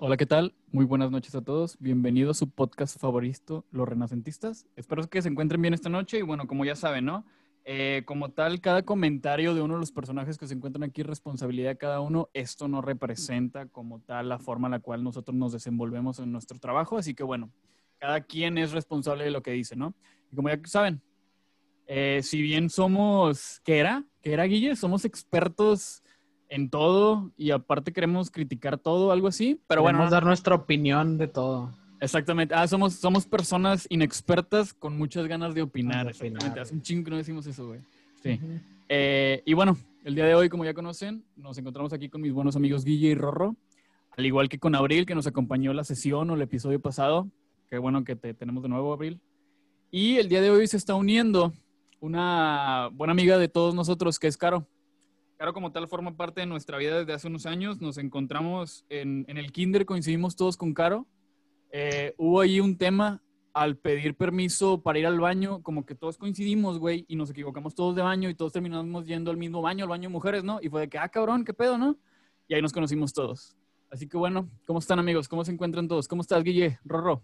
Hola, ¿qué tal? Muy buenas noches a todos. Bienvenido a su podcast favorito, Los Renacentistas. Espero que se encuentren bien esta noche y bueno, como ya saben, ¿no? Eh, como tal, cada comentario de uno de los personajes que se encuentran aquí, responsabilidad de cada uno, esto no representa como tal la forma en la cual nosotros nos desenvolvemos en nuestro trabajo, así que bueno, cada quien es responsable de lo que dice, ¿no? Y como ya saben, eh, si bien somos, ¿qué era? ¿Qué era, Guille? Somos expertos en todo y aparte queremos criticar todo, algo así, pero bueno. Queremos dar nuestra opinión de todo. Exactamente. Ah, somos, somos personas inexpertas con muchas ganas de opinar. De opinar, Exactamente. Hace un chingo que no decimos eso, güey. Sí. Eh, y bueno, el día de hoy, como ya conocen, nos encontramos aquí con mis buenos amigos Guille y Rorro, al igual que con Abril, que nos acompañó la sesión o el episodio pasado. Qué bueno que te tenemos de nuevo, Abril. Y el día de hoy se está uniendo una buena amiga de todos nosotros, que es Caro. Caro como tal forma parte de nuestra vida desde hace unos años. Nos encontramos en, el kinder, coincidimos todos con Caro. Eh, hubo ahí un tema al pedir permiso para ir al baño, como que todos coincidimos, güey, y nos equivocamos todos de baño y todos terminamos yendo al mismo baño, al baño de mujeres, ¿no? Y fue de que, ah, cabrón, qué pedo, ¿no? Y ahí nos conocimos todos. Así que bueno, ¿cómo están amigos? ¿Cómo se encuentran todos? ¿Cómo estás, Guille? Rorro.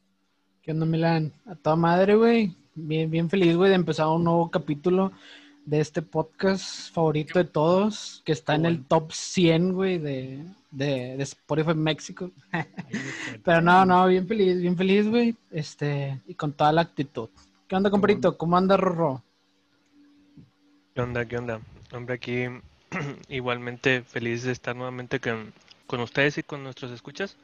¿Qué onda, Milan? A toda madre, güey. Bien, bien feliz, güey, de empezar un nuevo capítulo de este podcast favorito de todos, que está en el top 100, güey, de, de, de Spotify México. Pero no, no, bien feliz, bien feliz, güey. Este, y con toda la actitud. ¿Qué onda, compadrito? ¿Cómo anda, Rorro? ¿Qué onda? ¿Qué onda? Hombre, aquí igualmente feliz de estar nuevamente con, con ustedes y con nuestros escuchas.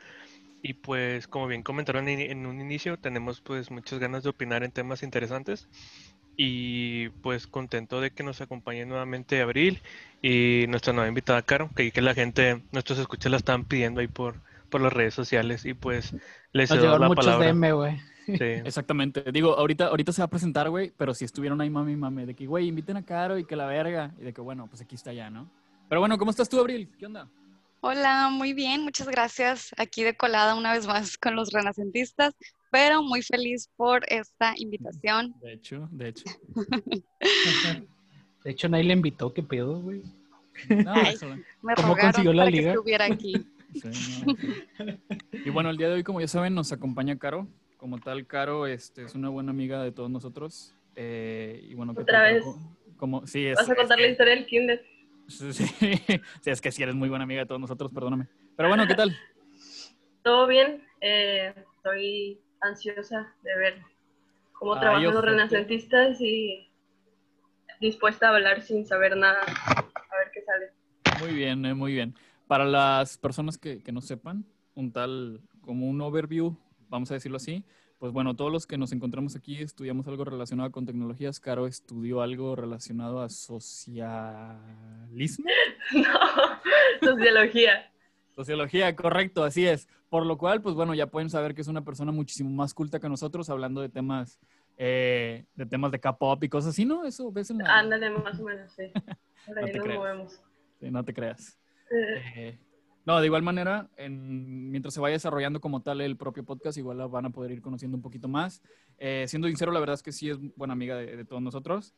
Y pues, como bien comentaron en, en un inicio, tenemos pues muchas ganas de opinar en temas interesantes. Y pues contento de que nos acompañe nuevamente Abril y nuestra nueva invitada Caro, que, que la gente, nuestros escuchas la están pidiendo ahí por, por las redes sociales. Y pues les llegaron la muchos palabra. DM, güey. Sí. Exactamente. Digo, ahorita, ahorita se va a presentar, güey, pero si estuvieron ahí, mami, mami, de que, güey, inviten a Caro y que la verga. Y de que, bueno, pues aquí está ya, ¿no? Pero bueno, ¿cómo estás tú, Abril? ¿Qué onda? Hola, muy bien, muchas gracias. Aquí de colada una vez más con los renacentistas, pero muy feliz por esta invitación. De hecho, de hecho. De hecho, nadie le invitó, ¿qué pedo, güey? No, Ay. eso- Me ¿Cómo rogaron consiguió la para liga? que estuviera aquí. Sí, no, sí. Y bueno, el día de hoy, como ya saben, nos acompaña Caro. Como tal, Caro este, es una buena amiga de todos nosotros. Eh, y bueno, ¿qué Otra vez. Como, sí, es, Vas a contar la historia del kinder. sí, sí. Sí, es que sí eres muy buena amiga de todos nosotros, perdóname. Pero bueno, ¿qué tal? Todo bien. eh, estoy ansiosa de ver cómo Ay, trabajan los renacentistas y dispuesta a hablar sin saber nada. A ver qué sale. Muy bien, eh, muy bien. Para las personas que, que no sepan, un tal, como un overview, vamos a decirlo así, pues bueno, todos los que nos encontramos aquí estudiamos algo relacionado con tecnologías. Caro estudió algo relacionado a socialismo. No, sociología. Sociología, correcto, así es. Por lo cual, pues bueno, ya pueden saber que es una persona muchísimo más culta que nosotros, hablando de temas, eh, de temas de K-pop y cosas así, ¿no? Eso ves en la... Ándale, más o menos, sí. No te creas. movemos. Sí, no te creas. Eh, Eh, no, de igual manera, en- mientras se vaya desarrollando como tal el propio podcast, igual la van a poder ir conociendo un poquito más. Eh, siendo sincero, la verdad es que sí es buena amiga de, de todos nosotros.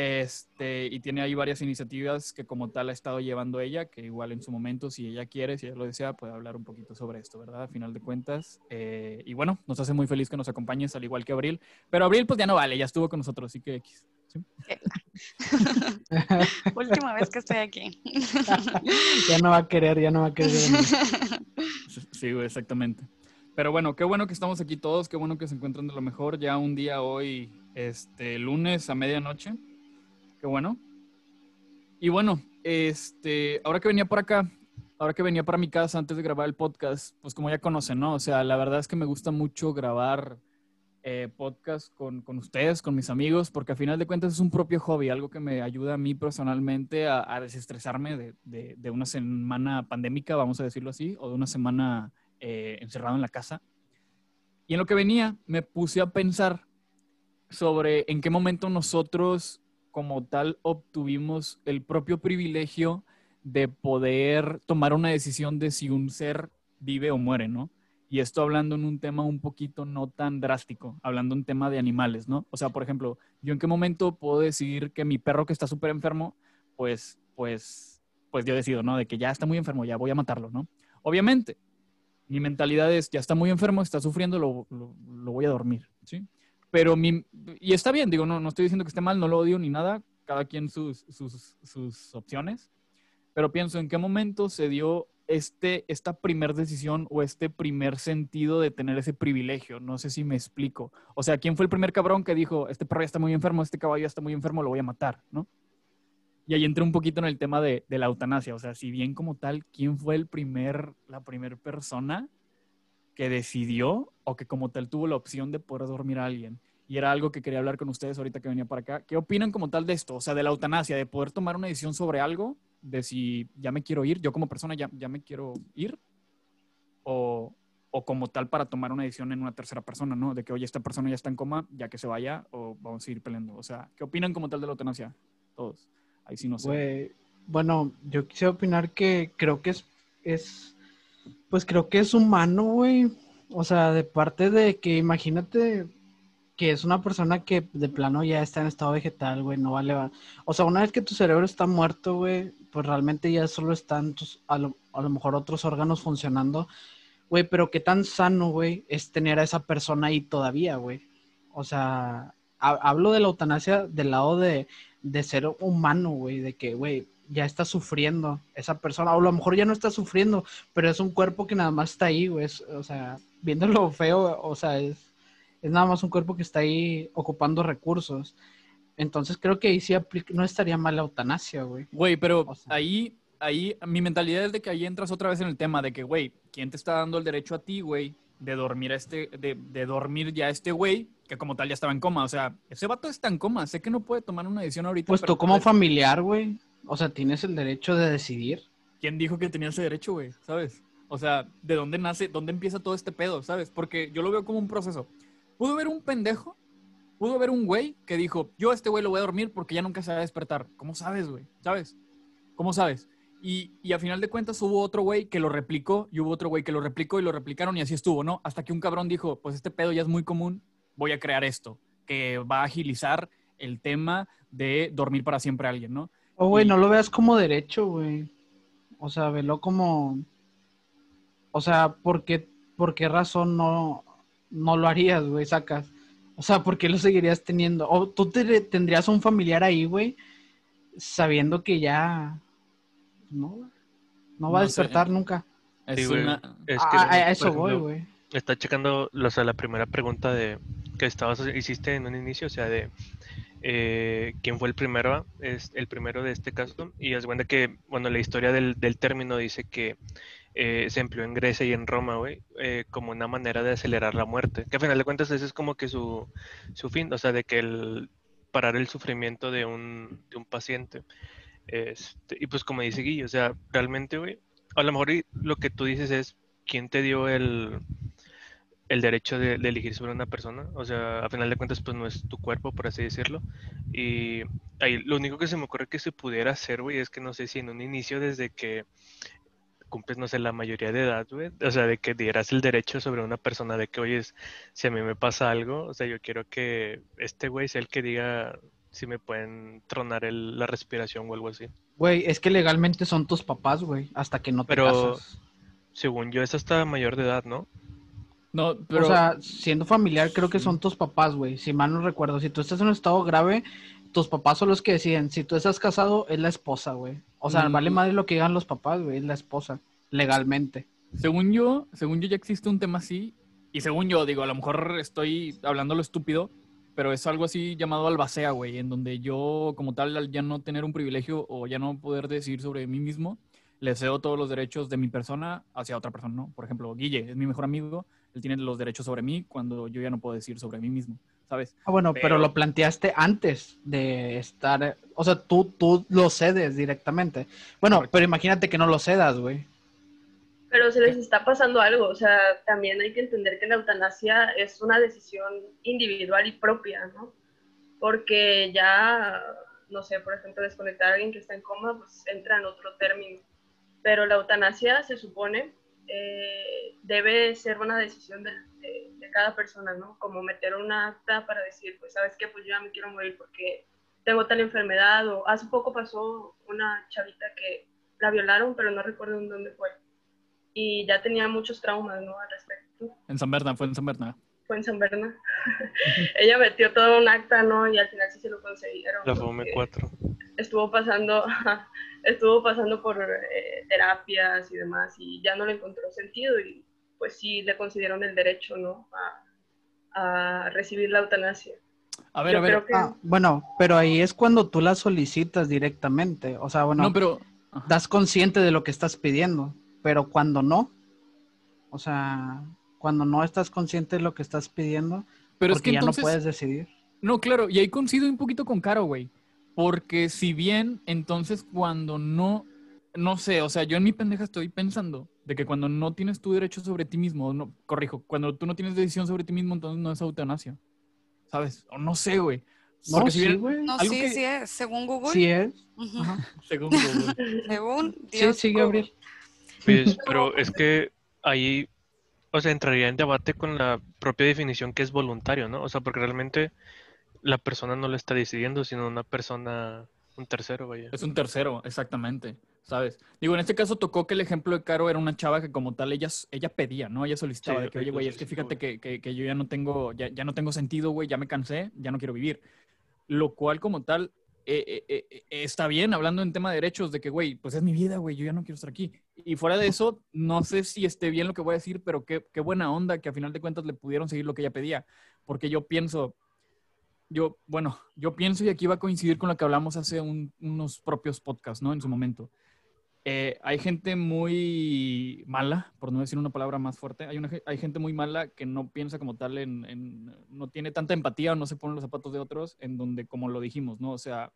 Este, y tiene ahí varias iniciativas que como tal ha estado llevando ella, que igual en su momento, si ella quiere, si ella lo desea, puede hablar un poquito sobre esto, ¿verdad? A final de cuentas. Eh, y bueno, nos hace muy feliz que nos acompañes, al igual que Abril. Pero Abril, pues ya no vale, ya estuvo con nosotros, así que X. ¿sí? Última vez que estoy aquí. ya no va a querer, ya no va a querer. Sí, exactamente. Pero bueno, qué bueno que estamos aquí todos, qué bueno que se encuentran de lo mejor. Ya un día hoy, este, lunes a medianoche. Qué bueno. Y bueno, este, ahora que venía por acá, ahora que venía para mi casa antes de grabar el podcast, pues como ya conocen, ¿no? O sea, la verdad es que me gusta mucho grabar eh, podcast con, con ustedes, con mis amigos, porque a final de cuentas es un propio hobby, algo que me ayuda a mí personalmente a, a desestresarme de, de- de una semana pandémica, vamos a decirlo así, o de una semana eh, encerrado en la casa. Y en lo que venía, me puse a pensar sobre en qué momento nosotros como tal obtuvimos el propio privilegio de poder tomar una decisión de si un ser vive o muere, ¿no? Y esto hablando en un tema un poquito no tan drástico, hablando en tema de animales, ¿no? O sea, por ejemplo, yo en qué momento puedo decidir que mi perro que está súper enfermo, pues, pues, pues yo decido, ¿no? De que ya está muy enfermo, ya voy a matarlo, ¿no? Obviamente, mi mentalidad es, ya está muy enfermo, está sufriendo, lo, lo- lo voy a dormir, ¿sí? Pero mi, y está bien, digo, no, no estoy diciendo que esté mal, no lo odio ni nada, cada quien sus, sus, sus opciones, pero pienso en qué momento se dio este, esta primer decisión o este primer sentido de tener ese privilegio, no sé si me explico. O sea, ¿quién fue el primer cabrón que dijo, este perro ya está muy enfermo, este caballo ya está muy enfermo, lo voy a matar, ¿no? Y ahí entré un poquito en el tema de, de la eutanasia, o sea, si bien como tal, ¿quién fue el primer, la primera persona que decidió o que como tal tuvo la opción de poder dormir a alguien? Y era algo que quería hablar con ustedes ahorita que venía para acá. ¿Qué opinan como tal de esto? O sea, de la eutanasia, de poder tomar una decisión sobre algo, de si ya me quiero ir, yo como persona ya, ya me quiero ir, o, o como tal para tomar una decisión en una tercera persona, ¿no? De que, oye, esta persona ya está en coma, ya que se vaya, o vamos a seguir peleando. O sea, ¿qué opinan como tal de la eutanasia? Todos. Ahí sí no sé. Bueno, yo quisiera opinar que creo que es, es, pues creo que es humano, güey. O sea, de parte de que imagínate que es una persona que de plano ya está en estado vegetal, güey, no vale. va- O sea, una vez que tu cerebro está muerto, güey, pues realmente ya solo están tus, a lo, a lo mejor otros órganos funcionando. Güey, pero qué tan sano, güey, es tener a esa persona ahí todavía, güey. O sea, ha- hablo de la eutanasia del lado de, de ser humano, güey, de que, güey, ya está sufriendo esa persona, o a lo mejor ya no está sufriendo, pero es un cuerpo que nada más está ahí, güey, es- o sea, viéndolo feo, o sea, es, es nada más un cuerpo que está ahí ocupando recursos. Entonces creo que ahí sí aplica- no estaría mal la eutanasia, güey. Güey, pero O sea- ahí, ahí, mi mentalidad es de que ahí entras otra vez en el tema de que, güey, ¿quién te está dando el derecho a ti, güey, de dormir a este, de, de dormir ya a este güey, que como tal ya estaba en coma? O sea, ese vato está en coma, sé que no puede tomar una decisión ahorita. Pues tú como familiar, güey, o sea, tienes el derecho de decidir. ¿Quién dijo que tenía ese derecho, güey? ¿Sabes? O sea, ¿de dónde nace, dónde empieza todo este pedo, sabes? Porque yo lo veo como un proceso. Pudo haber un pendejo, pudo haber un güey que dijo, yo a este güey lo voy a dormir porque ya nunca se va a despertar. ¿Cómo sabes, güey? ¿Sabes? ¿Cómo sabes? Y, y a final de cuentas hubo otro güey que lo replicó y hubo otro güey que lo replicó y lo replicaron y así estuvo, ¿no? Hasta que un cabrón dijo, pues este pedo ya es muy común, voy a crear esto, que va a agilizar el tema de dormir para siempre a alguien, ¿no? O, güey, Y- no lo veas como derecho, güey. O sea, velo como... O sea, ¿por qué, por qué razón no, no lo harías, güey? Sacas. O sea, ¿por qué lo seguirías teniendo? O tú te- tendrías un familiar ahí, güey, sabiendo que ya... No, güey, no va a sé. despertar nunca. Es Sí, güey. una... Es A, que, a- a eso voy, güey. Está checando o sea, la primera pregunta de que estabas hiciste en un inicio, o sea, de eh, quién fue el primero, es el primero de este caso, y es cuenta que, bueno, la historia del, del término dice que eh, se empleó en Grecia y en Roma, güey, eh, como una manera de acelerar la muerte, que a final de cuentas ese es como que su, su fin, o sea, de que el parar el sufrimiento de un, de un paciente. Este, y pues como dice Guillo, o sea, realmente, güey, a lo mejor lo que tú dices es quién te dio el, el derecho de, de elegir sobre una persona. O sea, a final de cuentas, pues no es tu cuerpo, por así decirlo. Y ahí lo único que se me ocurre que se pudiera hacer, güey, es que no sé si en un inicio, desde que cumples, no sé, la mayoría de edad, güey, o sea, de que dieras el derecho sobre una persona, de que, oye, si a mí me pasa algo, o sea, yo quiero que este güey sea el que diga si me pueden tronar el- la respiración o algo así. Güey, es que legalmente son tus papás, güey, hasta que no te Pero- casas. Según yo, es hasta mayor de edad, ¿no? No, pero... O sea, siendo familiar, creo que son tus papás, güey. Si mal no recuerdo. Si tú estás en un estado grave, tus papás son los que deciden. Si tú estás casado, es la esposa, güey. O sea, Mm. vale madre lo que digan los papás, güey. Es la esposa. Legalmente. Según yo, según yo ya existe un tema así, y según yo, digo, a lo mejor estoy hablando lo estúpido, pero es algo así llamado albacea, güey, en donde yo, como tal, al ya no tener un privilegio o ya no poder decidir sobre mí mismo, le cedo todos los derechos de mi persona hacia otra persona, ¿no? Por ejemplo, Guille es mi mejor amigo, él tiene los derechos sobre mí cuando yo ya no puedo decir sobre mí mismo, ¿sabes? Ah, bueno, pero, Pero- lo planteaste antes de estar. O sea, tú, tú lo cedes directamente. Bueno, Correcto. pero imagínate que no lo cedas, güey. Pero se les está pasando algo, o sea, también hay que entender que la eutanasia es una decisión individual y propia, ¿no? Porque ya, no sé, por ejemplo, desconectar a alguien que está en coma, pues entra en otro término. Pero la eutanasia se supone eh, debe ser una decisión de, de- de cada persona, ¿no? Como meter una acta para decir, pues, ¿sabes qué? Pues yo ya me quiero morir porque tengo tal enfermedad. O hace poco pasó una chavita que la violaron, pero no recuerdo en dónde fue y ya tenía muchos traumas, ¿no? Al respecto. En San Bernardo, fue en San Bernardo. Fue en San Bernardo. Ella metió todo un acta, ¿no? Y al final sí se lo consiguieron. La FOME 4. Estuvo pasando, estuvo pasando por eh, terapias y demás y ya no le encontró sentido y pues sí le concedieron el derecho, ¿no? A, a recibir la eutanasia. A ver, Yo a ver. creo que- Ah, bueno, pero ahí es cuando tú la solicitas directamente. O sea, bueno, no, pero. das consciente de lo que estás pidiendo, pero cuando no, o sea, cuando no estás consciente de lo que estás pidiendo, Pero es porque que ya entonces. no puedes decidir. No, claro, y ahí coincido un poquito con Caro, güey. Porque si bien, entonces cuando no, no sé, o sea, yo en mi pendeja estoy pensando de que cuando no tienes tu derecho sobre ti mismo, no, corrijo, cuando tú no tienes decisión sobre ti mismo, entonces no es eutanasia. ¿Sabes? O no sé, güey. No, Porque si sí, bien- güey. No, Algo sí, que- sí es. Según Google. Sí es. ujú, Ajá, según Google. Según Sí, Dios. sí, Google. Gabriel. Pues, pero es que ahí, o sea, entraría en debate con la propia definición que es voluntario, ¿no? O sea, porque realmente la persona no lo está decidiendo, sino una persona, un tercero, vaya. Es un tercero, exactamente, ¿sabes? Digo, en este caso tocó que el ejemplo de Caro era una chava que como tal ella, ella pedía, ¿no? Ella solicitaba Sí, de que, oye, güey, es que fíjate que, que- que yo ya no tengo, ya, ya no tengo sentido, güey, ya me cansé, ya no quiero vivir. Lo cual como tal eh, eh, eh, está bien, hablando en tema de derechos, de que, güey, pues es mi vida, güey, yo ya no quiero estar aquí. Y fuera de eso, no sé si esté bien lo que voy a decir, pero qué, qué buena onda que a final de cuentas le pudieron seguir lo que ella pedía. Porque yo pienso, yo, bueno, yo pienso y aquí va a coincidir con lo que hablamos hace un- unos propios podcasts, ¿no? En su momento. Eh, hay gente muy mala, por no decir una palabra más fuerte, hay, hay gente muy mala que no piensa como tal en, no tiene tanta empatía o no se pone los zapatos de otros, en donde, como lo dijimos, ¿no? O sea,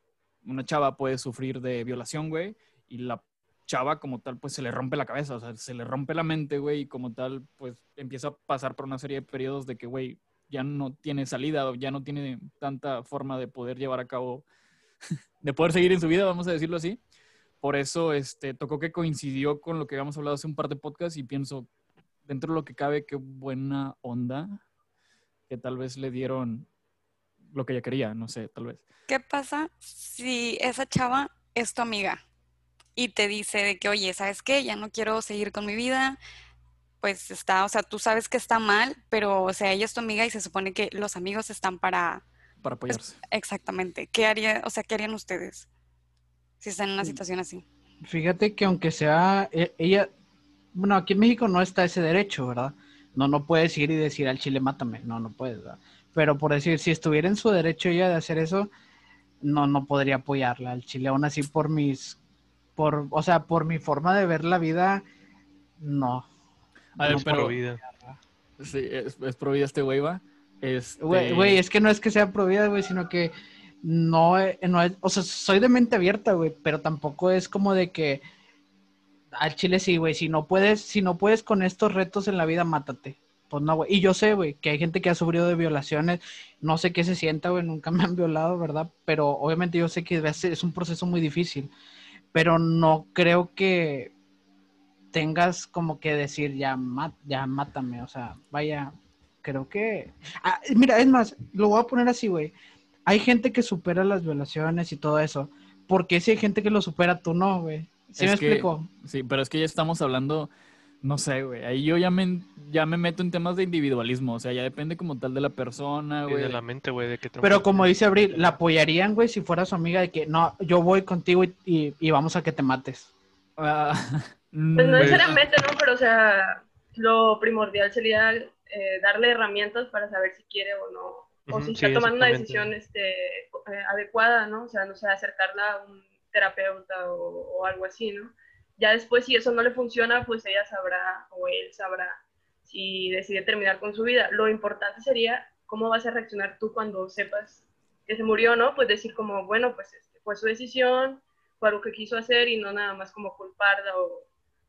una chava puede sufrir de violación, güey, y la chava como tal, pues se le rompe la cabeza, o sea, se le rompe la mente, güey, y como tal, pues empieza a pasar por una serie de periodos de que, güey, ya no tiene salida, o ya no tiene tanta forma de poder llevar a cabo, de poder seguir en su vida, vamos a decirlo así. Por eso, este, tocó que coincidió con lo que habíamos hablado hace un par de podcasts y pienso, dentro de lo que cabe, qué buena onda que tal vez le dieron lo que ella quería, no sé, tal vez. ¿Qué pasa si esa chava es tu amiga y te dice de que, oye, ¿sabes qué? Ya no quiero seguir con mi vida. Pues está, o sea, tú sabes que está mal, pero, o sea, ella es tu amiga y se supone que los amigos están para, Para apoyarse. exactamente, ¿qué haría, o sea, qué harían ustedes si están en una situación así? Fíjate que aunque sea e- ella, bueno, aquí en México no está ese derecho, ¿verdad? No, no puedes ir y decir al chile mátame, no, no puedes, ¿verdad? Pero por decir, si estuviera en su derecho ella de hacer eso, no, no podría apoyarla al chile, aún así por mis, por, o sea, por mi forma de ver la vida, no. A ver, Es pero- pro vida. Sí, es, es pro vida este güey, va. Este, Güey, güey, es que no es que sea prohibida, güey, sino que no, eh, no es, o sea, soy de mente abierta, güey, pero tampoco es como de que al chile sí, güey, si no puedes, si no puedes con estos retos en la vida, mátate. Pues no, güey. Y yo sé, güey, que hay gente que ha sufrido de violaciones, no sé qué se sienta, güey, nunca me han violado, ¿verdad? Pero obviamente yo sé que es un proceso muy difícil, pero no creo que tengas como que decir, ya, ma- ya mátame, o sea, vaya, creo que... Ah, mira, es más, lo voy a poner así, güey. Hay gente que supera las violaciones y todo eso. ¿Por qué si hay gente que lo supera, tú no, güey? ¿Sí Es me que- explico? Sí, pero es que ya estamos hablando, no sé, güey. Ahí yo ya me, ya me meto en temas de individualismo. O sea, ya depende como tal de la persona, güey. de la mente, güey, de te Pero como dice Abril, ¿la apoyarían, güey, si fuera su amiga de que no, yo voy contigo y, y- y vamos a que te mates? Ah, Pues no Pues- necesariamente, ¿no? Pero, o sea, lo primordial sería eh, darle herramientas para saber si quiere o no, o si sí, está tomando una decisión este, eh, adecuada, ¿no? O sea, no sé, acercarla a un terapeuta o, o algo así, ¿no? Ya después, si eso no le funciona, pues ella sabrá o él sabrá si decide terminar con su vida. Lo importante sería cómo vas a reaccionar tú cuando sepas que se murió, ¿no? Pues decir como, bueno, pues este, fue su decisión, fue algo que quiso hacer y no nada más como culparla o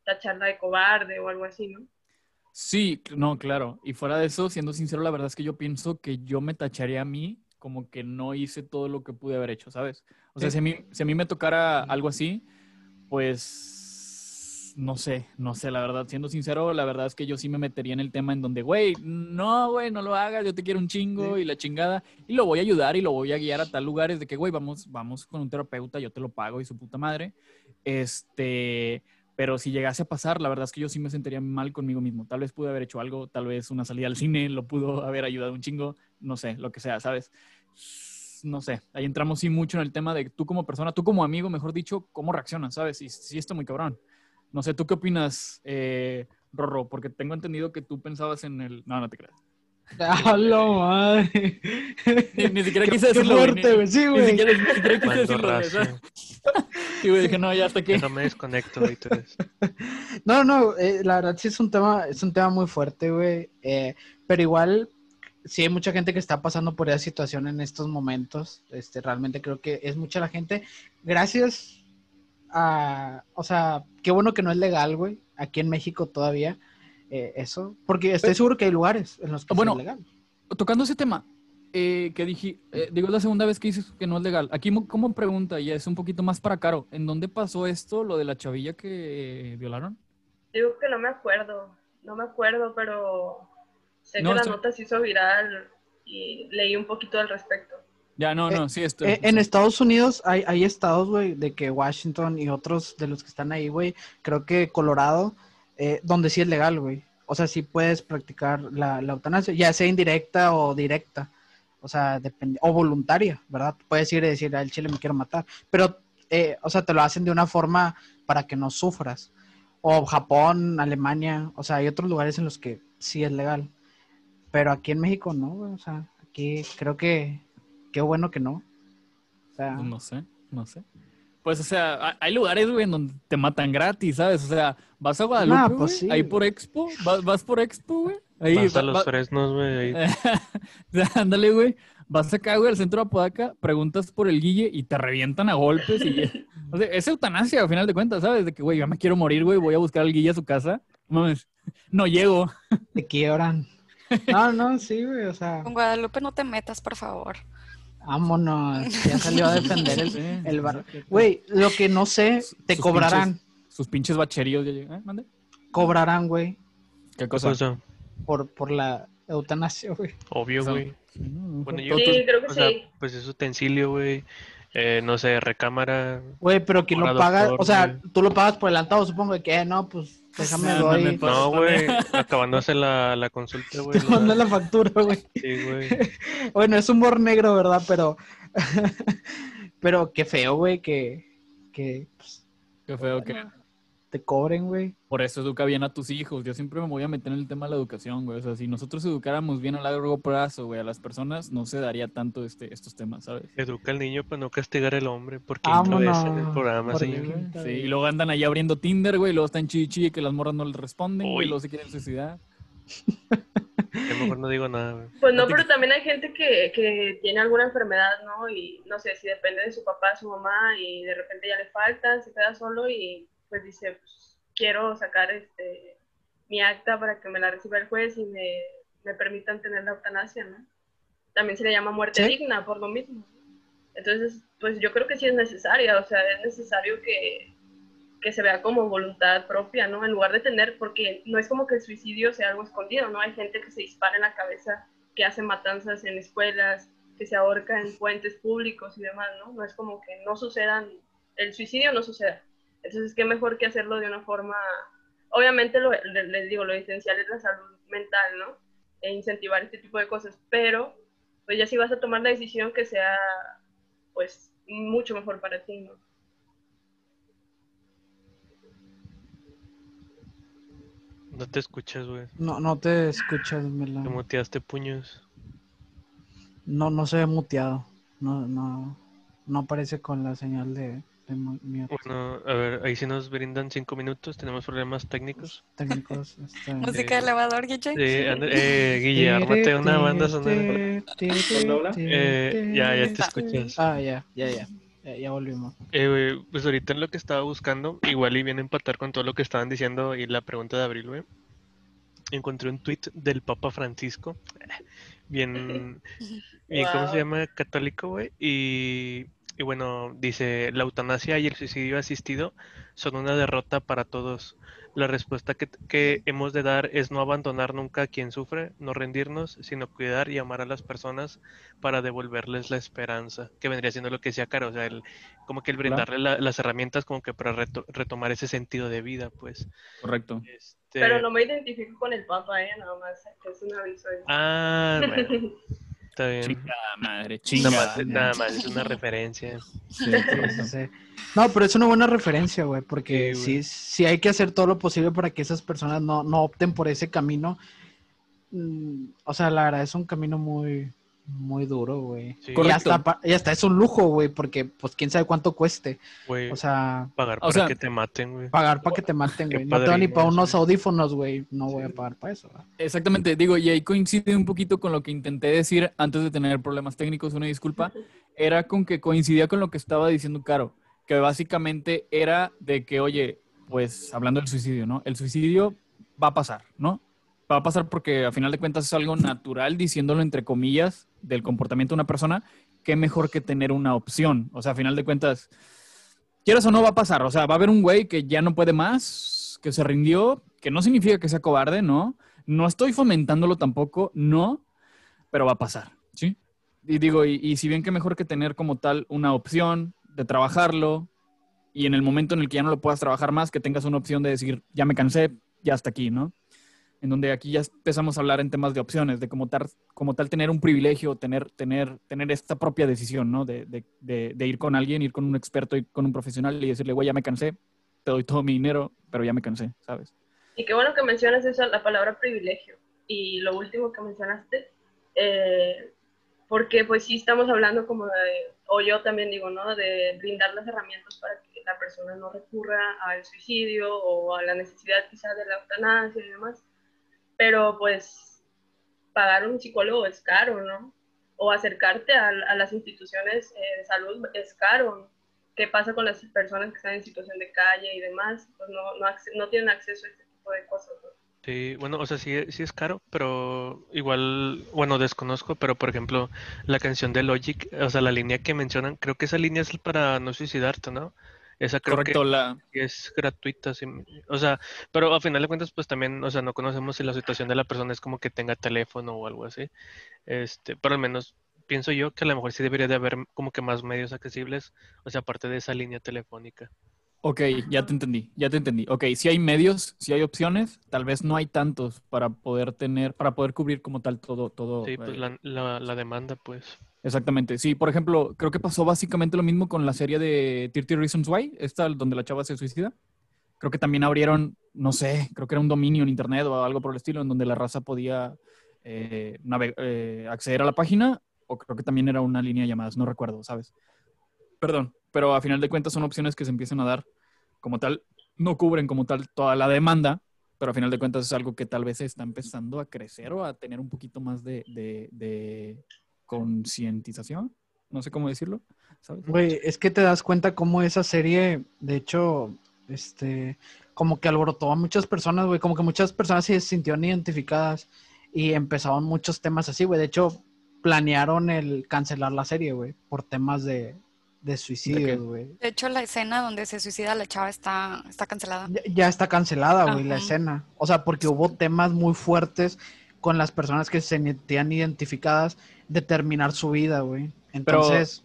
tacharla de cobarde o algo así, ¿no? Sí, no, claro. Y fuera de eso, siendo sincero, la verdad es que yo pienso que yo me tacharía a mí como que no hice todo lo que pude haber hecho, ¿sabes? O sea, Sí. si a mí, si a mí me tocara algo así, pues no sé, no sé, la verdad, siendo sincero, la verdad es que yo sí me metería en el tema en donde, güey, no, güey, no lo hagas, yo te quiero un chingo y la chingada, y lo voy a ayudar y lo voy a guiar a tal lugares de que, güey, vamos, vamos con un terapeuta, yo te lo pago y su puta madre. Este, Pero si llegase a pasar, la verdad es que yo sí me sentiría mal conmigo mismo. Tal vez pude haber hecho algo, tal vez una salida al cine lo pudo haber ayudado un chingo, no sé, lo que sea, ¿sabes? No sé, ahí entramos sí mucho en el tema de tú como persona, tú como amigo, mejor dicho, cómo reaccionas, ¿sabes? Y sí está muy cabrón. No sé, ¿tú qué opinas, eh, Rorro? Porque tengo entendido que tú pensabas en el... No, no te creas. ¡A la madre! Ni, ni siquiera quise qué decirlo, güey, fuerte, ni- güey. Sí, Ni güey. siquiera, ni siquiera quise decirlo, güey, güey, dije, no, ya hasta aquí. Déjame desconecto, Víctores. No, no, eh, la verdad sí es un tema, es un tema muy fuerte, güey. eh, pero igual, sí hay mucha gente que está pasando por esa situación en estos momentos. Este, realmente creo que es mucha la gente. Gracias a, o sea, qué bueno que no es legal, güey. Aquí en México todavía eh, eso, porque estoy seguro que hay lugares en los que Bueno, es legal. Tocando ese tema, eh, que dije, eh, digo, es la segunda vez que dices que no es legal. Aquí mo- como pregunta, y es un poquito más para Caro, ¿en dónde pasó esto, lo de la chavilla que violaron? Digo que no me acuerdo, no me acuerdo, pero sé No, que la esto- nota se hizo viral y leí un poquito al respecto. Ya, no, Eh, no, sí, esto. Eh, en Estados Unidos hay, hay estados, güey, de que Washington y otros de los que están ahí, güey, creo que Colorado, eh, donde sí es legal, güey. O sea, sí puedes practicar la, la eutanasia, ya sea indirecta o directa. O sea, depende, o voluntaria, ¿verdad? Puedes ir y decir, al chile me quiero matar. Pero, eh, o sea, te lo hacen de una forma para que no sufras. O Japón, Alemania, o sea, hay otros lugares en los que sí es legal. Pero aquí en México no. O sea, aquí creo que, qué bueno que no. O sea, No sé, no sé. Pues, o sea, ha- hay lugares, güey, en donde te matan gratis, ¿sabes? O sea, vas a Guadalupe, Nah, pues sí, ahí por Expo, vas, vas por Expo, güey. Ahí, Vas a va- los va- fresnos, güey. Ándale, güey. Vas acá, güey, al centro de Apodaca, preguntas por el Guille y te revientan a golpes. Y... O sea, es eutanasia, al final de cuentas, ¿sabes? De que, güey, ya me quiero morir, güey, voy a buscar al Guille a su casa. No Mames, no llego. te quiebran. No, no, sí, güey, o sea, Con Guadalupe no te metas, por favor. vámonos. Ya salió a defender el, Sí, el bar. Güey, lo que no sé, te Sus cobrarán, Sus pinches bacheríos ya llegan. ¿Eh? ¿Mande? cobrarán, güey, ¿Qué ¿Qué cosa? Por, por la eutanasia, güey. Obvio, O sea, güey. Sí, no, Bueno, no, yo- Sí, creo que O sea, sí. pues es utensilio, güey. Eh, no sé, recámara. Güey, pero quien lo paga, doctor, o sea, tú lo pagas por adelantado, supongo que, eh, no, pues déjame Ah, doy, mames, Pues, No, güey. también. Acabándose la, la consulta, güey. te la factura, güey. Sí, güey. Bueno, es humor negro, ¿verdad? Pero, pero qué feo, güey, que, que pues, Qué feo que. Te cobren, güey. Por eso educa bien a tus hijos. Yo siempre me voy a meter en el tema de la educación, güey. O sea, si nosotros educáramos bien a largo plazo, güey, a las personas, no se daría tanto este, estos temas, ¿sabes? Educa al niño para no castigar al hombre. Porque lo es en el programa, señor. Sí, y luego andan ahí abriendo Tinder, güey, y luego están chichi que las morras no les responden, güey, Uy. y luego se quieren suicidar. Yo mejor no digo nada, güey. Pues no, pero también hay gente que, que tiene alguna enfermedad, ¿no? Y no sé, si depende de su papá, su mamá, y de repente ya le falta, se queda solo y pues dice, pues quiero sacar este mi acta para que me la reciba el juez y me, me permitan tener la eutanasia, ¿no? También se le llama muerte Sí. digna por lo mismo. Entonces, pues yo creo que sí es necesaria, o sea, es necesario que, que se vea como voluntad propia, ¿no? En lugar de tener, porque no es como que el suicidio sea algo escondido, ¿no? Hay gente que se dispara en la cabeza, que hace matanzas en escuelas, que se ahorca en puentes públicos y demás, ¿no? No es como que no sucedan, el suicidio no suceda. Entonces, qué mejor que hacerlo de una forma, obviamente, lo, le- les digo, lo esencial es la salud mental, ¿no? E incentivar este tipo de cosas, pero, pues ya si vas a tomar la decisión que sea, pues, mucho mejor para ti, ¿no? No te escuchas, güey. No, no te escuchas, Te Mela. muteaste puños. No, no se ve muteado. No, no, no aparece con la señal de. Bueno, a ver, ahí sí nos brindan cinco minutos. Tenemos problemas técnicos. técnicos. Este... Música de elevador, Guille. Sí, eh, Guille, ármate una banda sonora. Eh, ya, ya te escuchas. Ah, ya, ya, ya. Ya, ya volvimos. Eh, pues ahorita en lo que estaba buscando, igual y viene a empatar con todo lo que estaban diciendo y la pregunta de Abril, güey. Encontré un tweet del Papa Francisco, bien, bien, ¿cómo se llama? Católico, güey. Y y bueno, dice, la eutanasia y el suicidio asistido son una derrota para todos. La respuesta que, que hemos de dar es no abandonar nunca a quien sufre, no rendirnos, sino cuidar y amar a las personas para devolverles la esperanza, que vendría siendo lo que decía Caro, o sea, el, como que el brindarle la- las herramientas como que para reto- retomar ese sentido de vida, pues. Correcto. Este, Pero no me identifico con el Papa, ¿eh? Nada más, es un aviso. ahí. Ah, bueno, está bien. Chingada madre, chingada. más, nada más, es una referencia. Sí, sí, sí. No, pero es una buena referencia, güey, porque Sí, güey. sí, sí hay que hacer todo lo posible para que esas personas no, no opten por ese camino. Mm, O sea, la verdad es un camino muy, muy duro, güey. Sí, Y hasta, y hasta es un lujo, güey, porque pues quién sabe cuánto cueste. güey, O sea, pagar o para sea- que te maten, güey. pagar para que te maten, güey. No tengo ni para unos audífonos, güey. No voy a pagar para eso. ¿verdad? Exactamente, digo, y ahí coincide un poquito con lo que intenté decir antes de tener problemas técnicos, una disculpa, era con que coincidía con lo que estaba diciendo Caro, que básicamente era de que, oye, pues hablando del suicidio, ¿no? El suicidio va a pasar, ¿no? Va a pasar porque a final de cuentas es algo natural, diciéndolo entre comillas, del comportamiento de una persona, qué mejor que tener una opción. O sea, a final de cuentas, quieras o no va a pasar, o sea, va a haber un güey que ya no puede más, que se rindió, que no significa que sea cobarde, ¿no? No estoy fomentándolo tampoco, no, pero va a pasar, ¿sí? Y digo, y, si bien que mejor que tener como tal una opción de trabajarlo y en el momento en el que ya no lo puedas trabajar más, que tengas una opción de decir, ya me cansé, ya hasta aquí, ¿no? En donde aquí ya empezamos a hablar en temas de opciones, de como tal, como tal tener un privilegio, tener, tener, tener esta propia decisión, ¿no? De, de- de- de ir con alguien, ir con un experto, ir con un profesional y decirle, güey, ya me cansé, te doy todo mi dinero, pero ya me cansé, ¿sabes? Y qué bueno que mencionas eso, la palabra privilegio. Y lo último que mencionaste, eh, porque pues sí estamos hablando como de, o yo también digo, ¿no? De brindar las herramientas para que la persona no recurra al suicidio o a la necesidad quizás de la eutanasia y demás. Pero pues pagar un psicólogo es caro, ¿no? O acercarte a, las instituciones eh, de salud es caro. ¿Qué pasa con las personas que están en situación de calle y demás? Pues no, no tienen acceso a este tipo de cosas. ¿no? Sí, bueno, o sea, sí, sí es caro, pero igual, bueno, desconozco, pero por ejemplo, la canción de Logic, o sea, la línea que mencionan, creo que esa línea es para no suicidarte, ¿no? Esa creo que Correcto, la, es gratuita, sí, o sea, pero a final de cuentas, pues también, o sea, no conocemos si la situación de la persona es como que tenga teléfono o algo así, este, pero al menos pienso yo que a lo mejor sí debería de haber como que más medios accesibles, o sea, aparte de esa línea telefónica. Ok, ya te entendí, ya te entendí. Ok, si hay medios, si hay opciones, tal vez no hay tantos para poder tener, para poder cubrir como tal todo, todo. Sí, pues eh, la, la, la demanda, pues. Exactamente, sí. Por ejemplo, creo que pasó básicamente lo mismo con la serie de 30 Reasons Why, esta donde la chava se suicida. Creo que también abrieron, no sé, creo que era un dominio en internet o algo por el estilo, en donde la raza podía eh, eh, acceder a la página, o creo que también era una línea de llamadas, no recuerdo, ¿sabes? Perdón, pero a final de cuentas son opciones que se empiezan a dar como tal, no cubren como tal toda la demanda, pero a final de cuentas es algo que tal vez está empezando a crecer o a tener un poquito más de, de- de concientización, no sé cómo decirlo, ¿sabes? Güey, es que te das cuenta cómo esa serie, de hecho, este, como que alborotó a muchas personas, güey, como que muchas personas se sintieron identificadas y empezaron muchos temas así, güey. De hecho, planearon el cancelar la serie, güey, por temas de, de güey. De hecho, la escena donde se suicida la chava está, está cancelada. Ya, ya está cancelada, güey, la escena. O sea, porque hubo temas muy fuertes con las personas que se sentían identificadas de terminar su vida, güey. Entonces,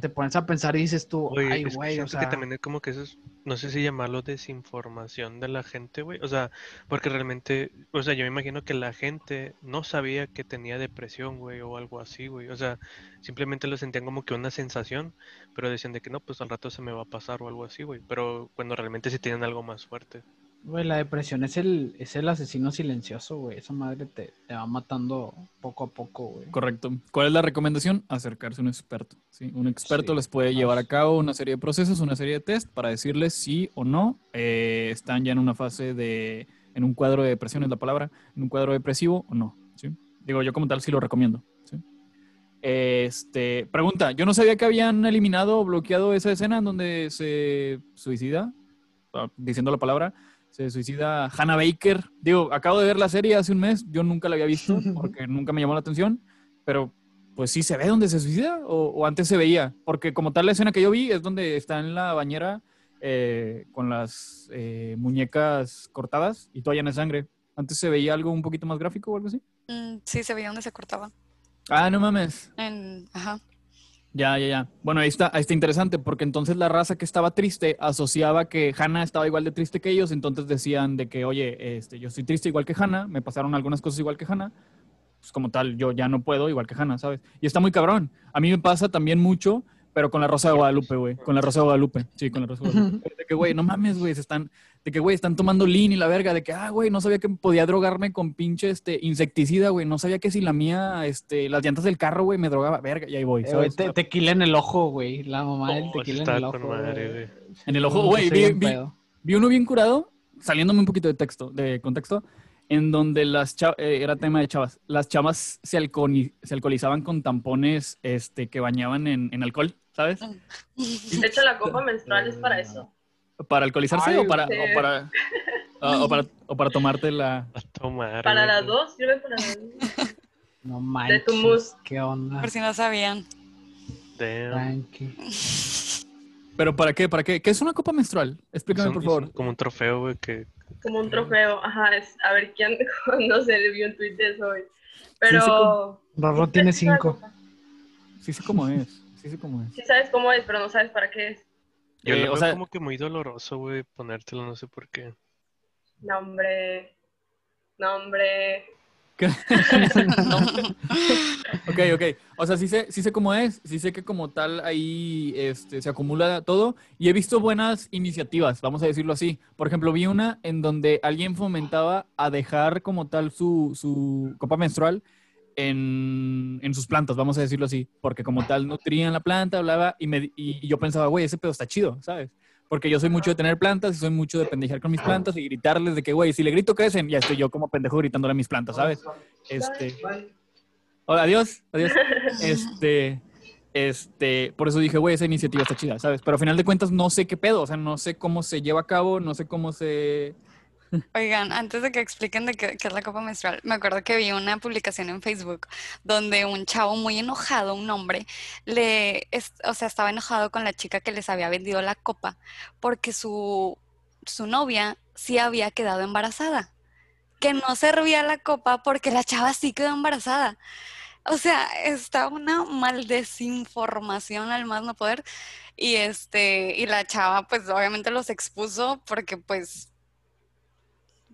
te pones a pensar y dices tú, Oye, ay, güey, o sea... que también es como que eso es, no sé si llamarlo desinformación de la gente, güey. O sea, porque realmente, o sea, yo me imagino que la gente no sabía que tenía depresión, güey, o algo así, güey. O sea, simplemente lo sentían como que una sensación, pero decían de que no, pues al rato se me va a pasar o algo así, güey. Pero cuando realmente sí tienen algo más fuerte. Güey, la depresión es el, es el asesino silencioso, güey. Esa madre te, te va matando poco a poco, güey. Correcto. ¿Cuál es la recomendación? Acercarse a un experto. ¿sí? Un experto Sí. les puede llevar a cabo una serie de procesos, una serie de test para decirles sí o no eh, están ya en una fase de, en un cuadro de depresión es la palabra, en un cuadro depresivo o no. ¿sí? Digo, yo como tal sí lo recomiendo. ¿sí? Este, pregunta, yo no sabía que habían eliminado o bloqueado esa escena en donde se suicida, ah, diciendo la palabra, se suicida Hannah Baker. Digo, acabo de ver la serie hace un mes, yo nunca la había visto porque nunca me llamó la atención, pero pues sí se ve donde se suicida o, o antes se veía. Porque como tal la escena que yo vi es donde está en la bañera eh, con las eh, muñecas cortadas y toalla en sangre. Antes se veía algo un poquito más gráfico o algo así. Mm, sí, se veía donde se cortaba. Ah, no mames. En, ajá. Ya, ya, ya. Bueno, ahí está, ahí está interesante, porque entonces la raza que estaba triste asociaba que Hannah estaba igual de triste que ellos, entonces decían de que, oye, este, yo estoy triste igual que Hannah, me pasaron algunas cosas igual que Hannah, pues como tal, yo ya no puedo igual que Hannah, ¿sabes? Y está muy cabrón. A mí me pasa también mucho, pero con la Rosa de Guadalupe, güey, con la Rosa de Guadalupe, sí, con la Rosa de Guadalupe. De que, güey, no mames, güey, se están, de que, güey, están tomando lean y la verga, de que, ah, güey, no sabía que podía drogarme con pinche, este, insecticida, güey, no sabía que si la mía, este, las llantas del carro, güey, me drogaba, verga, y ahí voy, Eh, te- tequila en el ojo, güey. La mamá del Oh, tequila en está el con ojo. madre, güey. En el ojo, güey, vi, uno bien curado, saliéndome un poquito de texto, de contexto, en donde las cha- eh, era tema de chavas. Las chavas se, alconi- se alcoholizaban con tampones este, que bañaban en, en alcohol, ¿sabes? De hecho, la copa menstrual es para eso. ¿Para alcoholizarse Ay, o, para, o, para, ah, o, para, o para tomarte la... A tomar. Para las dos, sirve para las dos. No manches. tu mus. ¿Qué onda? Por si no sabían. Damn. Tranqui. ¿Pero para qué? ¿Para qué? ¿Qué es una copa menstrual? Explícame, un- por favor. un- como un trofeo, güey, que Como un trofeo. Ajá, es a ver quién, no sé, le vi un tweet de eso hoy. Pero. sí, como- Rorro tiene cinco. Sí sé cómo es. Sí sé cómo es. Sí sabes cómo es, pero no sabes para qué es. yo Eh, lo o veo sea- como que muy doloroso, güey, ponértelo, no sé por qué. No, hombre. No, hombre. Ok, ok. O sea, sí sé, sí sé cómo es, sí sé que como tal ahí este, se acumula todo y he visto buenas iniciativas, vamos a decirlo así. Por ejemplo, vi una en donde alguien fomentaba a dejar como tal su, su copa menstrual en, en sus plantas, vamos a decirlo así, porque como tal nutrían la planta, hablaba y, me, y yo pensaba, güey, ese pedo está chido, ¿sabes? Porque yo soy mucho de tener plantas y soy mucho de pendejear con mis plantas y gritarles de que, güey, si le grito crecen, ya estoy yo como pendejo gritándole a mis plantas, ¿sabes? Este, Hola, adiós, adiós. Este, este, por eso dije, güey, esa iniciativa está chida, ¿sabes? Pero al final de cuentas no sé qué pedo, o sea, no sé cómo se lleva a cabo, no sé cómo se... Oigan, antes de que expliquen de qué, es la copa menstrual, me acuerdo que vi una publicación en Facebook donde un chavo muy enojado, un hombre, le, o sea, estaba enojado con la chica que les había vendido la copa porque su, su novia sí había quedado embarazada, que no servía la copa porque la chava sí quedó embarazada. O sea, está una mal desinformación al más no poder. Y este, y la chava, pues obviamente los expuso porque pues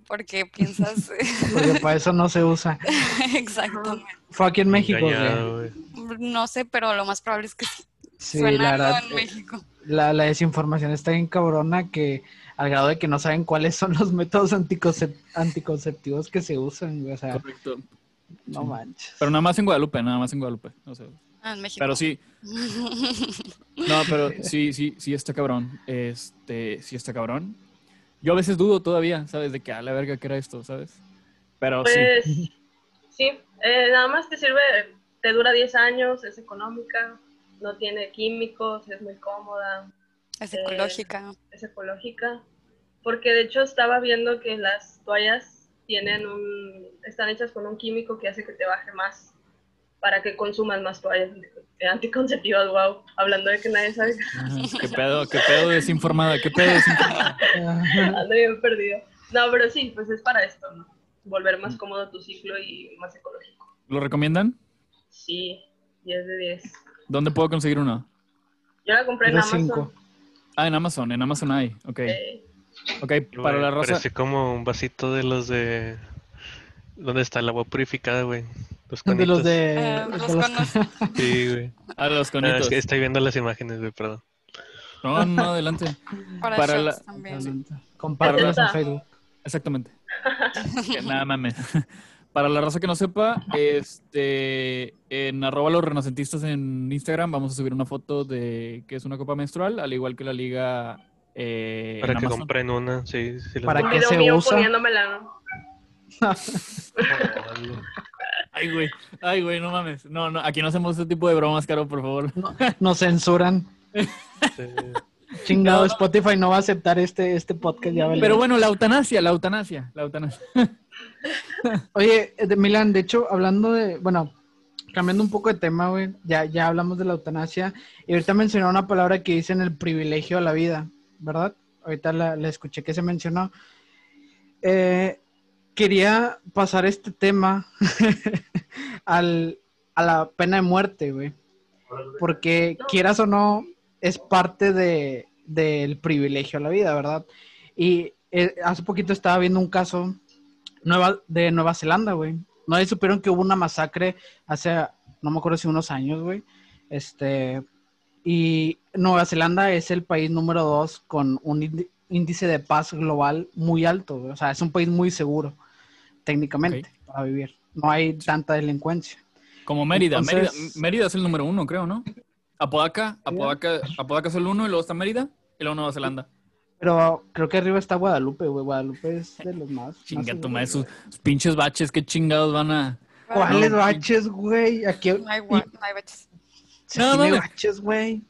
porque piensas Porque para eso no se usa. exactamente. Fue aquí en México, güey. Engañado, güey. No sé, pero lo más probable es que sí. Sí, Suena la algo verdad. en México. La, la desinformación está bien cabrona que al grado de que no saben cuáles son los métodos anticoncep- anticonceptivos que se usan. O sea, Correcto. no sí. manches. Pero nada más en Guadalupe, nada más en Guadalupe. o sea, Ah, en México. pero sí, no, pero sí, sí, sí está cabrón. Este, sí está cabrón. Yo a veces dudo todavía, ¿sabes? De que a la verga que era esto, ¿sabes? Pero sí. Pues sí, eh, nada más te sirve, te dura 10 años, es económica, no tiene químicos, es muy cómoda, Es eh, ecológica. es ecológica. Porque de hecho estaba viendo que las toallas tienen un, están hechas con un químico que hace que te baje más para que consumas más toallas antico- anticonceptivas, wow. Hablando de que nadie sabe, Ajá, ¿Qué pedo, qué pedo desinformada? ¿Qué pedo desinformada? ando bien perdido. No, pero sí, pues es para esto, ¿no? Volver más cómodo tu ciclo y más ecológico. ¿Lo recomiendan? Sí, 10 de 10. ¿Dónde puedo conseguir uno? Yo la compré en Amazon. cinco. Ah, en Amazon, en Amazon hay. Ok. eh, Ok, para la raza. Parece como un vasito de los de... ¿Dónde está el agua purificada, güey? Los De los de. Eh, los los- conos. Sí, güey. Ah, los Ah, conitos. es que estoy viendo las imágenes, güey, perdón. No, no, adelante. Para, Para la- también. Compártelos en Facebook. Exactamente. Que Nada mames. Para la raza que no sepa, este, en arroba los renacentistas en Instagram vamos a subir una foto de que es una copa menstrual, al igual que la liga eh, Para en que Amazon. compren una, sí. sí Para video se mío usa? poniéndomela, ¿no? Ay, güey. Ay, güey, no mames. No, no, aquí no hacemos ese tipo de bromas, Caro, por favor. Nos censuran. Sí. Chingado, No. Spotify no va a aceptar este, este podcast. Ya vale. Pero bueno, la eutanasia, la eutanasia, la eutanasia. Oye, eh, de Milan, de hecho, hablando de, bueno, cambiando un poco de tema, güey, ya, ya hablamos de la eutanasia y ahorita mencionó una palabra que dicen el privilegio a la vida, ¿verdad? Ahorita la, la escuché que se mencionó. Eh, quería pasar este tema al, a la pena de muerte, güey. Porque quieras o no, es parte de, del privilegio a la vida, ¿verdad? Y eh, hace poquito estaba viendo un caso nueva, de Nueva Zelanda, güey. No supieron que hubo una masacre hace, no me acuerdo si unos años, güey. Este, y Nueva Zelanda es el país número dos con un índice de paz global muy alto, güey. O sea, es un país muy seguro, técnicamente, para vivir. No hay tanta delincuencia. Como Mérida. Entonces- Mérida. Mérida es el número uno, creo, ¿no? Apodaca, Apodaca, Apodaca es el uno y luego está Mérida y luego Nueva Zelanda. Pero creo que arriba está Guadalupe, güey. Guadalupe es de los más. Chinga más sus, sus pinches baches, qué chingados van a. ¿Cuáles No, baches, güey? Aquí No hay, no hay baches. sí, No, no baches, güey.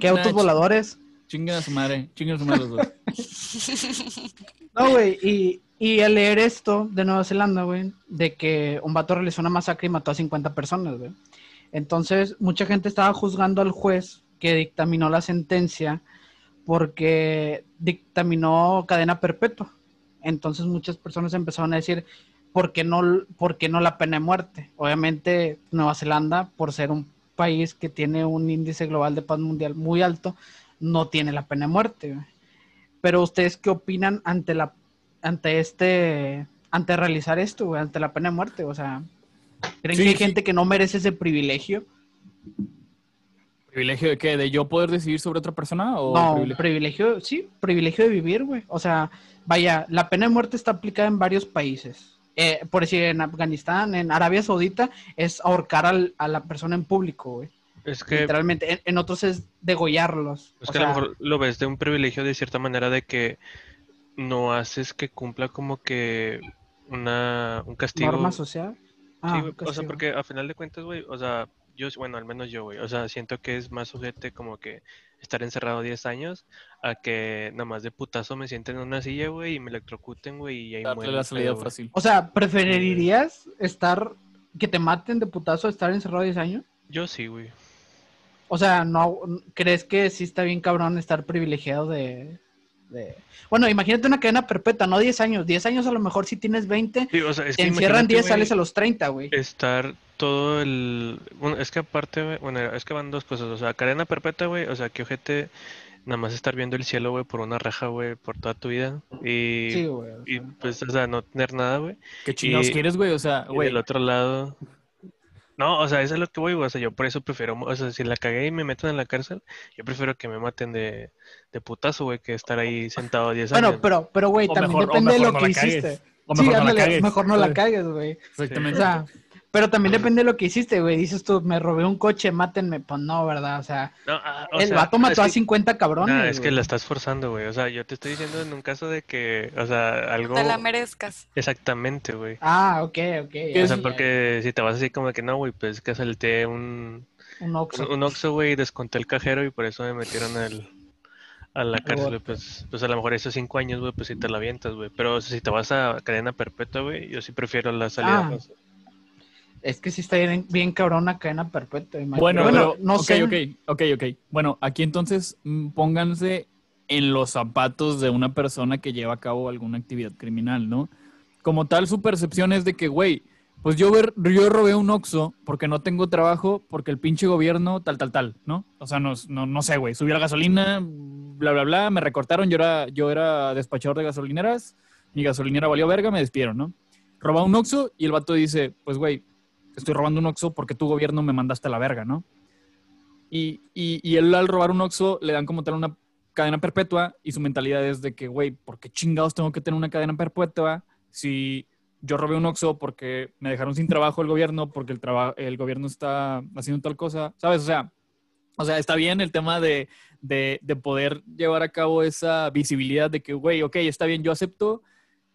¿Qué Nah, autos voladores? Chinga a su madre, chinga a su madre los dos. No, güey, y, y al leer esto de Nueva Zelanda, güey, de que un vato realizó una masacre y mató a 50 personas, güey. Entonces, mucha gente estaba juzgando al juez que dictaminó la sentencia porque dictaminó cadena perpetua. Entonces, muchas personas empezaron a decir, ¿por qué no, por qué no la pena de muerte? Obviamente, Nueva Zelanda, por ser un país que tiene un índice global de paz mundial muy alto, no tiene la pena de muerte. Pero ustedes qué opinan ante la ante este ante realizar esto, güey, ante la pena de muerte, o sea, ¿creen Sí, que hay sí. gente que no merece ese privilegio? ¿Privilegio de qué? ¿De yo poder decidir sobre otra persona? ¿O no, privilegio? privilegio? sí, privilegio de vivir, güey. O sea, vaya, la pena de muerte está aplicada en varios países. Eh, por decir, en Afganistán, en Arabia Saudita, es ahorcar al- a la persona en público, güey. Es que, Literalmente. En, en otros es degollarlos. es O que sea, a lo mejor lo ves de un privilegio de cierta manera de que no haces que cumpla como que una, un castigo. norma social. Ah, Sí, güey, o sea, castigo. porque a final de cuentas, güey, o sea, yo, bueno, al menos yo, güey, o sea, siento que es más sujete como que estar encerrado 10 años a que nada más de putazo me sienten en una silla, güey, y me electrocuten, güey, y ahí Darle muere la salida fácil. O sea, ¿preferirías estar, que te maten de putazo, estar encerrado 10 años? Yo sí, güey. O sea, ¿no crees que sí está bien cabrón estar privilegiado de... de- Bueno, imagínate una cadena perpetua, no 10 años. 10 años a lo mejor si tienes 20, Sí, o sea, es te que encierran imagínate, 10, güey, sales a los 30, güey. Estar todo el... Bueno, es que aparte, güey, bueno, es que van dos cosas, o sea, cadena perpetua, güey, o sea, que ojete nada más estar viendo el cielo, güey, por una raja, güey, por toda tu vida, y, Sí, güey. o y pues, o sea, no tener nada, güey. ¿Qué chingados y- quieres, güey? O sea, Y güey. del otro lado. No, o sea, eso es lo que voy, güey. O sea, yo por eso prefiero, o sea, si la cagué y me meten en la cárcel, yo prefiero que me maten de, de putazo, güey, que estar ahí sentado 10 años. Bueno, pero, pero, güey, O también mejor- o depende de lo no que hiciste. O Sí, mejor no la ándale, cagues. mejor no la cagues, güey. O Exactamente. sea, pero también depende de lo que hiciste, güey. Dices tú, me robé un coche, mátenme. Pues no, ¿verdad? O sea, No, ah, o el sea, vato no, mató es a que- 50 cabrones. nah, es que la estás forzando, güey. O sea, yo te estoy diciendo en un caso de que, o sea, algo. Te la merezcas. Exactamente, güey. Ah, ok, ok. ¿Qué O es- sea, porque si te vas así como que no, güey, pues que salté un, Un Oxxo. un, un Oxxo, güey, y desconté el cajero y por eso me metieron al, a la cárcel, güey. Pues, pues a lo mejor esos cinco años, güey, pues si te la avientas, güey. Pero o sea, si te vas a cadena perpetua, güey, yo sí prefiero la salida. Ah, más- Es que sí está bien, bien cabrón una cadena perpetua. imagínate. Bueno, pero, no sé. ok, ok, ok. Bueno, aquí entonces mm, pónganse en los zapatos de una persona que lleva a cabo alguna actividad criminal, ¿no? Como tal, su percepción es de que, güey, pues yo, ver, yo robé un Oxxo porque no tengo trabajo, porque el pinche gobierno tal, tal, tal, ¿no? O sea, no, no, no sé, güey, subí la gasolina, bla, bla, bla, me recortaron, yo era, yo era despachador de gasolineras, mi gasolinera valió verga, me despidieron, ¿no? Roba un Oxxo y el vato dice, pues, güey, estoy robando un Oxxo porque tu gobierno me mandaste a la verga, ¿no? Y, y, y él al robar un Oxxo le dan como tal una cadena perpetua y su mentalidad es de que, güey, ¿por qué chingados tengo que tener una cadena perpetua si yo robé un Oxxo porque me dejaron sin trabajo el gobierno, porque el, el gobierno está haciendo tal cosa? ¿Sabes? O sea, o sea, está bien el tema de, de, de poder llevar a cabo esa visibilidad de que, güey, ok, está bien, yo acepto,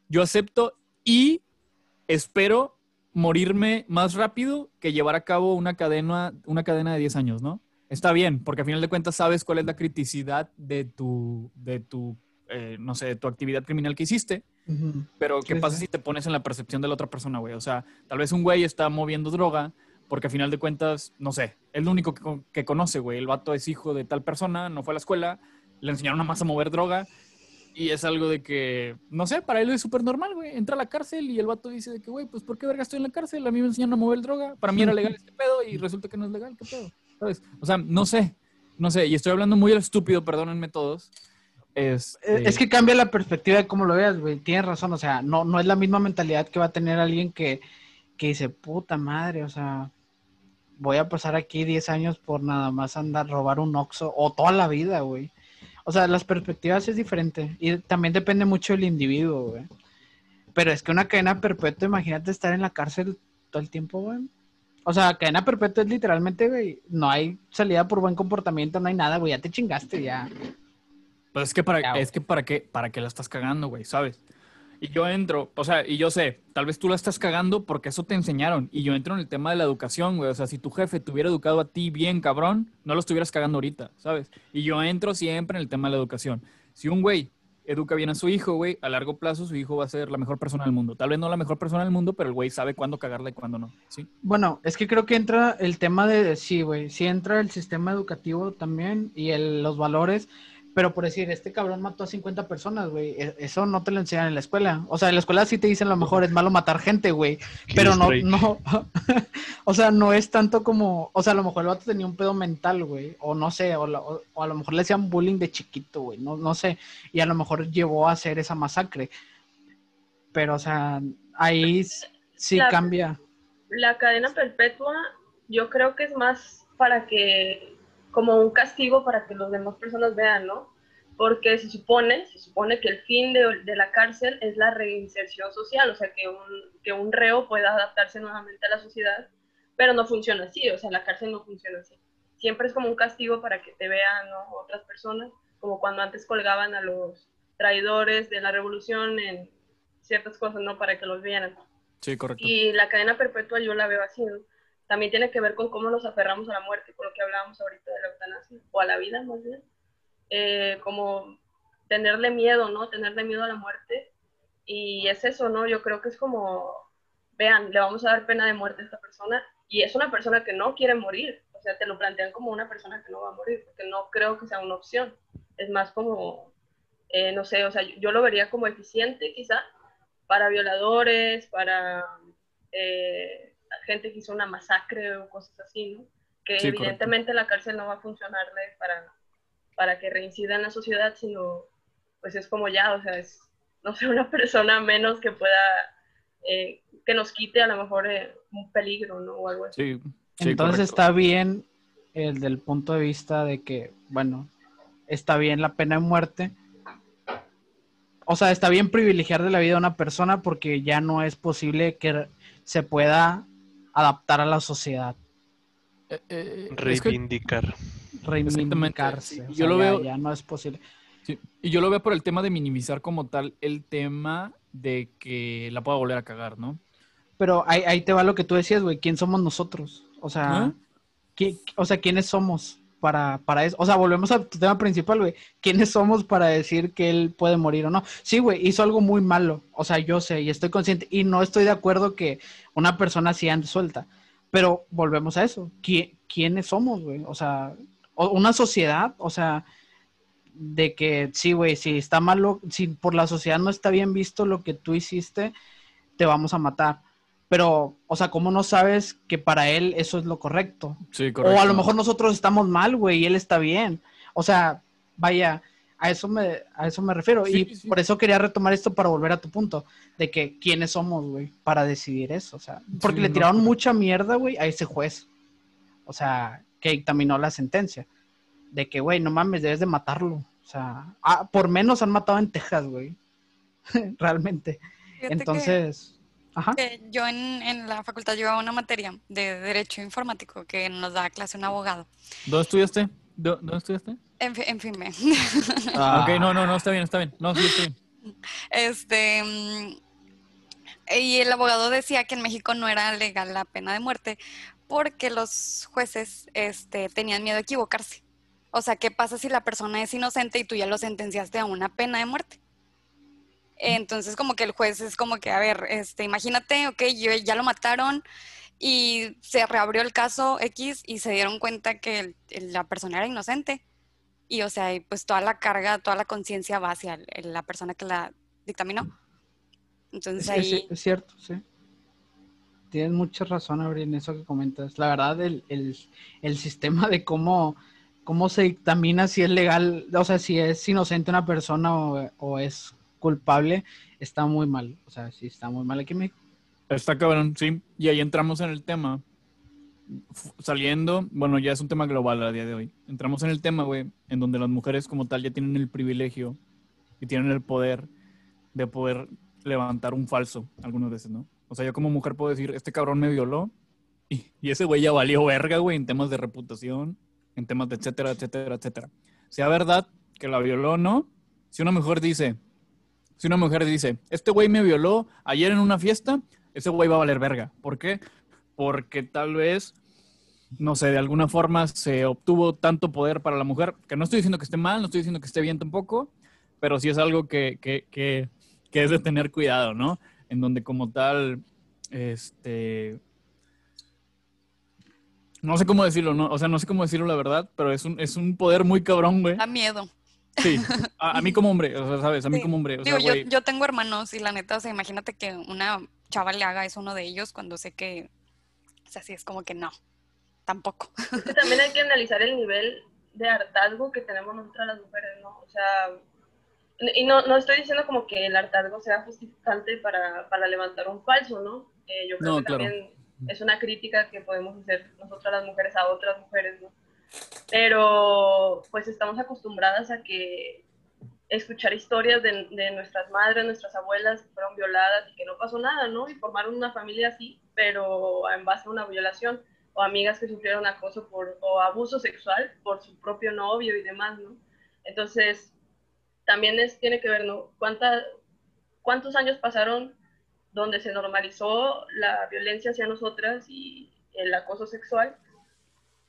yo acepto y espero morirme más rápido que llevar a cabo una cadena, una cadena de 10 años, ¿no? Está bien, porque a final de cuentas sabes cuál es la criticidad de tu, de tu eh, no sé, de tu actividad criminal que hiciste, pero ¿qué Sí, pasa sí. si te pones en la percepción de la otra persona, güey? O sea, tal vez un güey está moviendo droga porque a final de cuentas, no sé, es lo único que, que conoce, güey. El vato es hijo de tal persona, no fue a la escuela, le enseñaron nada más a mover droga y es algo de que, no sé, para él es súper normal, güey. Entra a la cárcel y el vato dice de que, güey, pues ¿por qué verga estoy en la cárcel? A mí me enseñaron a mover droga, para mí era legal este pedo y resulta que no es legal, ¿qué pedo? O sea, no sé, no sé, y estoy hablando muy estúpido, perdónenme todos. Este, Eh, Es que cambia la perspectiva de cómo lo veas, güey. Tienes razón, o sea, no, no es la misma mentalidad que va a tener alguien que, que dice, puta madre, o sea, voy a pasar aquí 10 años por nada más andar, robar un Oxxo, o toda la vida, güey. O sea, las perspectivas es diferente. Y también depende mucho del individuo, güey. Pero es que una cadena perpetua, imagínate estar en la cárcel todo el tiempo, güey. O sea, cadena perpetua es literalmente, güey, no hay salida por buen comportamiento, no hay nada, güey, ya te chingaste, ya. Pues es que para, Ya, es que para qué, para qué la estás cagando, güey, ¿sabes? Y yo entro, o sea, y yo sé, tal vez tú la estás cagando porque eso te enseñaron. Y yo entro en el tema de la educación, güey. O sea, si tu jefe te hubiera educado a ti bien, cabrón, no lo estuvieras cagando ahorita, ¿sabes? Y yo entro siempre en el tema de la educación. Si un güey educa bien a su hijo, güey, a largo plazo su hijo va a ser la mejor persona del mundo. Tal vez no la mejor persona del mundo, pero el güey sabe cuándo cagarla y cuándo no, ¿sí? Bueno, es que creo que entra el tema de, sí, güey, sí entra el sistema educativo también y el, los valores, pero por decir, este cabrón mató a 50 personas, güey, e- eso no te lo enseñan en la escuela. O sea, en la escuela sí te dicen a lo mejor es malo matar gente, güey, pero no, no, o sea, no es tanto como, o sea, a lo mejor el vato tenía un pedo mental, güey, o no sé, o, la- o- o a lo mejor le hacían bullying de chiquito, güey, no, no sé, y a lo mejor llevó a hacer esa masacre. Pero, o sea, ahí sí La- cambia. La cadena perpetua yo creo que es más para que, como un castigo para que las demás personas vean, ¿no? Porque se supone, se supone que el fin de, de la cárcel es la reinserción social, o sea, que un, que un reo pueda adaptarse nuevamente a la sociedad, pero no funciona así, o sea, la cárcel no funciona así. Siempre es como un castigo para que te vean ¿no? otras personas, como cuando antes colgaban a los traidores de la revolución en ciertas cosas, ¿no? Para que los vieran. Sí, correcto. Y la cadena perpetua yo la veo así, ¿no? También tiene que ver con cómo nos aferramos a la muerte, con lo que hablábamos ahorita de la eutanasia, o a la vida más bien. Eh, como tenerle miedo, ¿no? Tenerle miedo a la muerte. Y es eso, ¿no? Yo creo que es como, vean, le vamos a dar pena de muerte a esta persona y es una persona que no quiere morir. O sea, te lo plantean como una persona que no va a morir, porque no creo que sea una opción. Es más como, eh, no sé, o sea, yo, lo vería como eficiente quizá para violadores, para eh, gente que hizo una masacre o cosas así, ¿no? Que Sí, correcto. evidentemente la cárcel no va a funcionarle para, para que reincida en la sociedad, sino pues es como ya, o sea, es, no sé, una persona menos que pueda, eh, que nos quite a lo mejor eh, un peligro, ¿no? O algo así. Sí, sí, Entonces correcto. está bien el del punto de vista de que, bueno, está bien la pena de muerte. O sea, está bien privilegiar de la vida a una persona porque ya no es posible que se pueda adaptar a la sociedad, Eh, eh, es que- Reivindicar. reivindicarse. sí, O yo sea, lo ya- veo- ya no es posible. Sí, Y yo lo veo por el tema de minimizar como tal el tema de que la pueda volver a cagar, ¿no? Pero ahí, ahí te va lo que tú decías, güey. ¿Quién somos nosotros? O sea, ¿Ah? ¿qui- o sea, ¿quiénes somos para, para eso? O sea, volvemos a tu tema principal, güey. ¿Quiénes somos para decir que él puede morir o no? Sí, güey, hizo algo muy malo. O sea, yo sé y estoy consciente. Y no estoy de acuerdo que una persona ande suelta. Pero volvemos a eso. ¿Qui- ¿Quiénes somos, güey? O sea, una sociedad, o sea, de que sí, güey, si está malo, si por la sociedad no está bien visto lo que tú hiciste, te vamos a matar. Pero, o sea, ¿cómo no sabes que para él eso es lo correcto? Sí, correcto. O a lo mejor nosotros estamos mal, güey, y él está bien. O sea, vaya, a eso me, a eso me refiero. Sí, y sí. por eso quería retomar esto para volver a tu punto, de que quiénes somos, güey, para decidir eso. O sea, porque Sí, le no, tiraron mucha mierda, güey, a ese juez. O sea, que dictaminó la sentencia. De que, güey, no mames, debes de matarlo. O sea, ah, por menos han matado en Texas, güey. Realmente. Fíjate que- Entonces, ajá. que yo en, en la facultad llevaba una materia de Derecho Informático que nos da clase un abogado. ¿Dónde estudiaste? ¿Dó- ¿Dónde estudiaste? En, en fin, me- Ah, Ok, no, no, no, está bien, está bien. No, sí, está bien. Este, mm, y el abogado decía que en México no era legal la pena de muerte porque los jueces este, tenían miedo a equivocarse. O sea, ¿qué pasa si la persona es inocente y tú ya lo sentenciaste a una pena de muerte? Entonces, como que el juez es como que, a ver, este, imagínate, ok, yo, ya lo mataron y se reabrió el caso X y se dieron cuenta que el- la persona era inocente. Y, o sea, y pues toda la carga, toda la conciencia va hacia el- la persona que la dictaminó. Entonces Es, ahí... es- es cierto, sí. Tienes mucha razón, Abril, en eso que comentas. La verdad, el, el, el sistema de cómo, cómo se dictamina si es legal, o sea, si es inocente una persona o, o es culpable, está muy mal. O sea, sí está muy mal aquí en México. Está cabrón, sí. Y ahí entramos en el tema. F- Saliendo, bueno, ya es un tema global a día de hoy. Entramos en el tema, güey, en donde las mujeres como tal ya tienen el privilegio y tienen el poder de poder levantar un falso algunas veces, ¿no? O sea, yo como mujer puedo decir, este cabrón me violó y, y ese güey ya valió verga, güey, en temas de reputación, en temas de etcétera, etcétera, etcétera. Sea verdad que la violó o no, si una mujer dice, si una mujer dice, este güey me violó ayer en una fiesta, ese güey va a valer verga. ¿Por qué? Porque tal vez, no sé, de alguna forma se obtuvo tanto poder para la mujer, que no estoy diciendo que esté mal, no estoy diciendo que esté bien tampoco, pero sí es algo que, que, que, que es de tener cuidado, ¿no? En donde como tal, este... No sé cómo decirlo, ¿no? O sea, no sé cómo decirlo la verdad, pero es un, es un poder muy cabrón, güey. Da miedo. Sí, a, a mí como hombre, o sea, ¿sabes? A mí Sí. como hombre, o Digo, sea, yo, yo tengo hermanos y la neta, o sea, imagínate que una chava le haga eso a uno de ellos cuando sé que, o sea, sí es como que no, tampoco. Es que también hay que analizar el nivel de hartazgo que tenemos nosotras las mujeres, ¿no? O sea, y no, no estoy diciendo como que el hartazgo sea justificante para, para levantar un falso, ¿no? Eh, yo creo No, que claro. también es una crítica que podemos hacer nosotras las mujeres a otras mujeres, ¿no? Pero pues estamos acostumbradas a que escuchar historias de, nuestras madres, nuestras abuelas que fueron violadas y que no pasó nada, ¿no? Y formaron una familia así, pero en base a una violación o amigas que sufrieron acoso por, o abuso sexual por su propio novio y demás, ¿no? Entonces, también es, tiene que ver, ¿no? ¿Cuánta, ¿Cuántos años pasaron donde se normalizó la violencia hacia nosotras y el acoso sexual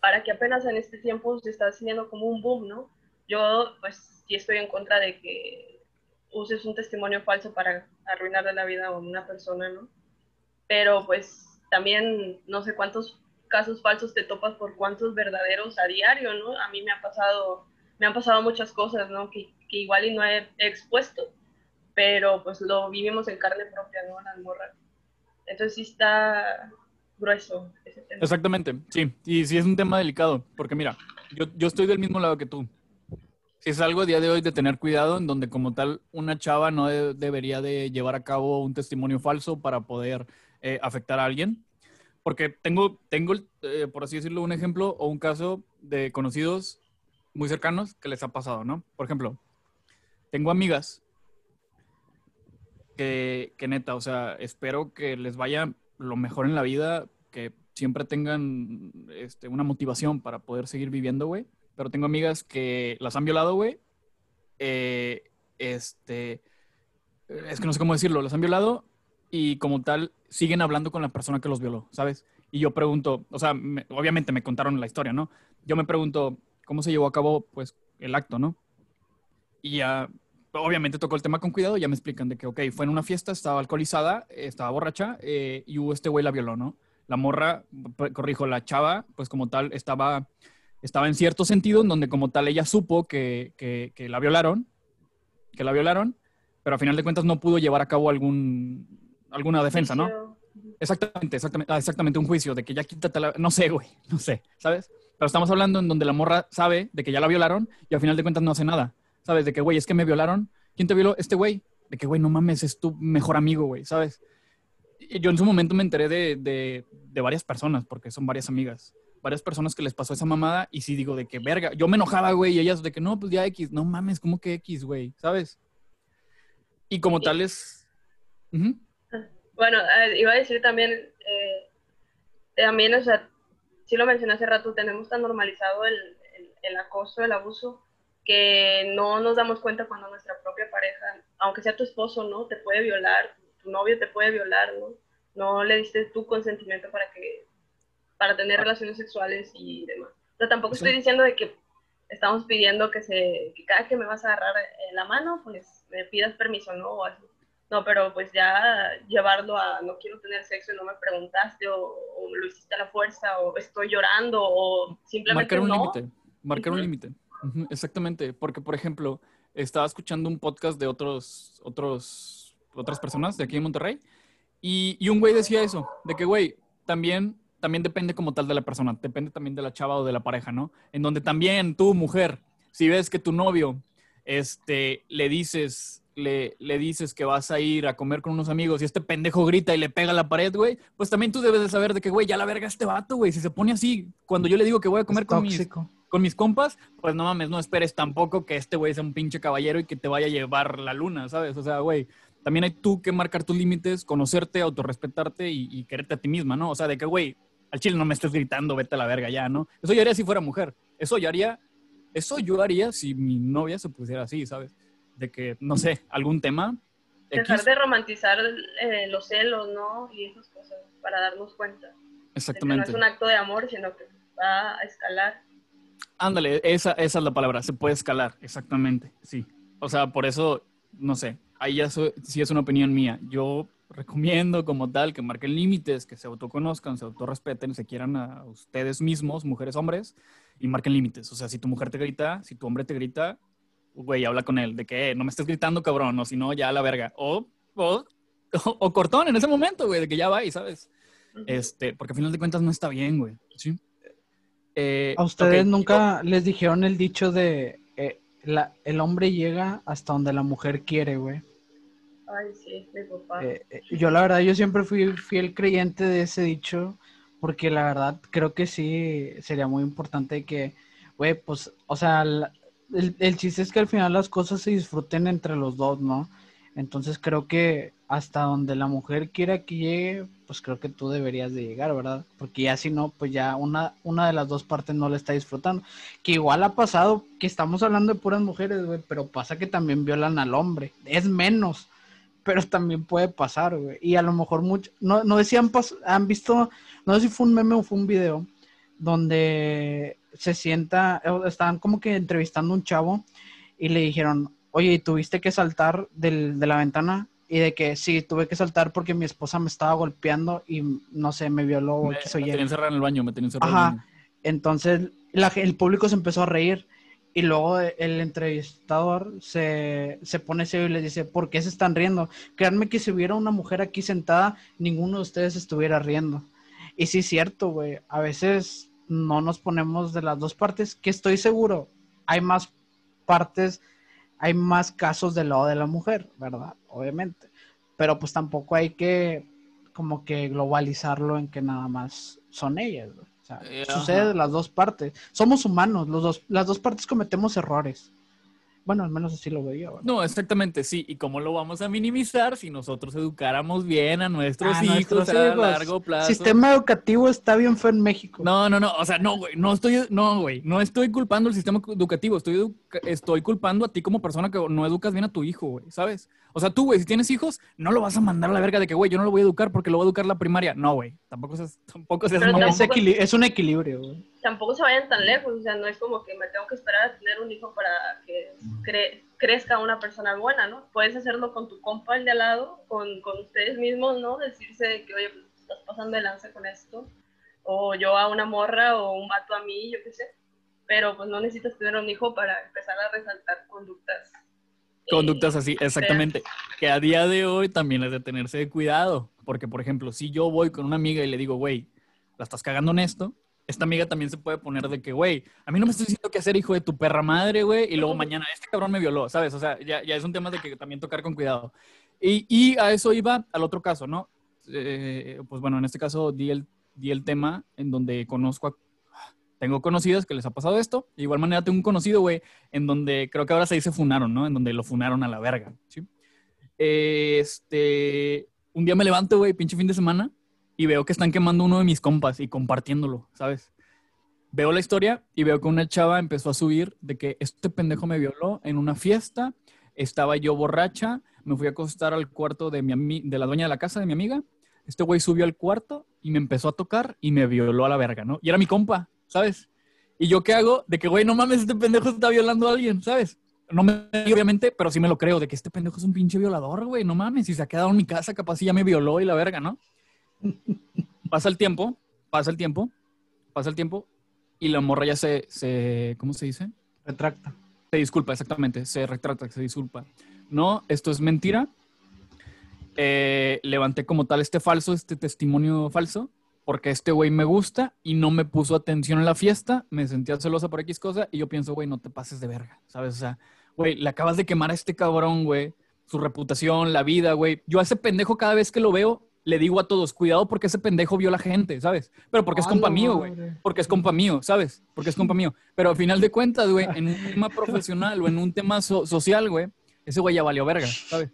para que apenas en este tiempo se está haciendo como un boom, ¿no? Yo, pues, sí estoy en contra de que uses un testimonio falso para arruinarle la vida a una persona, ¿no? Pero, pues, también no sé cuántos casos falsos te topas por cuántos verdaderos a diario, ¿no? A mí me ha pasado, me han pasado muchas cosas, ¿no? Que, igual y no he expuesto, pero pues lo vivimos en carne propia, ¿no? Las morras. Entonces sí está grueso. Exactamente, sí. Y sí es un tema delicado, porque mira, yo, estoy del mismo lado que tú. Es algo a día de hoy de tener cuidado, en donde como tal una chava no de- debería de llevar a cabo un testimonio falso para poder eh, afectar a alguien. Porque tengo, tengo eh, por así decirlo, un ejemplo o un caso de conocidos muy cercanos que les ha pasado, ¿no? Por ejemplo, tengo amigas que, que neta, o sea, espero que les vaya lo mejor en la vida, que siempre tengan este, una motivación para poder seguir viviendo, güey. Pero tengo amigas que las han violado, güey. Eh, este, es que no sé cómo decirlo, las han violado y como tal siguen hablando con la persona que los violó, ¿sabes? Y yo pregunto, o sea, me- obviamente me contaron la historia, ¿no? Yo me pregunto, ¿cómo se llevó a cabo, pues, el acto, ¿no? Y ya, obviamente tocó el tema con cuidado, ya me explican de que, ok, fue en una fiesta, estaba alcoholizada, eh, estaba borracha, eh, y este güey la violó, ¿no? La morra, corrijo, la chava, pues como tal, estaba, estaba en cierto sentido, en donde como tal ella supo que, que, que la violaron, que la violaron, pero a final de cuentas no pudo llevar a cabo algún, alguna defensa, ¿no? Exactamente, exactamente, ah, exactamente, un juicio de que ya quítate la... No sé, güey, no sé, ¿sabes? Pero estamos hablando en donde la morra sabe de que ya la violaron y al final de cuentas no hace nada, ¿sabes? De que, güey, es que me violaron. ¿Quién te violó? Este güey. De que, güey, no mames, es tu mejor amigo, güey, ¿sabes? Y yo en su momento me enteré de, de, de varias personas, porque son varias amigas, varias personas que les pasó esa mamada y sí digo de que, verga, yo me enojaba, güey, y ellas de que, no, pues ya X, no mames, ¿cómo que X, güey? ¿Sabes? Y como tal es... Ujú. Bueno, eh, iba a decir también, eh, también, o sea, sí lo mencioné hace rato, tenemos tan normalizado el, el, el acoso, el abuso, que no nos damos cuenta cuando nuestra propia pareja, aunque sea tu esposo, ¿no? Te puede violar, tu novio te puede violar, ¿no? No le diste tu consentimiento para que, para tener relaciones sexuales y demás. O sea, tampoco estoy diciendo de que estamos pidiendo que se, que cada que me vas a agarrar la mano, pues me pidas permiso, ¿no? O así. No, pero pues ya llevarlo a no quiero tener sexo y no me preguntaste, o, o lo hiciste a la fuerza, o estoy llorando, o simplemente Marcar un no. límite. Marcar un límite. Exactamente. Porque, por ejemplo, estaba escuchando un podcast de otros, otros, otras personas de aquí en Monterrey. Y, y un güey decía eso, de que, güey, también, también depende como tal de la persona, depende también de la chava o de la pareja, ¿no? En donde también tú, mujer, si ves que tu novio, este, le dices, le, le dices que vas a ir a comer con unos amigos y este pendejo grita y le pega a la pared, güey, pues también tú debes de saber de que, güey, ya la verga este vato, güey, si se pone así, cuando yo le digo que voy a comer Es con mis, con mis compas, pues no mames, no esperes tampoco que este güey sea un pinche caballero y que te vaya a llevar la luna, ¿sabes? O sea, güey, también hay tú que marcar tus límites, conocerte, autorrespetarte y, y quererte a ti misma, ¿no? O sea, de que, güey, al chile no me estés gritando, vete a la verga ya, ¿no? Eso yo haría si fuera mujer. Eso yo haría, eso yo haría si mi novia se pusiera así, ¿sabes? De que, no sé, algún tema. Dejar X, de romantizar eh, los celos, ¿no? Y esas cosas, para darnos cuenta. De que no exactamente. es un acto de amor, sino que va a escalar. Ándale, esa, esa es la palabra, se puede escalar, exactamente, sí. O sea, por eso, no sé, ahí ya so- sí es una opinión mía. Yo recomiendo como tal que marquen límites, que se autoconozcan, se autorrespeten, se quieran a ustedes mismos, mujeres, hombres, y marquen límites. O sea, si tu mujer te grita, si tu hombre te grita, güey, habla con él, de que "Eh, no me estés gritando, cabrón, o si no, ya a la verga. O, o, o, cortón en ese momento, güey, de que ya va y sabes. Este, porque al final de cuentas no está bien, güey. ¿sí? Eh, ¿A ustedes nunca les dijeron el dicho de eh, la- el hombre llega hasta donde la mujer quiere, güey? Ay, sí, mi papá. Eh, eh, yo la verdad, yo siempre fui fiel creyente de ese dicho, porque la verdad creo que sí sería muy importante que, güey, pues, o sea, la- el, el chiste es que al final las cosas se disfruten entre los dos, ¿no? Entonces creo que hasta donde la mujer quiera que llegue, pues creo que tú deberías de llegar, ¿verdad? Porque ya si no, pues ya una, una de las dos partes no la está disfrutando. Que igual ha pasado que estamos hablando de puras mujeres, güey, pero pasa que también violan al hombre. Es menos, pero también puede pasar, güey. Y a lo mejor mucho, no, no sé si han, han visto, no sé si fue un meme o fue un video, donde se sienta, estaban como que entrevistando a un chavo y le dijeron, oye, ¿y tuviste que saltar del- de la ventana? Y de que sí, tuve que saltar porque mi esposa me estaba golpeando y no sé, me violó Me, X o me Y". tenía en el baño, me tenía encerrado Ajá. en el baño. Entonces la el público se empezó a reír y luego el entrevistador se, se pone serio y le dice, ¿por qué se están riendo? Créanme que si hubiera una mujer aquí sentada, ninguno de ustedes estuviera riendo. Y sí es cierto, güey, a veces no nos ponemos de las dos partes, que estoy seguro, hay más partes, hay más casos del lado de la mujer, ¿verdad? Obviamente. Pero pues tampoco hay que como que globalizarlo en que nada más son ellas. O sea, Eh, sucede de las dos partes. Somos humanos, los dos, las dos partes cometemos errores. Bueno, al menos así lo. ¿verdad? No, exactamente, sí. ¿Y cómo lo vamos a minimizar si nosotros educáramos bien a nuestros A hijos nuestros a hijos. largo plazo? Sistema educativo está bien feo en México. No, no, no, o sea, no, güey, no estoy, no, güey, no estoy culpando al sistema educativo, estoy, estoy culpando a ti como persona que no educas bien a tu hijo, güey, ¿sabes? O sea, tú, güey, si tienes hijos, no lo vas a mandar a la verga de que, güey, yo no lo voy a educar porque lo voy a educar la primaria. No, güey, tampoco seas, tampoco seas mamón. es, es un equilibrio, güey. Tampoco se vayan tan lejos, o sea, no es como que me tengo que esperar a tener un hijo para que cre- crezca una persona buena, ¿no? Puedes hacerlo con tu compa el de al lado, con, con ustedes mismos, ¿no? Decirse que, oye, pues estás pasando de lanza con esto, o yo a una morra, o un vato a mí, yo qué sé. Pero pues no necesitas tener un hijo para empezar a resaltar conductas. Conductas así, exactamente. Que a día de hoy también es de tenerse de cuidado. Porque, por ejemplo, si yo voy con una amiga y le digo, güey, la estás cagando en esto, esta amiga también se puede poner de que, güey, a mí no me estás diciendo qué hacer, hijo de tu perra madre, güey, y luego mañana este cabrón me violó, ¿sabes? O sea, ya, ya es un tema de que también tocar con cuidado. Y, y a eso iba al otro caso, ¿no? Eh, pues bueno, en este caso di el, di el tema en donde conozco a... Tengo conocidas que les ha pasado esto. De igual manera tengo un conocido, güey, en donde creo que ahora se dice funaron, ¿no? En donde lo funaron a la verga, ¿sí? Este, un día me levanto, güey, pinche fin de semana, y veo que están quemando uno de mis compas y compartiéndolo, ¿sabes? Veo la historia y veo que una chava empezó a subir de que este pendejo me violó en una fiesta, estaba yo borracha, me fui a acostar al cuarto de, mi de la dueña de la casa, de mi amiga, este güey subió al cuarto y me empezó a tocar y me violó a la verga, ¿no? Y era mi compa, ¿sabes? ¿Y yo qué hago? De que, güey, no mames, este pendejo está violando a alguien, ¿sabes? no me obviamente, pero sí me lo creo, de que este pendejo es un pinche violador, güey, no mames, si se ha quedado en mi casa, capaz si ya me violó y la verga, ¿no? pasa el tiempo, pasa el tiempo, pasa el tiempo, y la morra ya se, se ¿cómo se dice? Retracta. Se disculpa, exactamente, se retrata, se disculpa. No, esto es mentira. Eh, levanté como tal este falso, este testimonio falso, porque este güey me gusta y no me puso atención en la fiesta, me sentía celosa por X cosa y yo pienso, güey, no te pases de verga, ¿sabes? O sea, güey, le acabas de quemar a este cabrón, güey, su reputación, la vida, güey. Yo a ese pendejo cada vez que lo veo, le digo a todos, cuidado porque ese pendejo vio a la gente, ¿sabes? Pero porque es compa mío, güey. Porque es compa mío, ¿sabes? Porque es compa mío. Pero al final de cuentas, güey, en un tema profesional o en un tema so- social, güey, ese güey ya valió verga, ¿sabes?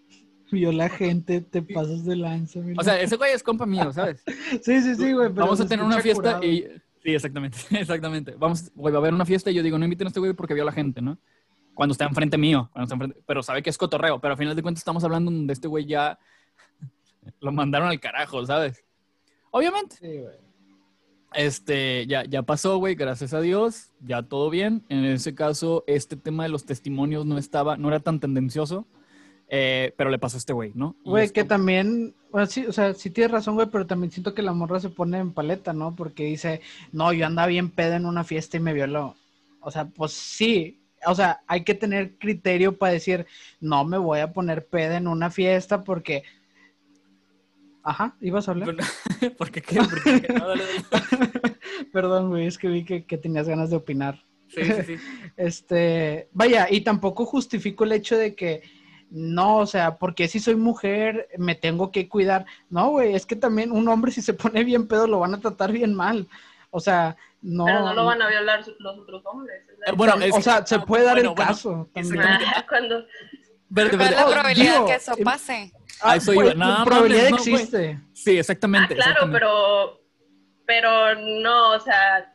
Vio la gente, te pasas de lanza. mira. O sea, ese güey es compa mío, ¿sabes? sí, sí, sí, güey. pero Vamos a se tener una fiesta curado. y... Sí, exactamente, exactamente. Vamos, güey, va a haber una fiesta y yo digo, no inviten a este güey porque vio a la gente, ¿no? Cuando está enfrente mío, cuando está enfrente- pero sabe que es cotorreo, pero al final de cuentas estamos hablando de este güey ya lo mandaron al carajo, ¿sabes? Obviamente, Sí, güey. este, ya, ya pasó, güey, gracias a Dios, ya todo bien. En ese caso, este tema de los testimonios no estaba, no era tan tendencioso, eh, pero le pasó a este güey, ¿no? Güey, que también, bueno, sí, o sea, sí tienes razón, güey, pero también siento que la morra se pone en paleta, ¿no? Porque dice, no, yo andaba bien pedo en una fiesta y me violó. O sea, pues sí, o sea, hay que tener criterio para decir, no me voy a poner peda en una fiesta porque... Ajá, ¿ibas a hablar? ¿Por qué qué? ¿Por qué? No, dale, dale. Perdón, güey, es que vi que, que tenías ganas de opinar. Sí, sí, sí. Este, vaya, y tampoco justifico el hecho de que no, o sea, porque si soy mujer me tengo que cuidar. No, güey, es que también un hombre si se pone bien pedo lo van a tratar bien mal. O sea, no. Pero no lo van a violar su- los otros hombres. Eh, bueno, es- o sea, se puede dar Bueno, el bueno, caso. Ah, cuando Verde, ¿Cuál es la Oh, probabilidad digo, que eso em- pase? A eso pues, No, probabilidad no, existe. Sí, Ah, exactamente. claro, exactamente. pero, pero no, o sea,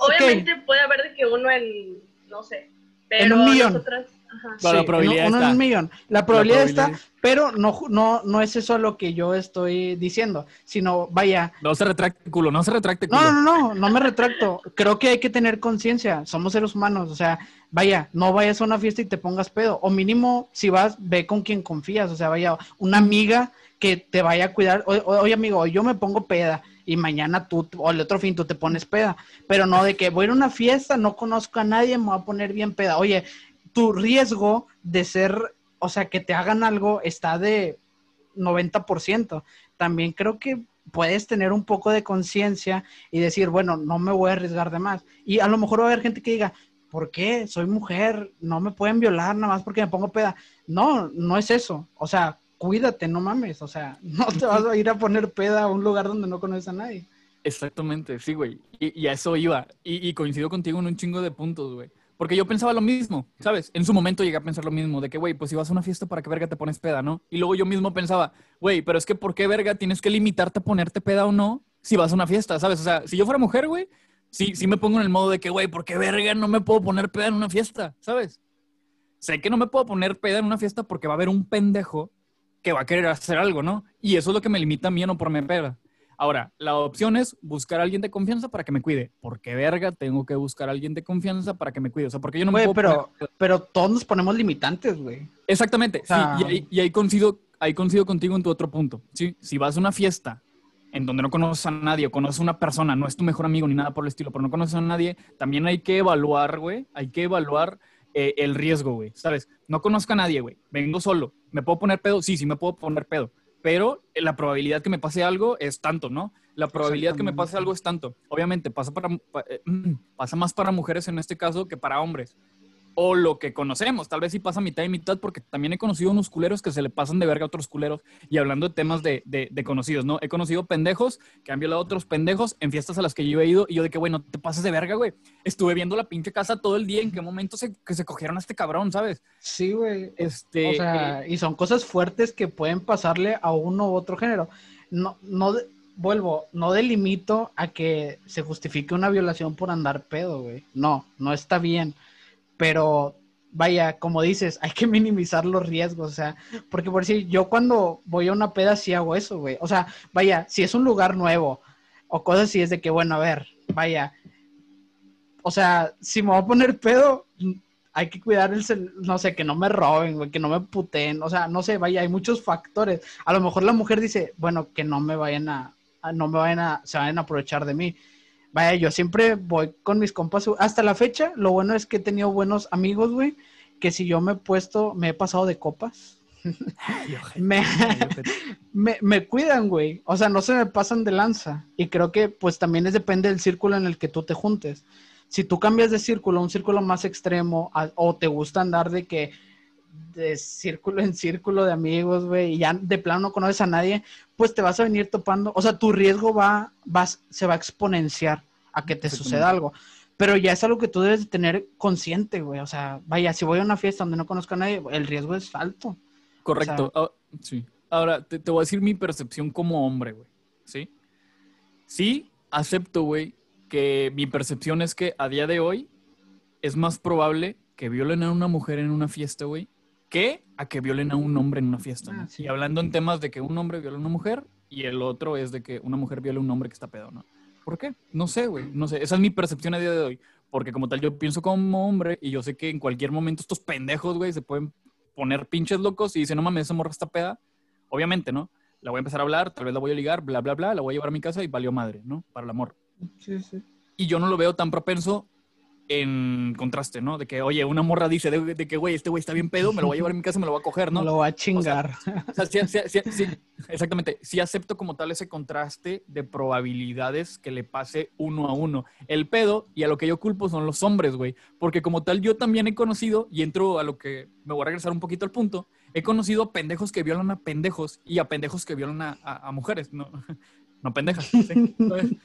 obviamente puede haber de que uno en, no sé, pero En un millón. nosotras, ajá. La probabilidad uno, uno en está. un millón. La probabilidad, probabilidad está, pero no, no, no es eso lo que yo estoy diciendo, sino, vaya, No se retracte culo, no se retracte culo. No, no, no, no me retracto. Creo que hay que tener conciencia. Somos seres humanos. O sea, vaya, no vayas a una fiesta y te pongas pedo. O mínimo, si vas, ve con quien confías. O sea, vaya, una amiga que te vaya a cuidar. O- Oye, amigo, yo me pongo peda y mañana tú, o el otro fin tú te pones peda. Pero no de que voy a ir a una fiesta, no conozco a nadie, me voy a poner bien peda. Oye, tu riesgo de ser, o sea, que te hagan algo está de 90%. También creo que puedes tener un poco de conciencia y decir, bueno, no me voy a arriesgar de más. Y a lo mejor va a haber gente que diga, ¿por qué? Soy mujer, no me pueden violar nada más porque me pongo peda. No, no es eso. O sea, cuídate, no mames. O sea, no te vas a ir a poner peda a un lugar donde no conoces a nadie. Exactamente, sí, güey. Y, a eso iba. Y coincido contigo en un chingo de puntos, güey. Porque yo pensaba lo mismo, ¿sabes? En su momento llegué a pensar lo mismo, de que, güey, pues si vas a una fiesta, ¿para qué verga te pones peda, no? Y luego yo mismo pensaba, güey, pero es que ¿por qué verga tienes que limitarte a ponerte peda o no si vas a una fiesta, ¿sabes? O sea, si yo fuera mujer, güey, sí, sí me pongo en el modo de que, güey, ¿por qué verga no me puedo poner peda en una fiesta, ¿sabes? Sé que no me puedo poner peda en una fiesta porque va a haber un pendejo que va a querer hacer algo, ¿no? Y eso es lo que me limita a mí a no ponerme peda. Ahora, la opción es buscar a alguien de confianza para que me cuide. ¿Por qué verga tengo que buscar a alguien de confianza para que me cuide? O sea, porque yo no me puedo pero, pero todos nos ponemos limitantes, güey. Exactamente, O sea- sí, y ahí, y ahí coincido, ahí coincido contigo en tu otro punto. ¿sí? Si vas a una fiesta en donde no conoces a nadie o conoces a una persona, no es tu mejor amigo ni nada por el estilo, pero no conoces a nadie, también hay que evaluar, güey, hay que evaluar eh, el riesgo, güey, ¿sabes? No conozco a nadie, güey, vengo solo, ¿me puedo poner pedo? Sí, sí me puedo poner pedo, pero la probabilidad que me pase algo es tanto, ¿no? La probabilidad que me pase algo es tanto. Obviamente, pasa, para, pa- eh, pasa más para mujeres en este caso que para hombres o lo que conocemos. Tal vez sí pasa mitad y mitad, porque también he conocido unos culeros que se le pasan de verga a otros culeros. Y hablando de temas de, de- de conocidos, ¿no? He conocido pendejos que han violado a otros pendejos en fiestas a las que yo he ido. Y yo de que, güey, no te pases de verga, güey. Estuve viendo la pinche casa todo el día. ¿En qué momento se, que se cogieron a este cabrón, sabes? Sí, güey. Este, O sea, y son cosas fuertes que pueden pasarle a uno u otro género. No, no, vuelvo, no delimito a que se justifique una violación por andar pedo, güey. No, no está bien. Pero, vaya, como dices, hay que minimizar los riesgos, o sea, porque por decir, yo cuando voy a una peda sí hago eso, güey. O sea, vaya, si es un lugar nuevo o cosas así, es de que, bueno, a ver, vaya. O sea, si me voy a poner pedo, hay que cuidar el, no sé, que no me roben, güey, que no me puteen, o sea, no sé, vaya, hay muchos factores. A lo mejor la mujer dice, bueno, que no me vayan a, a- no me vayan a, se vayan a aprovechar de mí. Vaya, yo siempre voy con mis compas, hasta la fecha, lo bueno es que he tenido buenos amigos, güey, que si yo me he puesto, me he pasado de copas, me, me, me cuidan, güey. O sea, no se me pasan de lanza. Y creo que pues también es depende del círculo en el que tú te juntes. Si tú cambias de círculo a un círculo más extremo a- o te gusta andar de que de círculo en círculo de amigos, güey, y ya de plano no conoces a nadie, pues te vas a venir topando, o sea, tu riesgo va, va se va a exponenciar a que te suceda algo. Pero ya es algo que tú debes de tener consciente, güey. O sea, vaya, si voy a una fiesta donde no conozco a nadie, el riesgo es alto. Correcto. Ah, sí. Ahora, te, te voy a decir mi percepción como hombre, güey. ¿Sí? Sí, acepto, güey, que mi percepción es que a día de hoy es más probable que violen a una mujer en una fiesta, güey, que a que violen a un hombre en una fiesta. ¿no? Ah, sí. Y hablando en temas de que un hombre viola a una mujer y el otro es de que una mujer viola a un hombre que está pedo, ¿no? ¿Por qué? No sé, güey. No sé. Esa es mi percepción a día de hoy. Porque como tal, yo pienso como hombre y yo sé que en cualquier momento estos pendejos, güey, se pueden poner pinches locos y dicen, no mames, esa morra está peda. Obviamente, ¿no? La voy a empezar a hablar, tal vez la voy a ligar, bla, bla, bla, la voy a llevar a mi casa y valió madre, ¿no? Para el amor. Sí, sí. Y yo no lo veo tan propenso en contraste, ¿no? De que, oye, una morra dice de, de que, güey, este güey está bien pedo, me lo voy a llevar a mi casa me lo voy a coger, ¿no? No lo va a chingar. O sea, sí, sí, sí, sí, exactamente. Sí acepto como tal ese contraste de probabilidades que le pase uno a uno. El pedo y a lo que yo culpo son los hombres, güey. Porque como tal yo también he conocido, y entro a lo que me voy a regresar un poquito al punto, he conocido pendejos que violan a pendejos y a pendejos que violan a, a- a mujeres, no, no pendejas. ¿sí?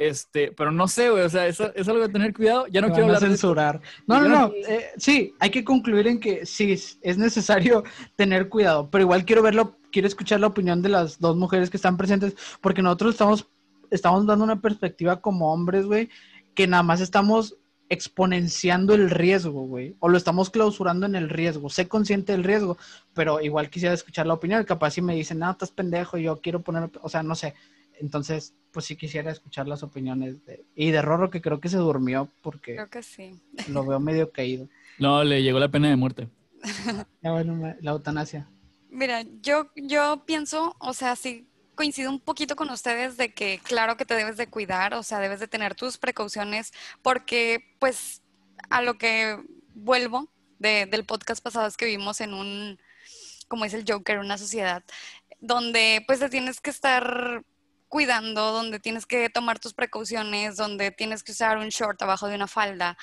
Este, pero no sé, güey, o sea, eso, eso es algo de tener cuidado. Ya no quiero hablar de censurar. No, no, no. no- eh, sí, hay que concluir en que sí, es necesario tener cuidado, pero igual quiero verlo, quiero escuchar la opinión de las dos mujeres que están presentes, porque nosotros estamos, estamos dando una perspectiva como hombres, güey, que nada más estamos exponenciando el riesgo, güey, o lo estamos clausurando en el riesgo. Sé consciente del riesgo, pero igual quisiera escuchar la opinión. Capaz si me dicen, no, estás pendejo, yo quiero poner, o sea, no sé. Entonces, pues sí quisiera escuchar las opiniones de, y de Rorro, que creo que se durmió porque Creo que sí. lo veo medio caído. No, le llegó la pena de muerte. Ya bueno, la eutanasia. Mira, yo, yo pienso, o sea, sí coincido un poquito con ustedes de que claro que te debes de cuidar, o sea, debes de tener tus precauciones, porque pues a lo que vuelvo de- del podcast pasado es que vivimos en un, como es el Joker, una sociedad donde pues te tienes que estar cuidando, donde tienes que tomar tus precauciones, donde tienes que usar un short abajo de una falda,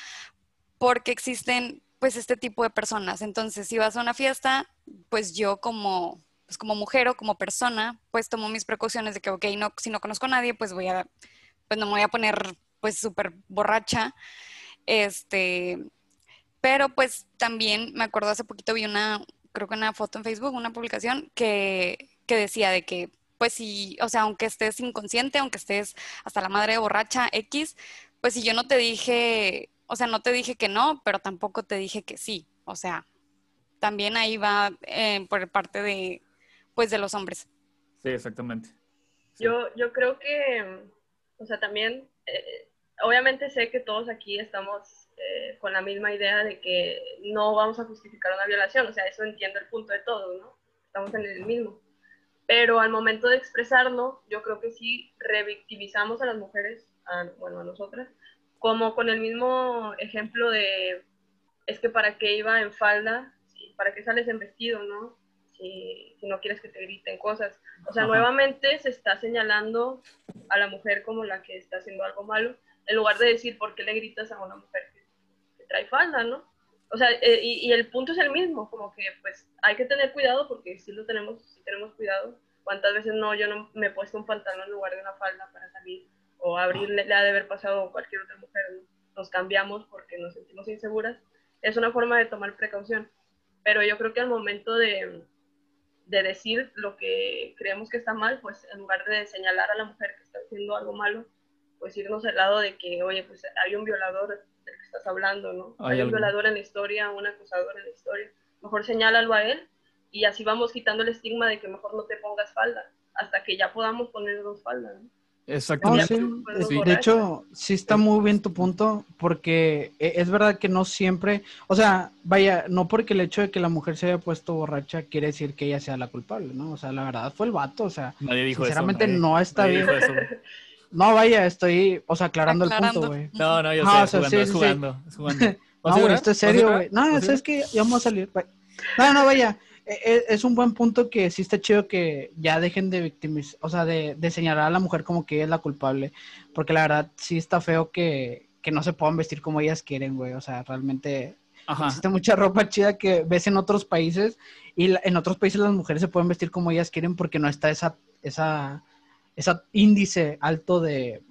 porque existen pues este tipo de personas. Entonces, si vas a una fiesta, pues yo como, pues como mujer o como persona, pues tomo mis precauciones de que, ok, no, si no conozco a nadie, pues voy a, pues no me voy a poner pues súper borracha. Este, pero pues también me acuerdo hace poquito vi una, creo que una foto en Facebook, una publicación que, que decía de que, pues si, o sea, aunque estés inconsciente, aunque estés hasta la madre borracha X, pues si yo no te dije, o sea, no te dije que no, pero tampoco te dije que sí. O sea, también ahí va eh, por parte de, pues, de los hombres. Sí, exactamente. Sí. Yo, yo creo que, o sea, también, eh, obviamente sé que todos aquí estamos eh, con la misma idea de que no vamos a justificar una violación, o sea, eso entiendo el punto de todos, ¿no? Estamos en el mismo. Pero al momento de expresarlo, yo creo que sí revictimizamos a las mujeres, a, bueno, a nosotras, como con el mismo ejemplo de, es que para qué iba en falda, para qué sales en vestido, ¿no? Si, si no quieres que te griten cosas. O sea, Ajá. nuevamente se está señalando a la mujer como la que está haciendo algo malo, en lugar de decir por qué le gritas a una mujer que, que trae falda, ¿no? O sea, eh, y, el punto es el mismo, como que pues hay que tener cuidado porque sí lo tenemos, sí tenemos cuidado. ¿Cuántas veces no, yo no me he puesto un pantalón en lugar de una falda para salir? O a Abril le, le ha de haber pasado a cualquier otra mujer, ¿no? Nos cambiamos porque nos sentimos inseguras. Es una forma de tomar precaución. Pero yo creo que al momento de, de decir lo que creemos que está mal, pues en lugar de señalar a la mujer que está haciendo algo malo, pues irnos al lado de que, oye, pues hay un violador del que estás hablando, ¿no? Hay Hay, un violador en la historia, un acusador en la historia. Mejor señálalo a él y así vamos quitando el estigma de que mejor no te pongas falda, hasta que ya podamos ponernos falda, ¿no? No, Exactamente. sí, es- sí. de hecho, sí está muy bien tu punto, porque e- es verdad que no siempre, o sea, vaya, no porque el hecho de que la mujer se haya puesto borracha quiere decir que ella sea la culpable, ¿no? O sea, la verdad fue el vato, o sea, Nadie dijo sinceramente eso. nadie- no está nadie bien. dijo eso, güey. No, vaya, estoy, o sea, aclarando, el punto, güey. No, no, yo Ah, sé, o sea, es jugando, sí, es sí, sí. jugando, es jugando. ¿Vas a No, güey, llorar? esto es ¿Vas a serio, güey. No, ¿Vas a eso llorar? es que ya vamos a salir. No, no, vaya. E- e- Es un buen punto que sí está chido que ya dejen de victimizar, o sea, de, de señalar a la mujer como que ella es la culpable. Porque la verdad sí está feo que, que no se puedan vestir como ellas quieren, güey. O sea, realmente Ajá. existe mucha ropa chida que ves en otros países y la- en otros países las mujeres se pueden vestir como ellas quieren porque no está esa, esa, esa índice alto de,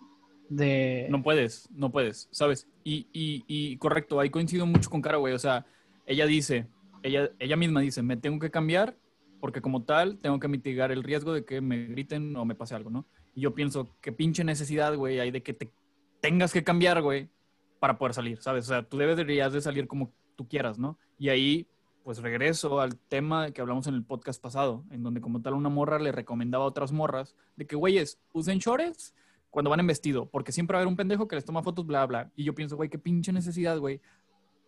de... No puedes, no puedes, ¿sabes? Y, y, y correcto, ahí coincido mucho con Cara, güey. O sea, ella dice, ella, ella misma dice, me tengo que cambiar porque como tal tengo que mitigar el riesgo de que me griten o me pase algo, ¿no? Y yo pienso, qué pinche necesidad, güey, hay de que te tengas que cambiar, güey, para poder salir, ¿sabes? O sea, tú deberías de salir como tú quieras, ¿no? Y ahí, pues regreso al tema que hablamos en el podcast pasado, en donde como tal una morra le recomendaba a otras morras de que, güeyes, usen shorts cuando van en vestido, porque siempre va a haber un pendejo que les toma fotos, bla, bla. Y yo pienso, güey, qué pinche necesidad, güey,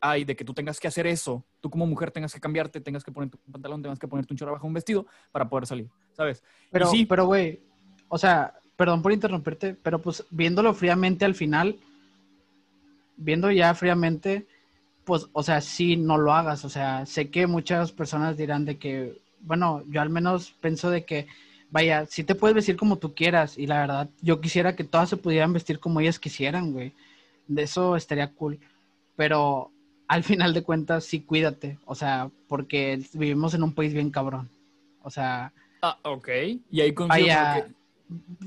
hay de que tú tengas que hacer eso. Tú como mujer tengas que cambiarte, tengas que poner tu pantalón, tengas que ponerte un chorro abajo un vestido para poder salir, ¿sabes? Pero, Y sí. pero, güey, o sea, perdón por interrumpirte, pero pues viéndolo fríamente al final, viendo ya fríamente, pues, o sea, sí, no lo hagas. O sea, sé que muchas personas dirán de que, bueno, yo al menos pienso de que, vaya, sí te puedes vestir como tú quieras. Y la verdad, yo quisiera que todas se pudieran vestir como ellas quisieran, güey. De eso estaría cool. Pero al final de cuentas, sí, cuídate. O sea, porque vivimos en un país bien cabrón. O sea, Ah, ok. Y ahí Vaya, porque-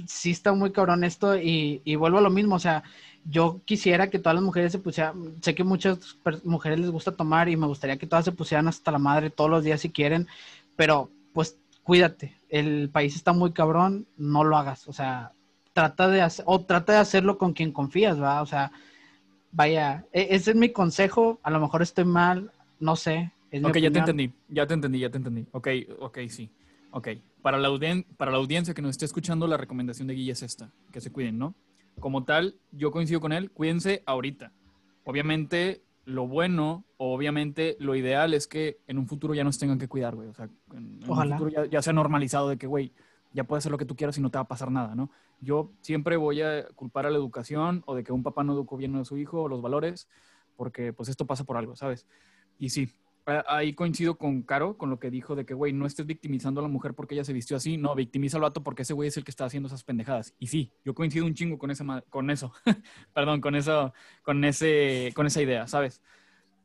sí está muy cabrón esto y, y vuelvo a lo mismo, o sea, yo quisiera que todas las mujeres se pusieran, sé que muchas mujeres les gusta tomar y me gustaría que todas se pusieran hasta la madre todos los días si quieren, pero pues cuídate, el país está muy cabrón, no lo hagas, o sea, trata de hacer, o trata de hacerlo con quien confías, ¿va? O sea, vaya, e- ese es mi consejo, a lo mejor estoy mal, no sé. es Ok, ya te entendí, ya te entendí, ya te entendí. Ok, ok, sí. Ok, para la, audien- para la audiencia que nos esté escuchando, la recomendación de Guille es esta, que se cuiden, ¿no? Como tal, yo coincido con él, cuídense ahorita. Obviamente, lo bueno, obviamente lo ideal es que en un futuro ya nos tengan que cuidar, güey. O sea, en, en un futuro ya, ya sea normalizado de que, güey, ya puedes hacer lo que tú quieras y no te va a pasar nada, ¿no? Yo siempre voy a culpar a la educación o de que un papá no educó bien a su hijo o los valores, porque pues esto pasa por algo, ¿sabes? Y sí, ahí coincido con Caro, con lo que dijo de que, güey, no estés victimizando a la mujer porque ella se vistió así, no, victimiza al vato porque ese güey es el que está haciendo esas pendejadas. Y sí, yo coincido un chingo con, esa, con eso, perdón, con eso, con, ese, con esa idea, ¿sabes?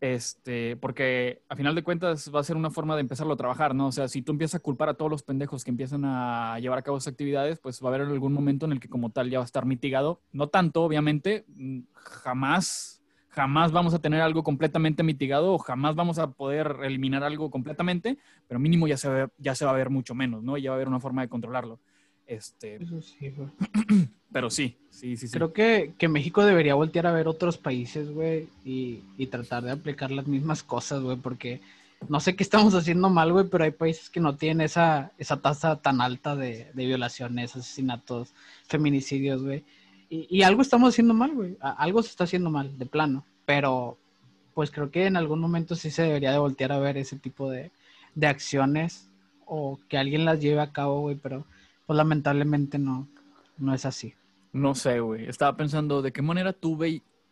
Este, porque a final de cuentas va a ser una forma de empezarlo a trabajar, ¿no? O sea, si tú empiezas a culpar a todos los pendejos que empiezan a llevar a cabo esas actividades, pues va a haber algún momento en el que como tal ya va a estar mitigado. No tanto, obviamente, mm, jamás, jamás vamos a tener algo completamente mitigado o jamás vamos a poder eliminar algo completamente, pero mínimo ya se, ve- ya se va a ver mucho menos, ¿no? Ya va a haber una forma de controlarlo. Este, Eso sí, güey. pero sí, sí, sí, sí. Creo que, que México debería voltear a ver otros países, güey, y, y tratar de aplicar las mismas cosas, güey, porque no sé qué estamos haciendo mal, güey, pero hay países que no tienen esa, esa tasa tan alta de, de violaciones, asesinatos, feminicidios, güey. Y, algo estamos haciendo mal, güey. Algo se está haciendo mal, de plano. Pero, pues creo que en algún momento sí se debería de voltear a ver ese tipo de, de acciones o que alguien las lleve a cabo, güey, pero pues lamentablemente no, no es así. No sé, güey. Estaba pensando de qué manera tú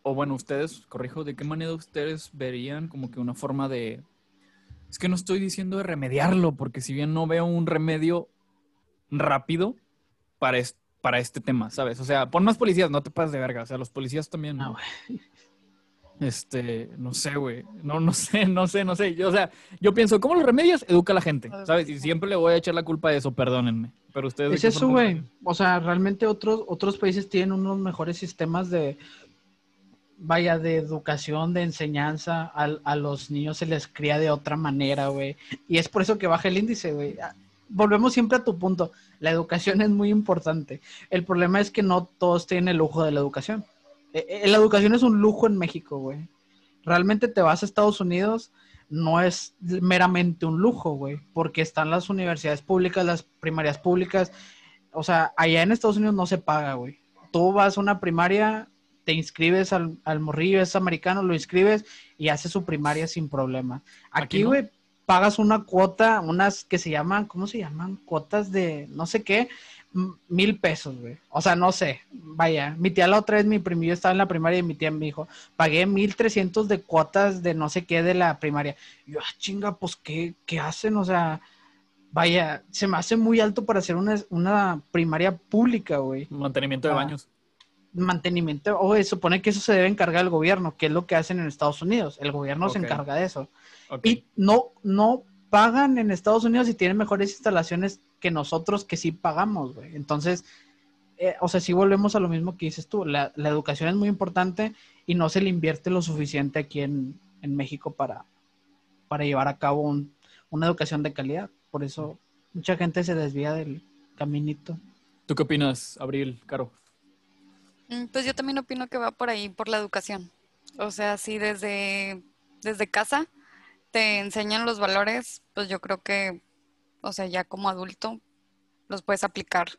o bueno, ustedes, corrijo, de qué manera ustedes verían como que una forma de... Es que no estoy diciendo de remediarlo, porque si bien no veo un remedio rápido para, es- para este tema, ¿sabes? O sea, pon más policías, no te pases de verga. O sea, los policías también... Ah, güey. Este, no sé, güey. No, no sé, no sé, no sé. Yo, o sea, yo pienso, ¿cómo los remedias? Educa a la gente, ¿sabes? Y siempre le voy a echar la culpa de eso, perdónenme. Pero ustedes... ¿de Es eso, güey. O sea, realmente otros, otros países tienen unos mejores sistemas de, vaya, de educación, de enseñanza. Al- A, los niños se les cría de otra manera, güey. Y es por eso que baja el índice, güey. Volvemos siempre a tu punto. La educación es muy importante. El problema es que no todos tienen el lujo de la educación. Eh, eh, La educación es un lujo en México, güey. Realmente te vas a Estados Unidos, no es meramente un lujo, güey, porque están las universidades públicas, las primarias públicas, o sea, allá en Estados Unidos no se paga, güey. Tú vas a una primaria, te inscribes al, al morrillo, es americano, lo inscribes y hace su primaria sin problema. Aquí no. Pagas una cuota, unas que se llaman, ¿cómo se llaman? Cuotas de no sé qué, mil pesos, güey. O sea, no sé, vaya. Mi tía la otra vez, mi primillo estaba en la primaria y mi tía me dijo, pagué mil trescientos de cuotas de no sé qué de la primaria. Y yo, ah, chinga, pues, ¿qué, qué hacen? O sea, vaya, se me hace muy alto para hacer una, una primaria pública, güey Mantenimiento de Ah. baños. mantenimiento, o supone que eso se debe encargar el gobierno, que es lo que hacen en Estados Unidos. El gobierno se encarga de eso. Y no, no pagan en Estados Unidos y tienen mejores instalaciones que nosotros que sí pagamos, güey. Entonces, eh, o sea, sí volvemos a lo mismo que dices tú. La, la educación es muy importante y no se le invierte lo suficiente aquí en, en México para, para llevar a cabo un- una educación de calidad. Por eso mucha gente se desvía del caminito. ¿Tú qué opinas, Abril, Caro? Mm, Pues yo también opino que va por ahí, por la educación. O sea, si desde, desde casa te enseñan los valores, pues yo creo que, o sea, ya como adulto los puedes aplicar.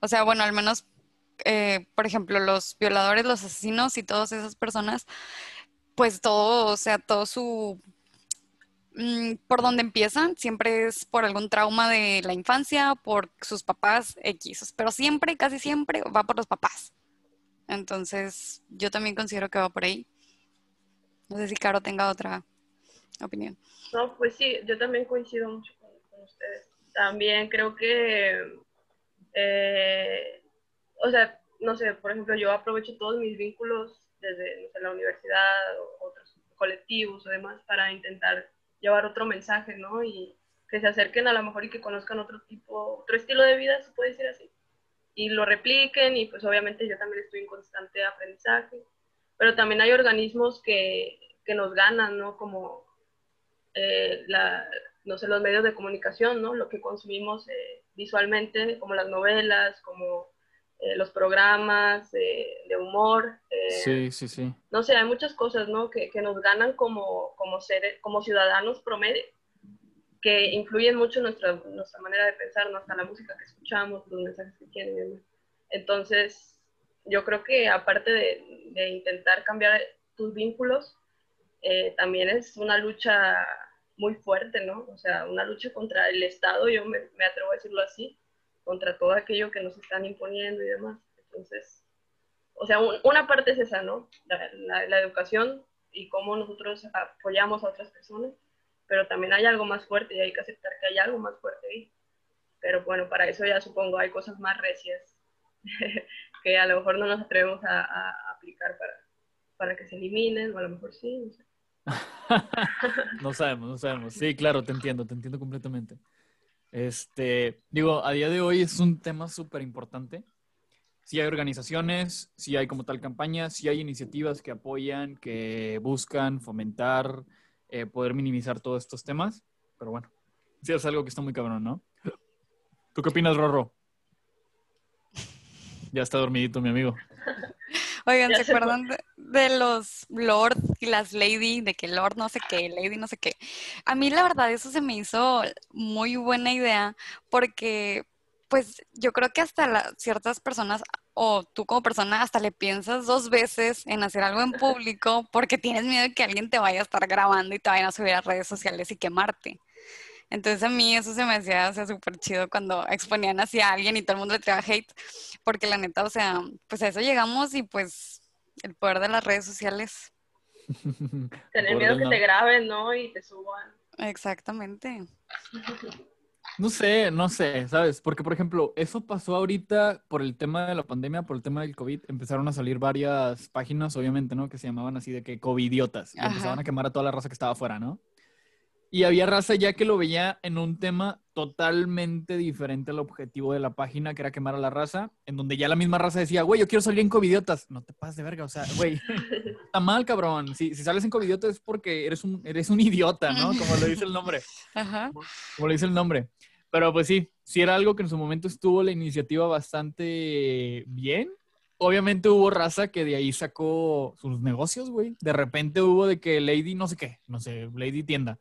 O sea, bueno, al menos, eh, por ejemplo, los violadores, los asesinos y todas esas personas, pues todo, o sea, todo su... mm, Por donde empiezan, siempre es por algún trauma de la infancia, por sus papás X, pero siempre, casi siempre va por los papás. Entonces, yo también considero que va por ahí. No sé si Caro tenga otra opinión. No, pues sí, yo también coincido mucho con, ustedes. También creo que, eh, o sea, no sé, por ejemplo, yo aprovecho todos mis vínculos desde la universidad o otros colectivos o demás para intentar llevar otro mensaje, ¿no? Y que se acerquen a lo mejor y que conozcan otro tipo, otro estilo de vida, se puede decir así. Y lo repliquen y pues obviamente yo también estoy en constante aprendizaje. Pero también hay organismos que, que nos ganan, ¿no? Como eh, la, no sé, los medios de comunicación, ¿no? Lo que consumimos eh, visualmente, como las novelas, como eh, los programas de humor. Sí, sí, sí. No sé, hay muchas cosas, ¿no? Que, que nos ganan como, como, seres, como ciudadanos promedio, que influyen mucho nuestra, nuestra manera de pensar, ¿no? Hasta la música que escuchamos, los mensajes que tienen. demás. Entonces, yo creo que aparte de, de intentar cambiar tus vínculos, eh, también es una lucha muy fuerte, ¿no? O sea, una lucha contra el Estado, yo me, atrevo a decirlo así, contra todo aquello que nos están imponiendo y demás. Entonces, o sea, un- una parte es esa, ¿no? La, educación y cómo nosotros apoyamos a otras personas, pero también hay algo más fuerte y hay que aceptar que hay algo más fuerte ahí. Pero bueno, para eso ya supongo hay cosas más recias que a lo mejor no nos atrevemos a, a aplicar para, para que se eliminen, o a lo mejor sí, no sé. No sabemos, no sabemos. Sí, claro, te entiendo, te entiendo completamente. Este, digo, a día de hoy es un tema súper importante. Sí hay organizaciones, sí hay como tal campañas, sí hay iniciativas que apoyan, que buscan fomentar, eh, poder minimizar todos estos temas. Pero bueno, sí es algo que está muy cabrón, ¿no? ¿Tú qué opinas, Rorro? Ya está dormidito, mi amigo. Oigan, ¿se acuerdan de, de los Lord y las Lady? De que Lord no sé qué, Lady no sé qué. A mí la verdad eso se me hizo muy buena idea porque pues yo creo que hasta la- ciertas personas o tú como persona hasta le piensas dos veces en hacer algo en público porque tienes miedo de que alguien te vaya a estar grabando y te vayan a subir a redes sociales y quemarte. Entonces a mí eso se me hacía, o sea, súper chido cuando exponían hacia alguien y todo el mundo le tiraba hate, porque la neta, o sea, pues a eso llegamos y pues el poder de las redes sociales. Tener miedo que te graben, ¿no? Y te suban. Exactamente. No sé, no sé, ¿sabes? Porque, por ejemplo, eso pasó ahorita por el tema de la pandemia, por el tema del COVID. Empezaron a salir varias páginas, obviamente, ¿no? Que se llamaban así de que COVIDiotas. Y empezaban a quemar a toda la raza que estaba afuera, ¿no? Y había raza ya que lo veía en un tema totalmente diferente al objetivo de la página, que era quemar a la raza, en donde ya la misma raza decía, güey, yo quiero salir en COVIDiotas. No te pases de verga, o sea, güey, está mal, cabrón. Si, si sales en COVIDiotas es porque eres un, eres un idiota, ¿no? Como lo dice el nombre Ajá. como le dice el nombre. Pero pues sí, sí era algo que en su momento estuvo la iniciativa bastante bien. Obviamente hubo raza que de ahí sacó sus negocios, güey. De repente hubo de que Lady no sé qué, no sé, Lady tienda.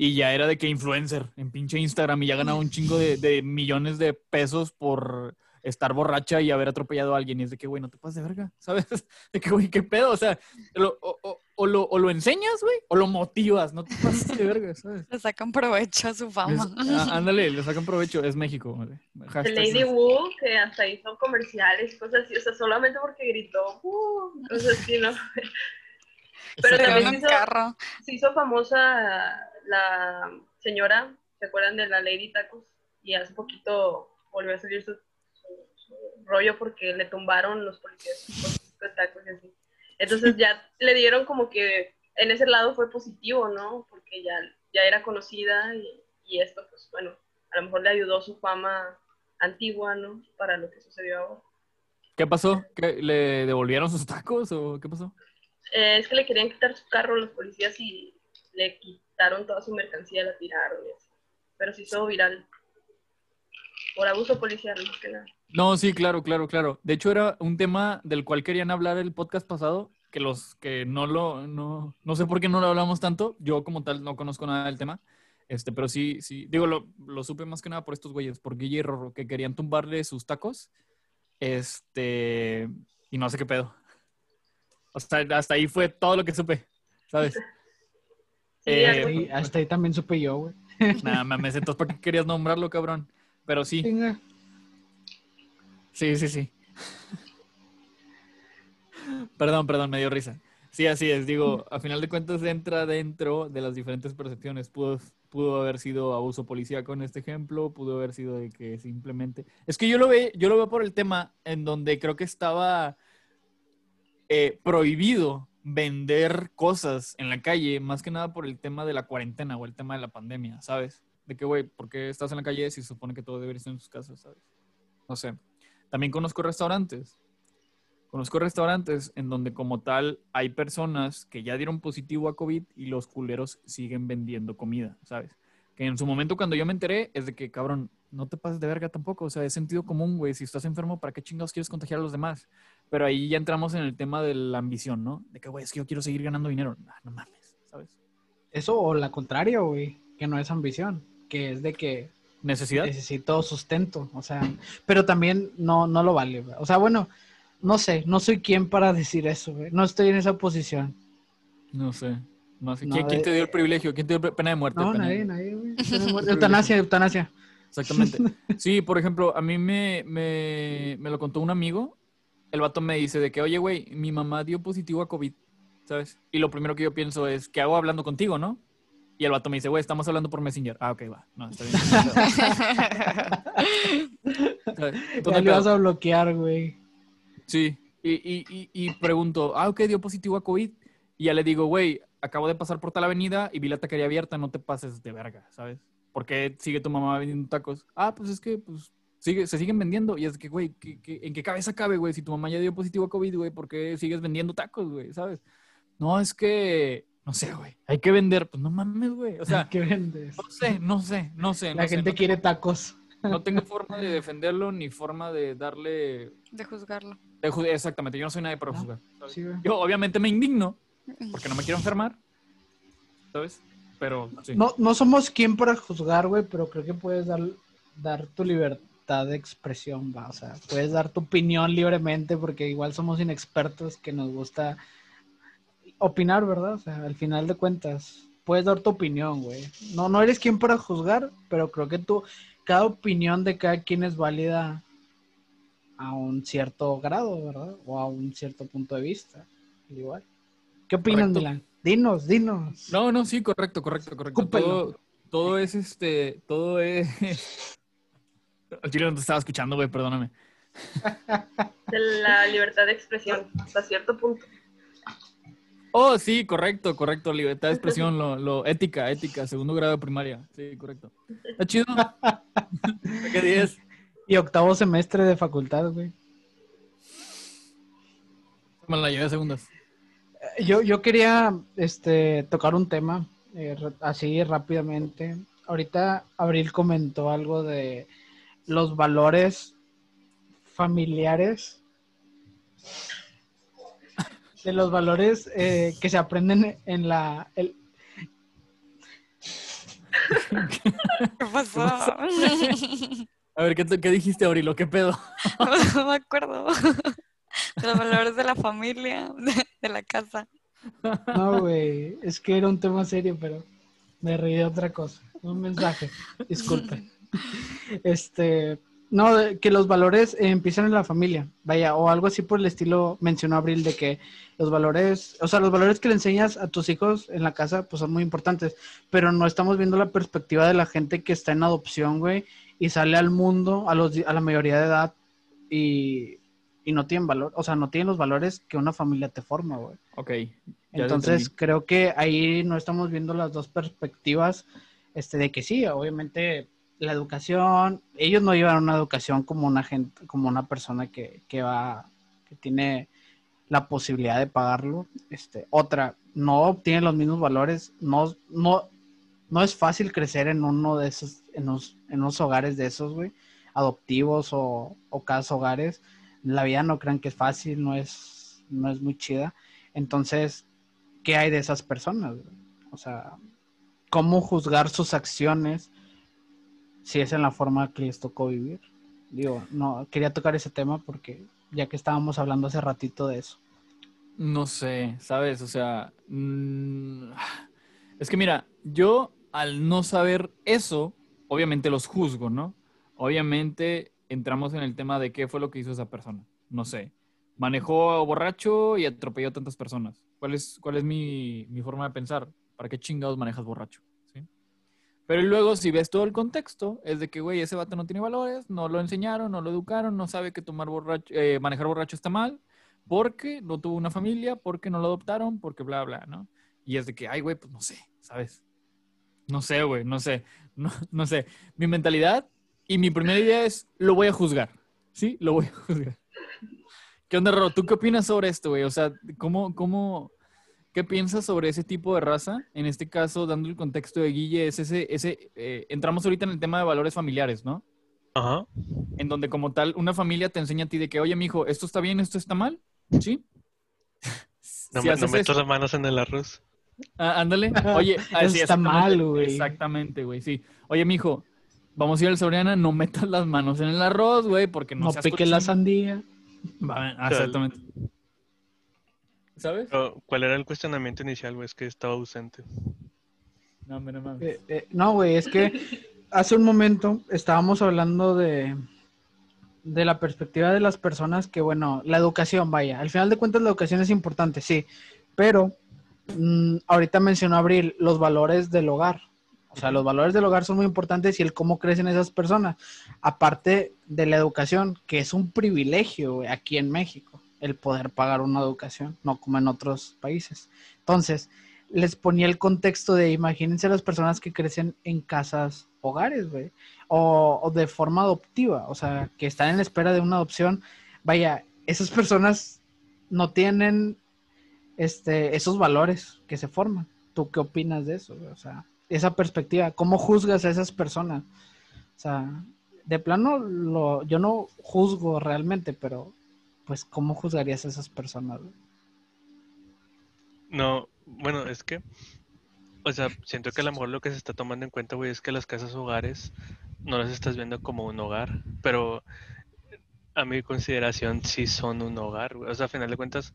Y ya era de que influencer en pinche Instagram y ya ganaba un chingo de, de millones de pesos por estar borracha y haber atropellado a alguien. Y es de que, güey, no te pases de verga, ¿sabes? De que, güey, qué pedo. O sea, lo- o, o- o lo, o lo enseñas, güey, o lo motivas. No te pases de verga, ¿sabes? Le sacan provecho a su Es- fama. ah, ándale, le sacan provecho. Es México. Hashtag Lady. Wu, que hasta hizo comerciales, cosas así, o sea, solamente porque gritó, uh, cosas así, ¿no? Pero Se también hizo, carro. se hizo famosa la señora, ¿se acuerdan de la Lady Tacos? Y hace poquito volvió a salir su, su- su rollo porque le tumbaron los policías sus de tacos y así. Entonces ya le dieron como que en ese lado fue positivo, ¿no? Porque ya, ya era conocida y, y esto, pues bueno, a lo mejor le ayudó su fama antigua, ¿no? Para lo que sucedió ahora. ¿Qué pasó? ¿Qué, ¿Le devolvieron sus tacos o qué pasó? Eh, es que le querían quitar su carro a los policías y le quitaron toda su mercancía, la tiraron y así. Pero se hizo viral. Por abuso policial, más que nada. No, sí, claro, claro, claro. De hecho, era un tema del cual querían hablar el podcast pasado, que los que no lo, no, no sé por qué no lo hablamos tanto. Yo como tal no conozco nada del tema. Este, pero sí, sí, digo, lo, lo supe más que nada por estos güeyes, por Guille y que querían tumbarle sus tacos. Este, y no sé qué pedo. Sea, hasta ahí fue todo lo que supe, ¿sabes? Eh, hasta ahí también supe yo, güey. Nada, mames, entonces, ¿por qué querías nombrarlo, cabrón? Pero sí, Venga. sí, sí, sí. Perdón, perdón, me dio risa. Sí, así es. Digo, a final de cuentas entra dentro de las diferentes percepciones. Pudo, pudo haber sido abuso policíaco en este ejemplo, pudo haber sido de que simplemente... Es que yo lo, ve, yo lo veo por el tema en donde creo que estaba eh, prohibido vender cosas en la calle, más que nada por el tema de la cuarentena o el tema de la pandemia, ¿sabes? De que, güey, ¿por qué estás en la calle si se supone que todo debería estar en sus casas, ¿sabes? No sé. También conozco restaurantes. Conozco restaurantes en donde como tal hay personas que ya dieron positivo a COVID y los culeros siguen vendiendo comida, ¿sabes? Que en su momento cuando yo me enteré es de que, cabrón, no te pases de verga tampoco, o sea, es sentido común, güey, si estás enfermo, ¿para qué chingados quieres contagiar a los demás? Pero ahí ya entramos en el tema de la ambición, ¿no? De que, güey, es que yo quiero seguir ganando dinero. No mames, ¿sabes? Eso o la contraria, güey, que no es ambición, que es de que ¿Necesidad? necesito sustento, o sea, pero también no, no lo vale, güey. O sea, bueno, no sé, no soy quien para decir eso, güey. No estoy en esa posición. No sé. No sé. No, ¿Quién, eh, te dio el privilegio? ¿Quién te dio pena de muerte? No, Pena de- nadie, nadie, güey. Eutanasia, eutanasia. Exactamente. Sí, por ejemplo, a mí me, me, me lo contó un amigo. El vato me dice de que, oye, güey, mi mamá dio positivo a COVID, ¿sabes? Y lo primero que yo pienso es, ¿qué hago hablando contigo, no? Y el vato me dice, güey, estamos hablando por Messenger. Ah, ok, va. No, está bien. Tú no le vas a bloquear, güey. Sí, y, y, y, y pregunto, ah, ok, dio positivo a COVID. Y ya le digo, güey, acabo de pasar por tal avenida y vi la taquería abierta, no te pases de verga, ¿sabes? ¿Por qué sigue tu mamá vendiendo tacos? Ah, pues es que, pues, sigue, se siguen vendiendo. Y es que, güey, ¿qué- qué- en qué cabeza cabe, güey? Si tu mamá ya dio positivo a COVID, güey, ¿por qué sigues vendiendo tacos, güey? ¿Sabes? No, es que, no sé, güey, hay que vender. Pues no mames, güey. O sea, ¿Qué vendes? no sé, no sé, no sé. La no sé, gente no quiere tacos. no tengo forma de defenderlo ni forma de darle De juzgarlo. de ju- Exactamente, yo no soy nadie para No, juzgar. Yo obviamente me indigno porque no me quiero enfermar, ¿sabes? Pero sí. No, no somos quien para juzgar, güey, pero creo que puedes dar, dar tu libertad de expresión, va. O sea, puedes dar tu opinión libremente porque igual somos inexpertos que nos gusta opinar, ¿verdad? O sea, al final de cuentas, puedes dar tu opinión, güey. No, no eres quien para juzgar, pero creo que tú, cada opinión de cada quien es válida a un cierto grado, ¿verdad? O a un cierto punto de vista. Igual. ¿Qué opinas. Milan? Dinos, dinos. No, no, sí, correcto, correcto, correcto. Todo, todo es este, todo es. Al chile no te estaba escuchando, güey, perdóname. De la libertad de expresión, hasta cierto punto. Oh, sí, correcto, correcto. Libertad de expresión, lo, lo, ética, ética, segundo grado de primaria. Sí, correcto. Está chido. ¿Qué 10? Y octavo semestre de facultad, güey. Me la llevé a segundas. Yo, yo quería este, tocar un tema eh, así rápidamente. Ahorita Abril comentó algo de los valores familiares, de los valores eh, que se aprenden en la... el- ¿Qué pasó? A ver, ¿qué, te- qué dijiste, Aurilo? ¿Qué pedo? No me acuerdo. De los valores de la familia, de, de la casa. No, güey, es que era un tema serio, pero me reí de otra cosa. Un mensaje, disculpe. Este, no, que los valores eh, empiezan en la familia, vaya, o algo así por el estilo mencionó Abril de que los valores, o sea, los valores que le enseñas a tus hijos en la casa, pues son muy importantes, pero no estamos viendo la perspectiva de la gente que está en adopción, güey, y sale al mundo a, los, a la mayoría de edad y, y no tienen valor, o sea, no tienen los valores que una familia te forma, güey. Ok. Entonces creo que ahí no estamos viendo las dos perspectivas, este, de que sí, obviamente la educación, ellos no llevan una educación como una gente, como una persona que, que va, que tiene la posibilidad de pagarlo. Este, otra, no obtienen los mismos valores, no, no, no es fácil crecer en uno de esos, en unos, en unos hogares de esos, güey, adoptivos o, o hogares. La vida no crean que es fácil, no es, no es muy chida. Entonces, ¿qué hay de esas personas? O sea, ¿cómo juzgar sus acciones si es en la forma que les tocó vivir? Digo, no, quería tocar ese tema porque ya que estábamos hablando hace ratito de eso. No sé, ¿sabes? O sea, mm, es que mira, yo al no saber eso, obviamente los juzgo, ¿no? Obviamente entramos en el tema de qué fue lo que hizo esa persona. No sé, manejó borracho y atropelló a tantas personas. ¿Cuál es, cuál es mi, mi forma de pensar? ¿Para qué chingados manejas borracho? Pero luego, si ves todo el contexto, es de que, güey, ese vato no tiene valores, no lo enseñaron, no lo educaron, no sabe que tomar borracho, eh, manejar borracho está mal, porque no tuvo una familia, porque no lo adoptaron, porque bla, bla, ¿no? Y es de que, ay, güey, pues no sé, ¿sabes? No sé, güey, no sé, no, no sé. Mi mentalidad y mi primera idea es, lo voy a juzgar, ¿sí? Lo voy a juzgar. ¿Qué onda, Roro? ¿Tú qué opinas sobre esto, güey? O sea, ¿cómo, cómo, qué piensas sobre ese tipo de raza? En este caso, dando el contexto de Guille, es ese, ese, eh, entramos ahorita en el tema de valores familiares, ¿no? Ajá. en donde como tal una familia te enseña a ti de que, oye, mijo, esto está bien, esto está mal, ¿sí? No, Si me, no haces meto las manos en el arroz. Ah, ándale. Oye, así, está mal, güey. Exactamente, güey, sí. Oye, mijo, vamos a ir al Soriana, no metas las manos en el arroz, güey, porque no, No, seas pique la sandía. Va, ah, Exactamente. ¿Sabes? Pero, ¿Cuál era el cuestionamiento inicial, güey? Es que estaba ausente. No, mira, mames. Eh, eh, no, güey, es que hace un momento estábamos hablando de, de la perspectiva de las personas que, bueno, la educación, vaya, al final de cuentas la educación es importante, sí, pero mm, ahorita mencionó Abril los valores del hogar. O sea, los valores del hogar son muy importantes y el cómo crecen esas personas. Aparte de la educación, que es un privilegio güey, aquí en México, el poder pagar una educación, no como en otros países. Entonces, les ponía el contexto de, imagínense las personas que crecen en casas, hogares, güey, o, o de forma adoptiva, o sea, que están en espera de una adopción. Vaya, esas personas no tienen este, esos valores que se forman. ¿Tú qué opinas de eso? O sea, esa perspectiva, ¿cómo juzgas a esas personas? O sea, de plano, lo, yo no juzgo realmente, pero pues, ¿cómo juzgarías a esas personas? No, bueno, es que, o sea, siento que a lo mejor lo que se está tomando en cuenta, güey, es que las casas hogares no las estás viendo como un hogar, pero a mi consideración sí son un hogar, güey. O sea, a final de cuentas,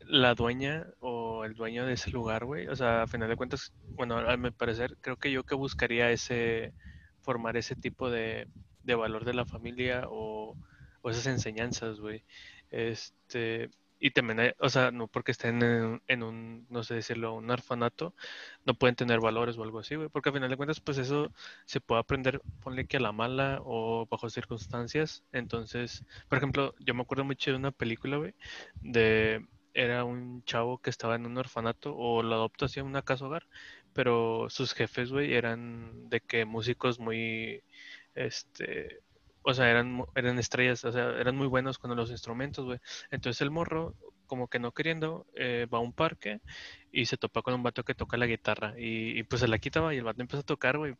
la dueña o el dueño de ese lugar, güey, o sea, a final de cuentas, bueno, a mi parecer, creo que yo que buscaría ese, formar ese tipo de, de valor de la familia o, o esas enseñanzas, güey. Este, y también, o sea, no porque estén en, en un, no sé decirlo, un orfanato, no pueden tener valores o algo así, güey, porque al final de cuentas, pues eso se puede aprender, ponle que a la mala o bajo circunstancias. Entonces, por ejemplo, yo me acuerdo mucho de una película, güey, de, era un chavo que estaba en un orfanato o lo adoptó hacia una casa hogar, pero sus jefes, güey, eran de que músicos muy, este, o sea, eran, eran estrellas, o sea, eran muy buenos con los instrumentos, güey. Entonces el morro, como que no queriendo, eh, va a un parque y se topa con un vato que toca la guitarra y, y, pues se la quitaba y el vato empieza a tocar, güey,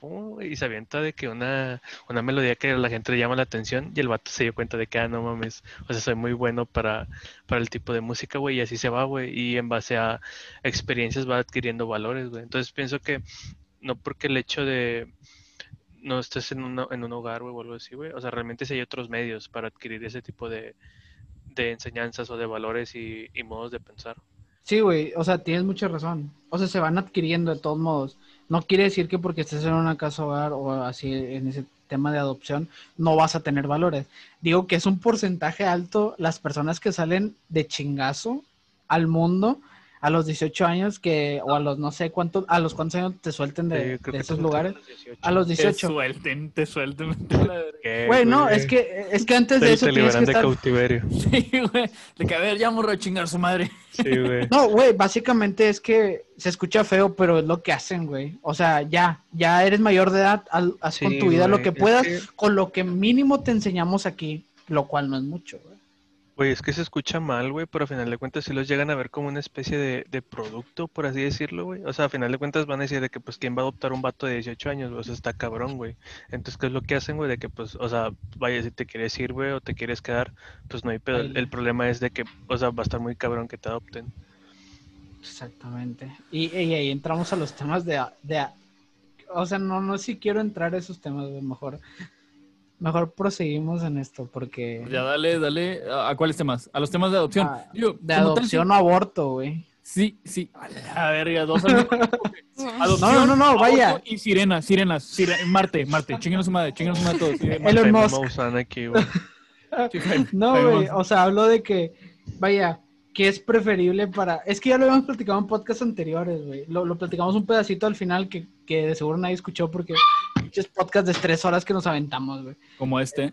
y se avienta de que una, una melodía que a la gente le llama la atención y el vato se dio cuenta de que, ah, no mames, o sea, soy muy bueno para, para el tipo de música, güey, y así se va, güey, y en base a experiencias va adquiriendo valores, güey. Entonces pienso que no porque el hecho de no estés en, en un hogar güey, o algo así, güey. O sea, realmente sí hay otros medios para adquirir ese tipo de, de enseñanzas o de valores y, y modos de pensar. Sí, güey, o sea, tienes mucha razón. O sea, se van adquiriendo de todos modos. No quiere decir que porque estés en una casa hogar o así en ese tema de adopción no vas a tener valores. Digo que es un porcentaje alto las personas que salen de chingazo al mundo a los 18 años que o a los no sé cuántos a los cuántos años te suelten de, Sí, esos lugares faltan los 18. a los Te 18. suelten, te suelten. a la verga. ¿Qué, Güey, no, es que es que antes de Te, eso te tienes que liberan de estar cautiverio. Sí, güey. De que a ver, ya morro a chingar su madre. Sí, güey. No, güey, básicamente es que se escucha feo, pero es lo que hacen, güey. O sea, ya, ya eres mayor de edad, haz, haz con tu vida lo que es puedas, que- con lo que mínimo te enseñamos aquí, lo cual no es mucho, güey. Güey, es que se escucha mal, güey, pero a final de cuentas sí los llegan a ver como una especie de, de producto, por así decirlo, güey. O sea, a final de cuentas van a decir de que, pues, ¿quién va a adoptar un vato de 18 años? güey? O sea, está cabrón, güey. Entonces, ¿qué es lo que hacen, güey? De que, pues, o sea, vaya, si te quieres ir, güey, o te quieres quedar, pues no hay pedo. El, problema es de que, o sea, va a estar muy cabrón que te adopten. Exactamente. Y, y ahí entramos a los temas de, de o sea, no, no si quiero entrar a esos temas, güey, mejor, mejor proseguimos en esto, porque Ya dale, dale. ¿A a cuáles temas? A los temas de adopción. Ah, de adopción o aborto, güey. Sí, sí. A la verga, dos. Adopción, No, no, no, vaya. Y sirenas, sirenas. sire- Marte, Marte. Chinguen su madre, chinguen su madre todos. Sí. Elon Musk. Aquí, güey. No, güey, o sea, hablo de que, vaya, que es preferible para... Es que ya lo habíamos platicado en podcasts anteriores, güey. Lo, lo platicamos un pedacito al final que, que de seguro nadie escuchó porque es podcast de tres horas que nos aventamos, güey. Como este.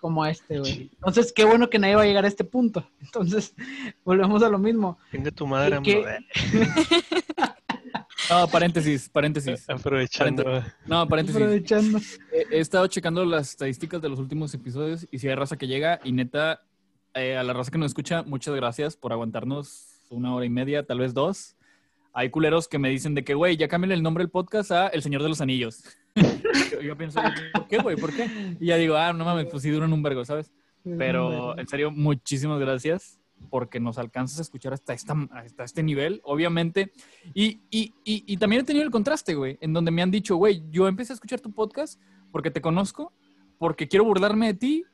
Como este, güey. Entonces, qué bueno que nadie va a llegar a este punto. Entonces, volvemos a lo mismo. Venga tu madre, ¿Qué- amor. No, paréntesis, paréntesis. Aprovechando. No, paréntesis. Aprovechando. He, he estado checando las estadísticas de los últimos episodios y si hay raza que llega y neta, eh, a la raza que nos escucha, muchas gracias por aguantarnos una hora y media, tal vez dos. Hay culeros que me dicen de que, güey, ya cámbiale el nombre del podcast a El Señor de los Anillos. yo, yo pienso, ¿por qué, güey? ¿Por qué? Y ya digo, ah, no mames, pues sí duran un vergo, ¿sabes? Pero en serio, muchísimas gracias porque nos alcanzas a escuchar hasta, esta, hasta este nivel, obviamente. Y, y, y, y también he tenido el contraste, güey, en donde me han dicho, güey, yo empecé a escuchar tu podcast porque te conozco, porque quiero burlarme de ti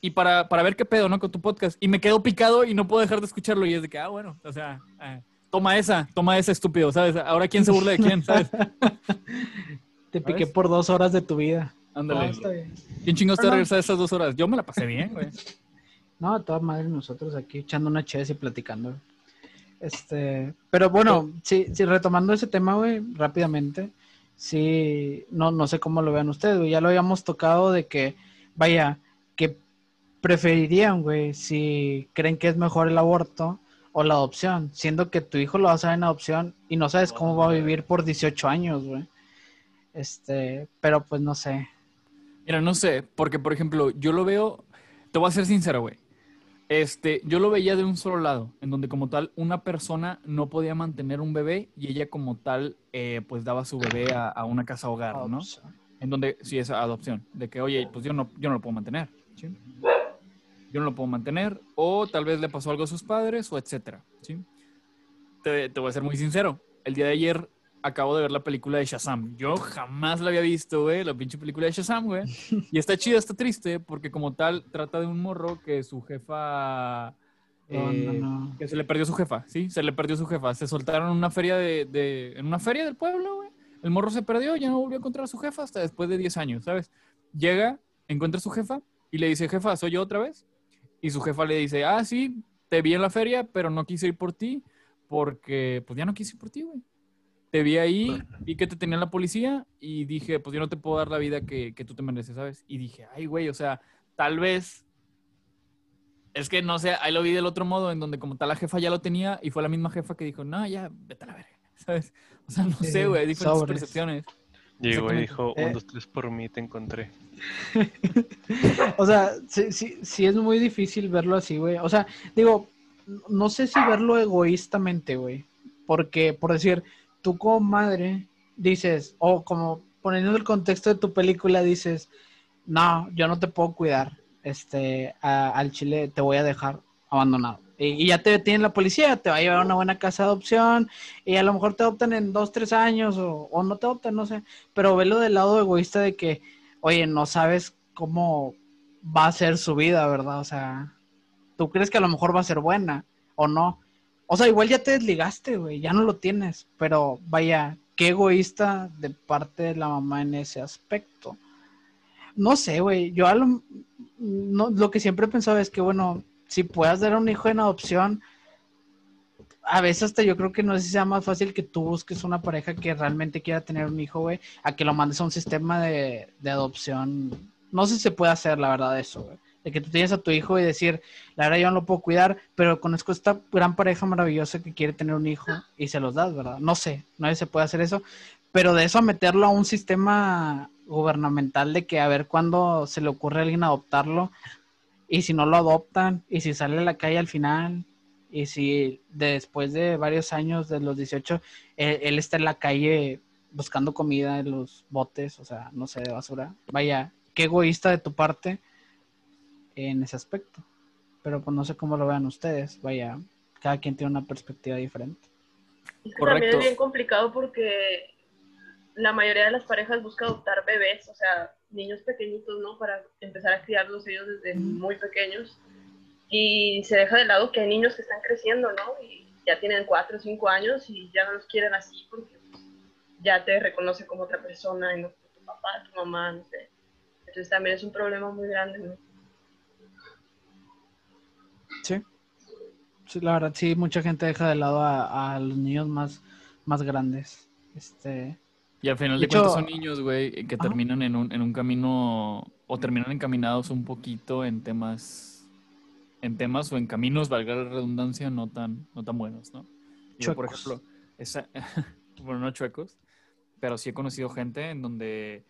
y para, para ver qué pedo, ¿no? Con tu podcast. Y me quedo picado y no puedo dejar de escucharlo. Y es de que, ah, bueno, o sea, ah, toma esa, toma esa, estúpido, ¿sabes? Ahora quién se burla de quién, ¿sabes? Te piqué ¿Sabes? por dos horas de tu vida. No, Ándale. está bien. ¿Quién chingados te No, no. regresa esas dos horas? Yo me la pasé bien, güey. No, a toda madre nosotros aquí echando una chévere y platicando. Este, pero bueno, sí, sí, retomando ese tema, güey, rápidamente. Sí, no, no sé cómo lo vean ustedes, güey. Ya lo habíamos tocado de que, vaya, que preferirían, güey, si creen que es mejor el aborto o la adopción, siendo que tu hijo lo vas a dar en adopción y no sabes cómo va a vivir por 18 años, güey. Este, pero pues no sé. Mira, no sé, porque por ejemplo, yo lo veo, te voy a ser sincero, güey. Este, yo lo veía de un solo lado, en donde como tal una persona no podía mantener un bebé y ella como tal, eh, pues daba su bebé a, a una casa hogar, ¿no? En donde sí es adopción, de que oye, pues yo no, yo no lo puedo mantener, ¿sí? Yo no lo puedo mantener, o tal vez le pasó algo a sus padres, o etcétera, ¿sí? Te, te voy a ser muy sincero, el día de ayer acabo de ver la película de Shazam. Yo jamás la había visto, güey, la pinche película de Shazam, güey. Y está chida, está triste, porque como tal trata de un morro que su jefa... No, eh, no, no. Que se le perdió su jefa, ¿sí? Se le perdió su jefa. Se soltaron en una feria de... de- en una feria del pueblo, güey. El morro se perdió, ya no volvió a encontrar a su jefa hasta después de 10 años, ¿sabes? Llega, encuentra a su jefa y le dice, jefa, ¿soy yo otra vez? Y su jefa le dice, ah, sí, te vi en la feria, pero no quise ir por ti porque, pues ya no quise ir por ti, güey. Te vi ahí, vi que te tenía la policía y dije, pues yo no te puedo dar la vida que, que tú te mereces, ¿sabes? Y dije, ay, güey, o sea, tal vez... Es que no sé, ahí lo vi del otro modo, en donde como tal la jefa ya lo tenía y fue la misma jefa que dijo, no, ya, vete a la verga, ¿sabes? O sea, no sé, güey, hay diferentes sobres. percepciones. Llegó y dijo, Eh. un, dos, tres por mí, te encontré. O sea, sí, sí, sí es muy difícil verlo así, güey. O sea, digo, no sé si verlo egoístamente, güey. Porque, por decir, tú como madre dices, o como poniendo el contexto de tu película, dices, no, yo no te puedo cuidar. Este, a- al chile te voy a dejar abandonado. Y, ya te detiene la policía, te va a llevar a una buena casa de adopción y a lo mejor te adoptan en dos, tres años o, o no te adoptan, no sé. Pero velo del lado egoísta de que, oye, no sabes cómo va a ser su vida, ¿verdad? O sea, tú crees que a lo mejor va a ser buena o no. O sea, igual ya te desligaste, güey, ya no lo tienes, pero vaya, qué egoísta de parte de la mamá en ese aspecto. No sé, güey, yo a lo, no, lo que siempre he pensado es que, bueno, si puedas dar un hijo en adopción, a veces hasta yo creo que no sé si sea más fácil que tú busques una pareja que realmente quiera tener un hijo, güey, a que lo mandes a un sistema de, de adopción. No sé si se puede hacer, la verdad, eso, güey. De que tú tienes a tu hijo y decir, la verdad yo no lo puedo cuidar, pero conozco esta gran pareja maravillosa que quiere tener un hijo y se los das, ¿verdad? No sé, no sé si se puede hacer eso, pero de eso a meterlo a un sistema gubernamental de que a ver cuándo se le ocurre a alguien adoptarlo y si no lo adoptan y si sale a la calle al final y si después de varios años de los 18 él, él está en la calle buscando comida en los botes, o sea, no sé, de basura. Vaya, qué egoísta de tu parte en ese aspecto. Pero pues no sé cómo lo vean ustedes. Vaya, cada quien tiene una perspectiva diferente. Es que Correcto. también es bien complicado porque la mayoría de las parejas busca adoptar bebés, o sea, niños pequeñitos, ¿no? Para empezar a criarlos ellos desde muy pequeños. Y se deja de lado que hay niños que están creciendo, ¿no? Y ya tienen cuatro o cinco años y ya no los quieren así porque pues, ya te reconoce como otra persona y no como tu papá, tu mamá, no sé. Entonces también es un problema muy grande, ¿no? Sí. Sí, la verdad, sí, mucha gente deja de lado a, a los niños más, más grandes. Este, Y al final De de, cuentas hecho- son niños, güey, que Ajá. terminan en un, en un camino o terminan encaminados un poquito en temas, en temas o en caminos, valga la redundancia, no tan, no tan buenos, ¿no? Yo, por ejemplo, esa, bueno, no chuecos, pero sí he conocido gente en donde,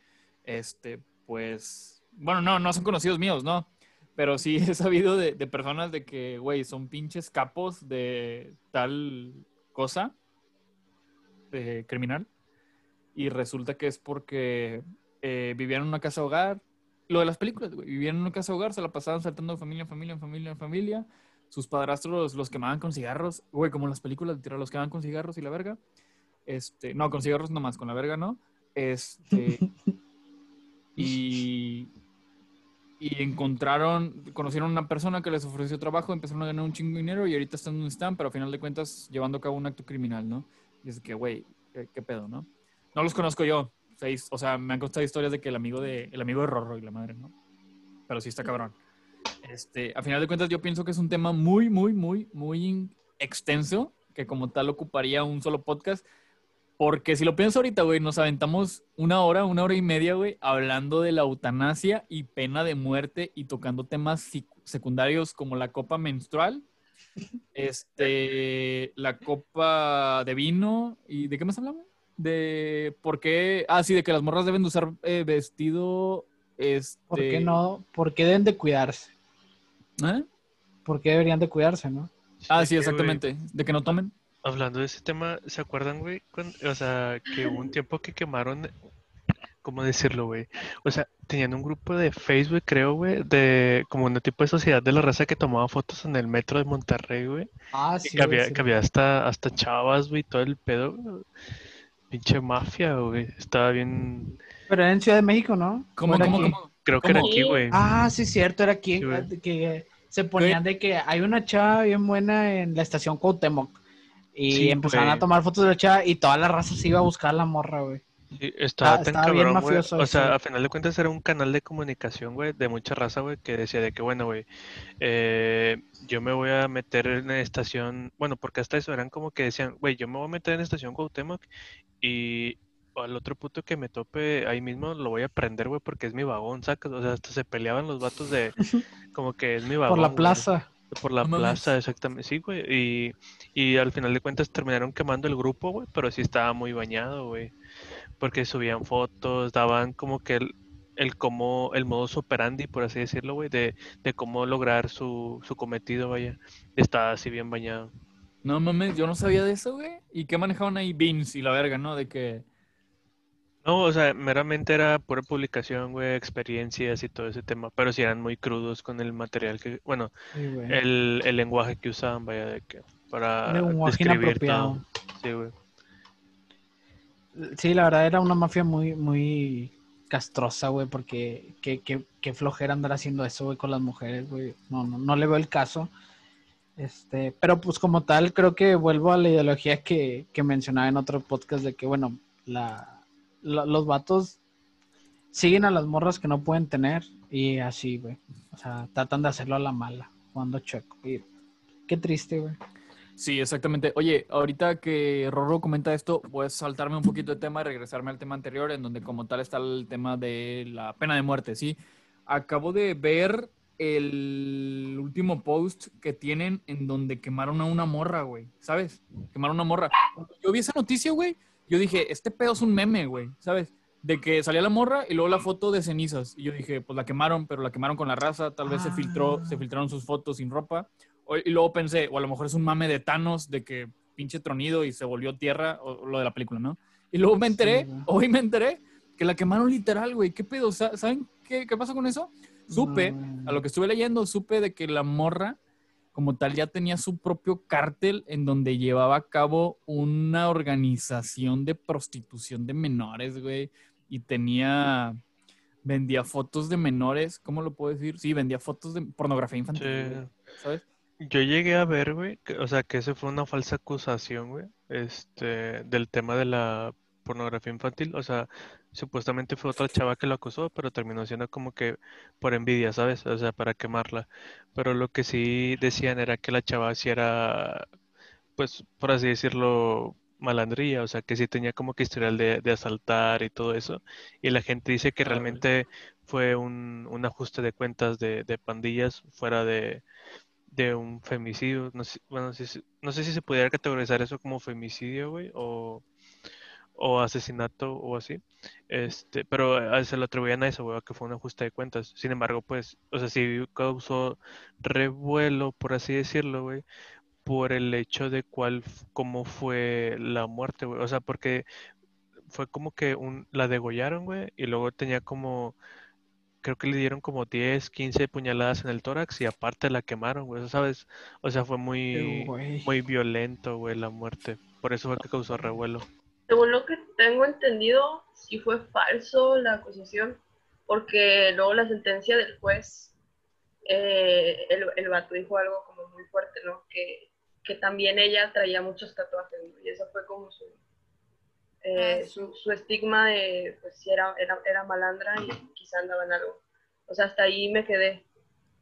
este, pues, bueno, no, no son conocidos míos, ¿no? Pero sí he sabido de, de personas de que, güey, son pinches capos de tal cosa, de criminal, y resulta que es porque eh, vivían en una casa hogar. Lo de las películas, güey. Vivían en una casa hogar, se la pasaban saltando de familia en familia, en familia, en familia. Sus padrastros los quemaban con cigarros. Güey, como en las películas, literal, los quemaban con cigarros y la verga. Este, no, con cigarros nomás, con la verga no. Este, y, y encontraron, conocieron a una persona que les ofreció trabajo, empezaron a ganar un chingo de dinero y ahorita están donde están, pero a final de cuentas llevando a cabo un acto criminal, ¿no? Y es que, güey, ¿qué, qué pedo, no? No los conozco yo. seis- O sea, me han contado historias de que el amigo de, el amigo de Rorro y la madre, ¿no? Pero sí está cabrón. Este, a final de cuentas, yo pienso que es un tema muy, muy, muy, muy extenso, que como tal ocuparía un solo podcast. Porque si lo pienso ahorita, güey, nos aventamos una hora, una hora y media, güey, hablando de la eutanasia y pena de muerte y tocando temas secundarios como la copa menstrual, este, la copa de vino y ¿de qué más hablamos? De por qué, ah, sí, de que las morras deben de usar eh, vestido, este... ¿Por qué no? ¿Por qué deben de cuidarse? ¿Eh? ¿Por qué deberían de cuidarse, no? Ah, sí, güey, exactamente. De que no tomen. Hablando de ese tema, ¿se acuerdan, güey? O sea, que hubo un tiempo que quemaron, ¿cómo decirlo, güey? O sea, tenían un grupo de Facebook, creo, güey, de como un tipo de sociedad de la raza que tomaba fotos en el metro de Monterrey, güey. Ah, sí. que había, sí. que había hasta, hasta chavas, güey, todo el pedo. güey. Pinche mafia, güey. Estaba bien. Pero era en Ciudad de México, ¿no? ¿Cómo, ¿O era cómo, aquí? cómo? Creo que era aquí, güey. Ah, sí, cierto, era aquí. Sí, eh, que se ponían de que hay una chava bien buena en la estación Cuauhtémoc. Y Sí, empezaron güey. a tomar fotos de la chava y toda la raza se iba a buscar a la morra, güey. Sí, estaba Está- tan estaba bien cabrón, güey. mafioso O sea, a final de cuentas era un canal de comunicación, güey, de mucha raza, güey, que decía de que, bueno, güey, eh, yo me voy a meter en la estación, bueno, porque hasta eso eran como que decían, güey, yo me voy a meter en la estación Cuauhtémoc y al otro puto que me tope ahí mismo lo voy a prender, güey, porque es mi vagón, sacas, o sea, hasta se peleaban los vatos de, como que es mi vagón. Por la güey. plaza. Por la No mames. plaza, exactamente, sí, güey. Y, y al final de cuentas terminaron quemando el grupo, güey, pero sí estaba muy bañado, güey. Porque subían fotos, daban como que el, el cómo, el modus operandi, por así decirlo, güey, de, de cómo lograr su, su cometido, vaya. Estaba así bien bañado. No mames, yo no sabía de eso, güey. ¿Y qué manejaban ahí? Beans y la verga, ¿no? De que... No, o sea, meramente era pura publicación, güey, experiencias y todo ese tema, pero sí eran muy crudos con el material que, bueno, Sí, el, el lenguaje que usaban, vaya, de que para Lenguaje describir todo. Sí, güey. Sí, la verdad era una mafia muy, muy castrosa, güey, porque qué, qué, qué flojera andar haciendo eso, güey, con las mujeres, güey. No, no, no le veo el caso. Este, pero pues como tal, creo que vuelvo a la ideología que, que mencionaba en otro podcast de que, bueno, la, los vatos siguen a las morras que no pueden tener y así, güey. O sea, tratan de hacerlo a la mala, jugando chueco. Qué triste, güey. Sí, exactamente. Oye, ahorita que Rorro comenta esto, voy a saltarme un poquito de tema y regresarme al tema anterior, en donde como tal está el tema de la pena de muerte, ¿sí? Acabo de ver el último post que tienen en donde quemaron a una morra, güey, ¿sabes? Quemaron a una morra. Cuando Yo vi esa noticia, güey, yo dije, este pedo es un meme, güey, ¿sabes? De que salía la morra y luego la foto de cenizas. Y yo dije, pues la quemaron, pero la quemaron con la raza, tal vez se filtró, se Ah. filtraron sus fotos sin ropa. Y luego pensé, o a lo mejor es un mame de Thanos, de que pinche tronido y se volvió tierra, o lo de la película, ¿no? Y luego me enteré, Sí, hoy me enteré, que la quemaron literal, güey. ¿Qué pedo? Sa- ¿Saben qué, qué pasa con eso? Supe, No, a lo que estuve leyendo, supe de que la morra, como tal, ya tenía su propio cártel en donde llevaba a cabo una organización de prostitución de menores, güey. Y tenía, vendía fotos de menores, ¿cómo lo puedo decir? Sí, vendía fotos de pornografía infantil, Sí. güey, ¿sabes? Yo llegué a ver, güey, que- o sea, que ese fue una falsa acusación, güey, este, del tema de la pornografía infantil, o sea, supuestamente fue otra chava que lo acusó, pero terminó siendo como que por envidia, ¿sabes? O sea, para quemarla. Pero lo que sí decían era que la chava sí era, pues, por así decirlo, malandría, o sea, que sí tenía como que historial de, de asaltar y todo eso, y la gente dice que realmente fue un, un ajuste de cuentas de, de pandillas fuera de de un femicidio. No sé, se- no sé si se pudiera categorizar eso como femicidio, güey, o, o asesinato o así. Este, pero eh, se lo atribuían a eso, güey, que fue un ajuste de cuentas. Sin embargo, pues, o sea, sí causó revuelo, por así decirlo, güey, por el hecho de cuál, cómo fue la muerte, güey. O sea, porque fue como que un, la degollaron, güey, y luego tenía como creo que le dieron como 10, 15 puñaladas en el tórax y aparte la quemaron, güey, ¿sabes? O sea, fue muy, güey. muy violento, güey, la muerte. Por eso fue que causó revuelo. Según lo que tengo entendido, sí fue falso la acusación, porque luego la sentencia del juez, eh, el, el vato dijo algo como muy fuerte, ¿no? Que, que también ella traía muchos tatuajes, ¿no? Y eso fue como su, eh, Ah, su, su estigma de, pues, si era, era, era malandra y quizá andaba en algo. O sea, hasta ahí me quedé,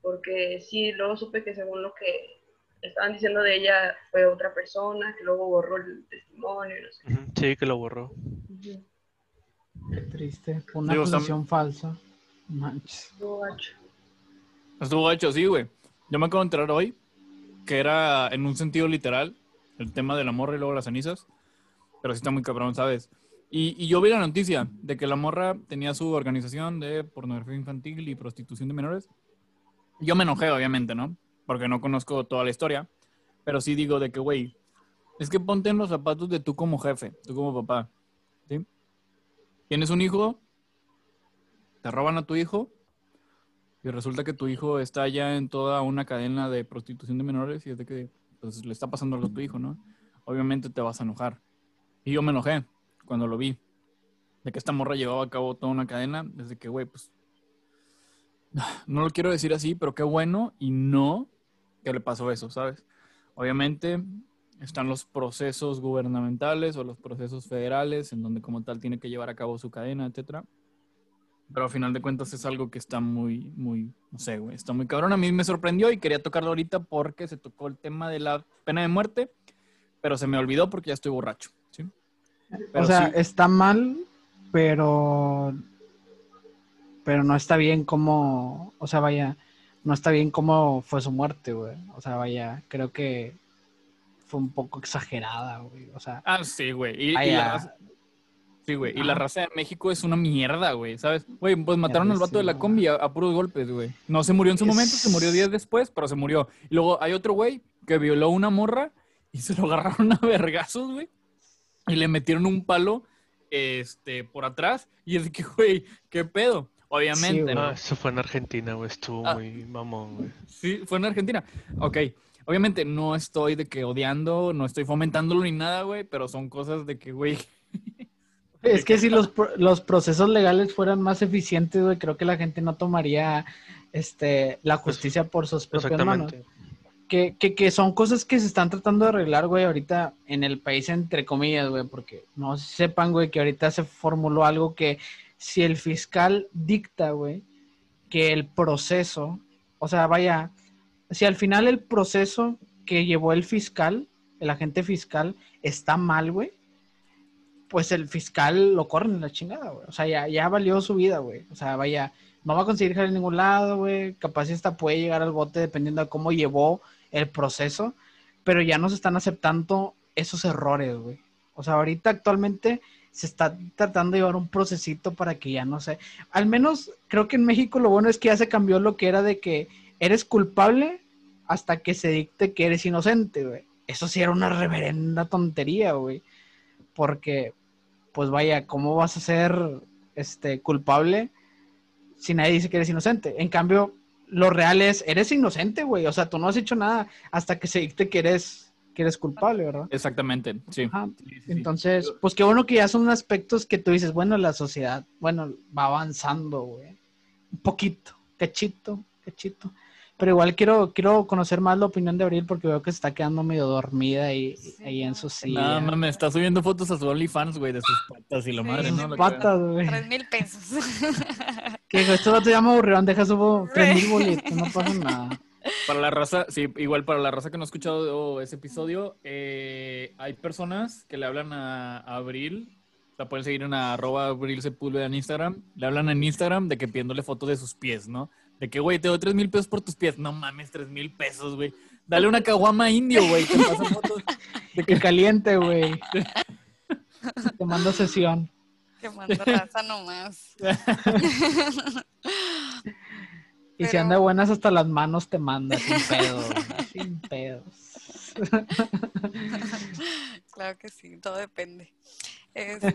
porque sí, luego supe que según lo que estaban diciendo de ella fue otra persona, que luego borró el testimonio no sé. Sí, que lo borró. Qué triste. Una Digo, está- acusación falsa. Manches. Estuvo gacho. Estuvo hecho, sí, güey. Yo me acabo de enterar hoy que era en un sentido literal el tema de la morra y luego las cenizas. Pero sí está muy cabrón, ¿sabes? Y, y yo vi la noticia de que la morra tenía su organización de pornografía infantil y prostitución de menores. Yo me enojé, obviamente, ¿no? Porque no conozco toda la historia. Pero sí digo de que, güey, es que ponte en los zapatos de tú como jefe, tú como papá. ¿Sí? Tienes un hijo, te roban a tu hijo y resulta que tu hijo está ya en toda una cadena de prostitución de menores y es de que pues, le está pasando algo a tu hijo, ¿no? Obviamente te vas a enojar. Y yo me enojé cuando lo vi. De que esta morra llevaba a cabo toda una cadena. Desde que, güey, pues... No lo quiero decir así, pero qué bueno y no que le pasó eso, ¿sabes? Obviamente están los procesos gubernamentales o los procesos federales en donde como tal tiene que llevar a cabo su cadena, etcétera. Pero al final de cuentas es algo que está muy, muy, no sé, güey, está muy cabrón. A mí me sorprendió y quería tocarlo ahorita porque se tocó el tema de la pena de muerte, pero se me olvidó porque ya estoy borracho. Pero o sea, sí, está mal, pero. Pero no está bien como. O sea, vaya. No está bien cómo fue su muerte, güey. O sea, vaya. Creo que fue un poco exagerada, güey. O sea. Ah, sí, güey. Y, la raza, sí, güey. Y la raza de México es una mierda, güey, ¿sabes? Güey, pues mataron al vato de la combi a, a puros golpes, güey. No se murió en su momento, se murió días después, pero se murió. Y luego hay otro güey que violó a una morra y se lo agarraron a vergazos, güey. Y le metieron un palo este, por atrás. Y es de que, güey, ¿qué pedo? Obviamente. Ah, eso fue en Argentina, güey. Estuvo Ah. muy mamón, güey. Sí, fue en Argentina. Ok. Obviamente no estoy de que odiando, no estoy fomentándolo ni nada, güey, pero son cosas de que, güey, Es que si los, pro- los procesos legales fueran más eficientes, güey, creo que la gente no tomaría este, la justicia por sus propias manos. Que, que, son cosas que se están tratando de arreglar, güey, ahorita en el país, entre comillas, güey, porque no sepan, güey, que ahorita se formuló algo que si el fiscal dicta, güey, que el proceso, o sea, vaya, si al final el proceso que llevó el fiscal, el agente fiscal, está mal, güey, pues el fiscal lo corren en la chingada, güey. O sea, ya, ya valió su vida, güey. O sea, vaya, no va a conseguir en ningún lado, güey. Capaz hasta puede llegar al bote dependiendo de cómo llevó el proceso, pero ya no se están aceptando esos errores, güey. O sea, ahorita actualmente se está tratando de llevar un procesito para que ya no se... Al menos creo que en México lo bueno es que ya se cambió lo que era de que eres culpable hasta que se dicte que eres inocente, güey. Eso sí era una reverenda tontería, güey. Porque, pues vaya, ¿cómo vas a ser este, culpable si nadie dice que eres inocente? En cambio, lo real es, eres inocente, güey. O sea, tú no has hecho nada hasta que se dicte que eres, que eres culpable, ¿verdad? exactamente, sí. Ajá. Entonces, pues qué bueno que ya son aspectos que tú dices, bueno, la sociedad, bueno, va avanzando, güey. Un poquito, cachito, cachito. Pero igual quiero, quiero conocer más la opinión de Abril porque veo que se está quedando medio dormida ahí, Sí, ahí en no. su silla. Nada más me está subiendo fotos a su OnlyFans, güey, de sus patas y la Sí, madre, sus ¿no? La Patas, güey. Tres mil pesos. Que dijo, esto no te llama aburrión, deja subo tres mil bolitos, no pasa nada. Para la raza, sí, igual para la raza que no ha escuchado ese episodio, eh, hay personas que le hablan a, a Abril, la pueden seguir en arroba Abril Sepúlveda en Instagram, le hablan en Instagram de que pidiéndole fotos de sus pies, ¿no? De que, güey, te doy tres mil pesos por tus pies. No mames, tres mil pesos, güey. Dale una caguama indio, güey, te pasan fotos. De que caliente, güey. Te mando sesión. que manda raza nomás. Y si anda buenas hasta las manos te manda, sin pedos. Sin pedos. Claro que sí, todo depende. Este,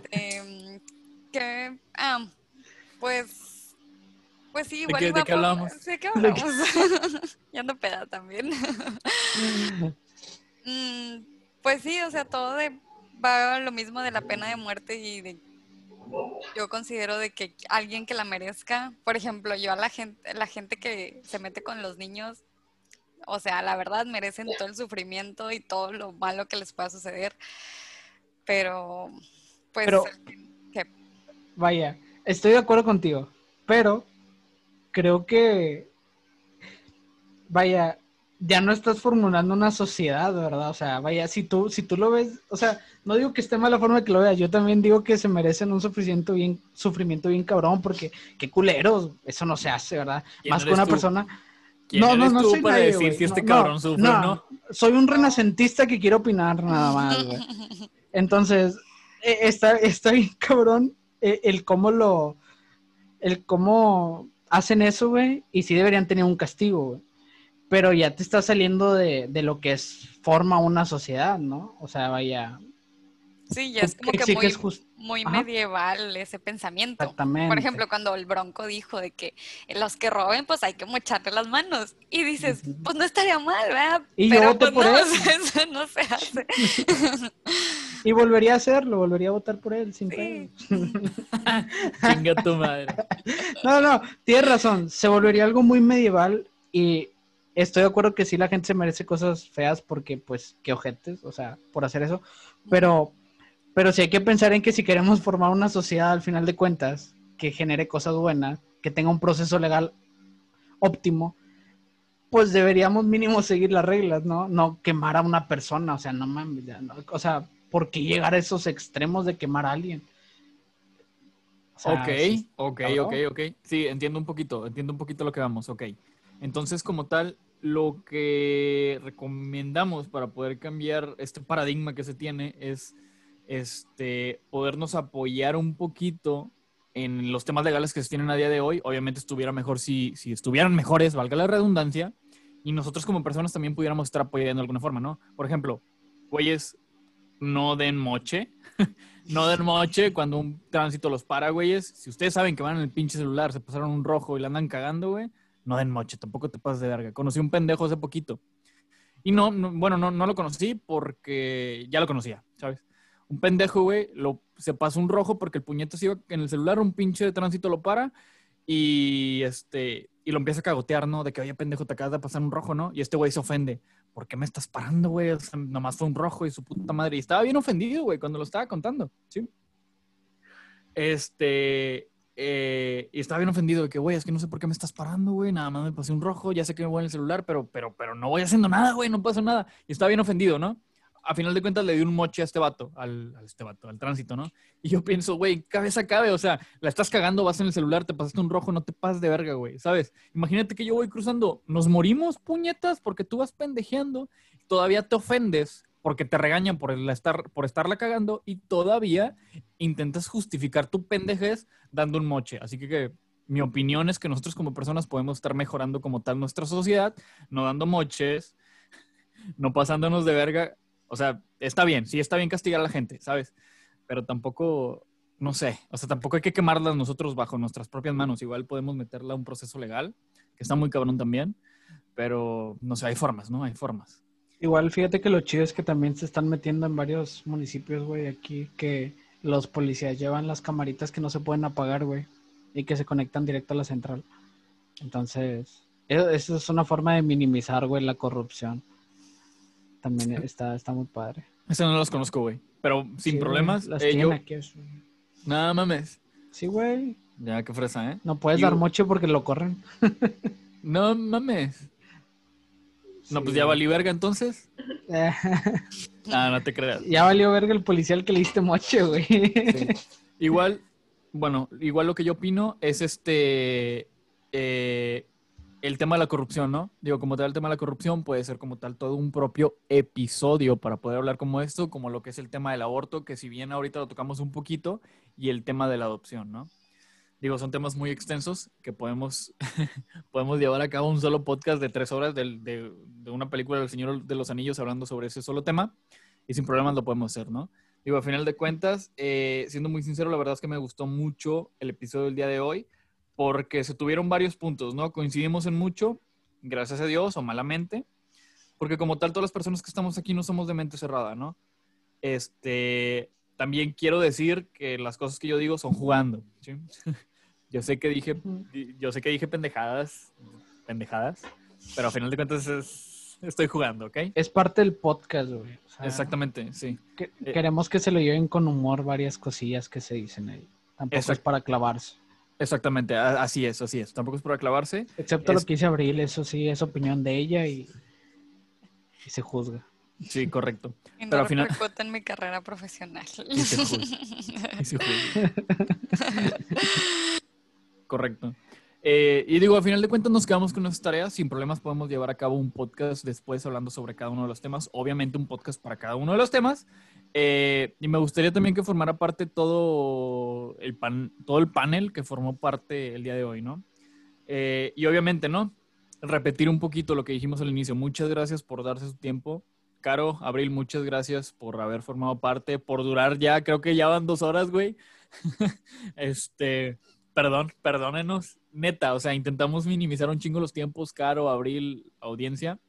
que, ah, pues, pues sí, igual qué- de iba qué hablamos? Sí, ¿de qué hablamos? ya ando peda también. Mm, pues sí, o sea, todo de, va a lo mismo de la pena de muerte y de yo considero de que alguien que la merezca, por ejemplo, yo a la gente, la gente que se mete con los niños, o sea, la verdad merecen todo el sufrimiento y todo lo malo que les pueda suceder. Pero, pues, Pero- que- Vaya, estoy de acuerdo contigo, pero creo que, vaya, ya no estás formulando una sociedad, ¿verdad? O sea, vaya, si tú, si tú lo ves, o sea, no digo que esté mal la forma que lo veas, yo también digo que se merecen un sufrimiento bien, sufrimiento bien cabrón, porque qué culeros, eso no se hace, ¿verdad? ¿Quién Más que una tú? persona. ¿Quién no, no, eres no tú soy para nadie, decir si este No, cabrón no, sufre no? Soy un renacentista que quiere opinar nada más, güey. Entonces, eh, está, está bien cabrón eh, el cómo lo, el cómo hacen eso, güey, y sí deberían tener un castigo, güey. Pero ya te está saliendo de, de lo que es forma una sociedad, ¿no? O sea, vaya, sí, ya es como que muy, just- muy medieval ese pensamiento. exactamente. Por ejemplo, cuando el Bronco dijo de que los que roben, pues hay que mocharle las manos. Y dices, pues no estaría mal, ¿verdad? Y yo Pero voté pues por no, él. o sea, eso no se hace. Y volvería a hacerlo, volvería a votar por él, sin Sí. Chinga tu madre. No, no, tienes razón. Se volvería algo muy medieval y estoy de acuerdo que sí la gente se merece cosas feas porque, pues, qué ojetes, o sea, por hacer eso. Pero, pero sí hay que pensar en que si queremos formar una sociedad al final de cuentas que genere cosas buenas, que tenga un proceso legal óptimo, pues deberíamos mínimo seguir las reglas, ¿no? No quemar a una persona, o sea, no mames, ya no- o sea, ¿por qué llegar a esos extremos de quemar a alguien? O sea, Ok, sí, ok, cabrón. ok, ok. Sí, entiendo un poquito, entiendo un poquito lo que vamos, ok. Entonces, como tal, lo que recomendamos para poder cambiar este paradigma que se tiene es este, podernos apoyar un poquito en los temas legales que se tienen a día de hoy. Obviamente estuviera mejor si, si estuvieran mejores, valga la redundancia, y nosotros como personas también pudiéramos estar apoyando de alguna forma, ¿no? Por ejemplo, güeyes no den moche. no den moche cuando un tránsito los para, güeyes. Si ustedes saben que van en el pinche celular, se pasaron un rojo y la andan cagando, güey, no den moche, tampoco te pases de verga. Conocí un pendejo hace poquito. Y no, no- bueno, no, lo conocí porque ya lo conocía, ¿sabes? Un pendejo, güey, lo, se pasó un rojo porque el puñete se iba en el celular, un pinche de tránsito lo para y este y lo empieza a cagotear, ¿no? De que, oye, pendejo, te acabas de pasar un rojo, ¿no? Y este güey se ofende. ¿Por qué me estás parando, güey? O sea, nomás fue un rojo y su puta madre. Y estaba bien ofendido, güey, cuando lo estaba contando, ¿sí? Este, eh, y estaba bien ofendido de que, güey, es que no sé por qué me estás parando, güey. Nada más me pasé un rojo, ya sé que me voy en el celular, pero, pero, pero no voy haciendo nada, güey, no pasa nada. Y estaba bien ofendido, ¿no? A final de cuentas le di un moche a este vato, al, este vato, al tránsito, ¿no? Y yo pienso, güey, cabeza cabe, o sea, la estás cagando, vas en el celular, te pasaste un rojo, no te pases de verga, güey, ¿sabes? Imagínate que yo voy cruzando, nos morimos, puñetas, porque tú vas pendejeando, todavía te ofendes porque te regañan por, estar, por estarla cagando y todavía intentas justificar tu pendejez dando un moche. Así que, que mi opinión es que nosotros como personas podemos estar mejorando como tal nuestra sociedad, no dando moches, no pasándonos de verga. O sea, está bien, sí está bien castigar a la gente, ¿sabes? Pero tampoco, no sé, o sea, tampoco hay que quemarlas nosotros bajo nuestras propias manos. Igual podemos meterla a un proceso legal, que está muy cabrón también, pero no sé, hay formas, ¿no? Hay formas. Igual, fíjate que lo chido es que también se están metiendo en varios municipios, güey, aquí, que los policías llevan las camaritas que no se pueden apagar, güey, y que se conectan directo a la central. Entonces, eso, eso es una forma de minimizar, güey, la corrupción. También está, está muy padre. Eso no los conozco, güey. Pero sin Sí, güey, problemas, Las eh, yo- aquí. nada mames. Sí, güey. Ya, qué fresa, ¿eh? No puedes Yo- dar moche porque lo corren. No mames. No, Sí, pues ya valí verga entonces. Ah, no te creas. ya valió verga el policía al que le diste moche, güey. Igual, bueno, igual lo que yo opino es este eh, el tema de la corrupción, ¿no? Digo, como tal, el tema de la corrupción puede ser como tal todo un propio episodio para poder hablar como esto, como lo que es el tema del aborto, que si bien ahorita lo tocamos un poquito, y el tema de la adopción, ¿no? Digo, son temas muy extensos que podemos, podemos llevar a cabo un solo podcast de tres horas de una película del Señor de los Anillos hablando sobre ese solo tema y sin problemas lo podemos hacer, ¿no? Digo, a final de cuentas, eh, siendo muy sincero, la verdad es que me gustó mucho el episodio del día de hoy porque se tuvieron varios puntos, ¿no? Coincidimos en mucho, gracias a Dios o malamente, porque como tal, todas las personas que estamos aquí no somos de mente cerrada, ¿no? Este, también quiero decir que las cosas que yo digo son jugando, ¿sí? Yo sé que dije, yo sé que dije pendejadas, pendejadas, pero a final de cuentas es- estoy jugando, ¿ok? Es parte del podcast, güey. O sea, Exactamente, sí. que- Eh, queremos que se lo lleven con humor varias cosillas que se dicen ahí. Tampoco es para clavarse. Exactamente, así es, así es. Tampoco es para clavarse. Excepto Es- lo que dice Abril, eso sí es opinión de ella y, y se juzga. Sí, correcto. Y no Pero al final- en mi carrera profesional. Y se juzga. Y se juzga. Correcto. Eh, y digo, a final de cuentas nos quedamos con nuestras tareas. Sin problemas podemos llevar a cabo un podcast después hablando sobre cada uno de los temas. Obviamente un podcast para cada uno de los temas. Eh, y me gustaría también que formara parte todo el, pan, todo el panel que formó parte el día de hoy, ¿no? Eh, y obviamente, ¿no? Repetir un poquito lo que dijimos al inicio. Muchas gracias por darse su tiempo. Caro, Abril, muchas gracias por haber formado parte, por durar ya, creo que ya van dos horas, güey. este, perdón, perdónenos. Neta, o sea, intentamos minimizar un chingo los tiempos, Caro, Abril, audiencia,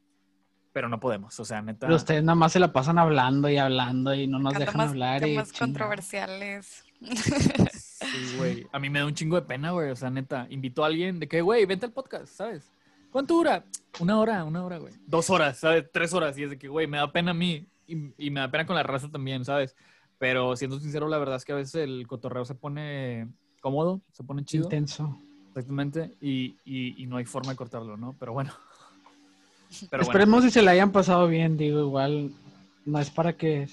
pero no podemos, o sea, neta. Pero ustedes nada más se la pasan hablando y hablando y no nos dejan más hablar. y temas chingada. controversiales. Sí, güey. A mí me da un chingo de pena, güey. O sea, neta, invito a alguien de que, güey, vente al podcast, ¿sabes? ¿Cuánto dura? Una hora, una hora, güey. Dos horas, ¿sabes? Tres horas. Y es de que, güey, me da pena a mí. Y, y me da pena con la raza también, ¿sabes? Pero siendo sincero, la verdad es que a veces el cotorreo se pone cómodo, se pone chido. Intenso. Exactamente. Y, y, y no hay forma de cortarlo, ¿no? Pero bueno. Pero bueno. Esperemos si se la hayan pasado bien, digo, igual no es para que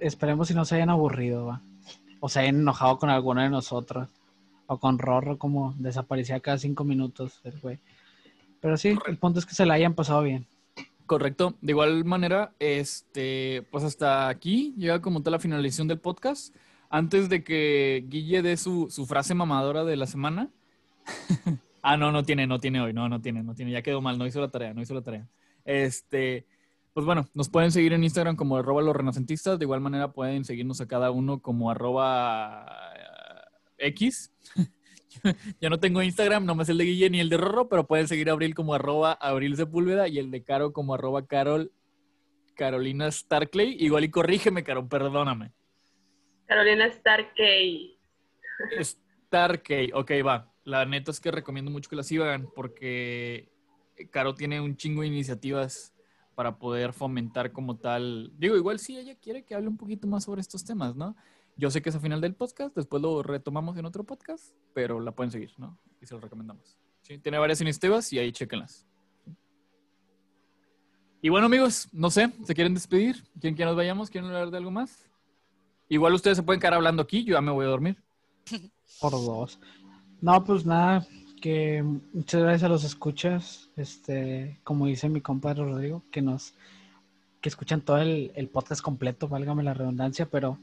esperemos si no se hayan aburrido, va. O se hayan enojado con alguno de nosotros. O con Rorro como desaparecía cada cinco minutos el güey. Pero sí, el punto es que se la hayan pasado bien. Correcto. De igual manera, este, pues hasta aquí llega como tal la finalización del podcast. Antes de que Guille dé su, su frase mamadora de la semana. ah, no, no tiene, no tiene hoy. No, no tiene, no tiene. Ya quedó mal, no hizo la tarea, no hizo la tarea. Este, Pues bueno, nos pueden seguir en Instagram como arroba los renacentistas. De igual manera pueden seguirnos a cada uno como arroba eh, X. Yo no tengo Instagram, no me sé el de Guille ni el de Rorro, pero pueden seguir a Abril como arroba Abril Sepúlveda y el de Caro como arroba Carol Carolina Starclay. Igual y corrígeme, Caro, perdóname. Carolina Starkey. Starkey, ok, va. La neta es que recomiendo mucho que la sigan porque Caro tiene un chingo de iniciativas para poder fomentar como tal. Digo, igual si ella quiere que hable un poquito más sobre estos temas, ¿no? Yo sé que es a final del podcast, después lo retomamos en otro podcast, pero la pueden seguir, ¿no? Y se lo recomendamos. Sí, tiene varias iniciativas y ahí chequenlas. Y bueno, amigos, no sé, ¿se quieren despedir? ¿Quieren que nos vayamos? ¿Quieren hablar de algo más? Igual ustedes se pueden quedar hablando aquí, yo ya me voy a dormir. Por dos. No, pues nada, que muchas gracias a los escuchas, este, como dice mi compadre Rodrigo, que nos, que escuchan todo el, el podcast completo, válgame la redundancia, pero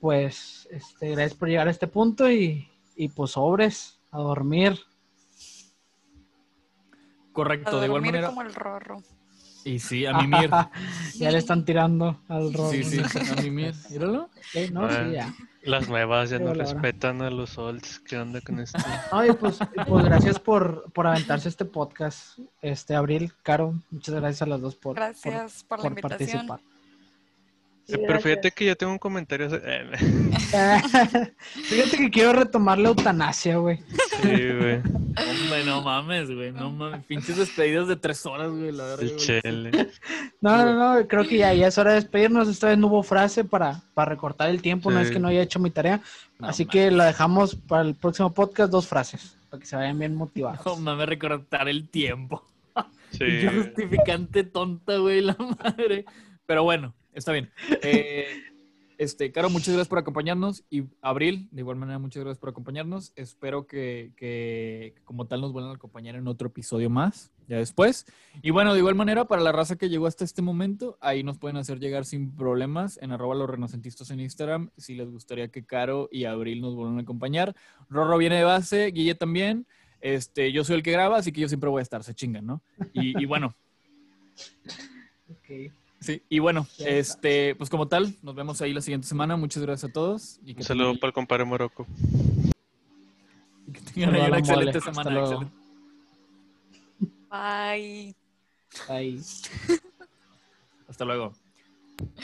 pues, este, gracias por llegar a este punto y, y pues sobres, a dormir. Correcto, de igual manera. como el rorro. Y sí, a mimir. ya le están tirando al rol. sí, sí, a mimir. Míralo. no, sí, ya. Las nuevas ya no respetan a los olds. ¿Qué onda con esto? No, y pues, pues gracias por, por aventarse este podcast. Este, Abril, Caro, muchas gracias a las dos por, por- Gracias por, la por invitación. participar. Sí, Pero fíjate que yo tengo un comentario. eh, Fíjate que quiero retomar la eutanasia, güey. Sí, güey. Hombre, no mames, güey. No mames. Pinches despedidas de tres horas, güey. La verdad. El chele. No, no, no, creo que ya, ya es hora de despedirnos. Esta vez no hubo frase para, para recortar el tiempo, no es que no haya hecho mi tarea. No Así mames. que la dejamos para el próximo podcast, dos frases, para que se vayan bien motivados. No mames, recortar el tiempo. Sí. Qué justificante tonta, güey, la madre. Pero bueno, está bien. Eh, este, Caro, muchas gracias por acompañarnos. Y Abril, de igual manera, muchas gracias por acompañarnos. Espero que, que como tal nos vuelvan a acompañar en otro episodio más, ya después. Y bueno, de igual manera, para la raza que llegó hasta este momento, ahí nos pueden hacer llegar sin problemas en arroba los renacentistas en Instagram, si les gustaría que Caro y Abril nos vuelvan a acompañar. Rorro viene de base, Guille también. Este, yo soy el que graba, así que yo siempre voy a estar, se chingan, ¿no? Y, y bueno, Ok. Sí, y bueno, este, pues como tal, nos vemos ahí la siguiente semana. Muchas gracias a todos. Y que Un saludo tengan, para el compadre Morocco. y que tengan una excelente mole. Semana. excelente. Bye. Ahí. Hasta luego.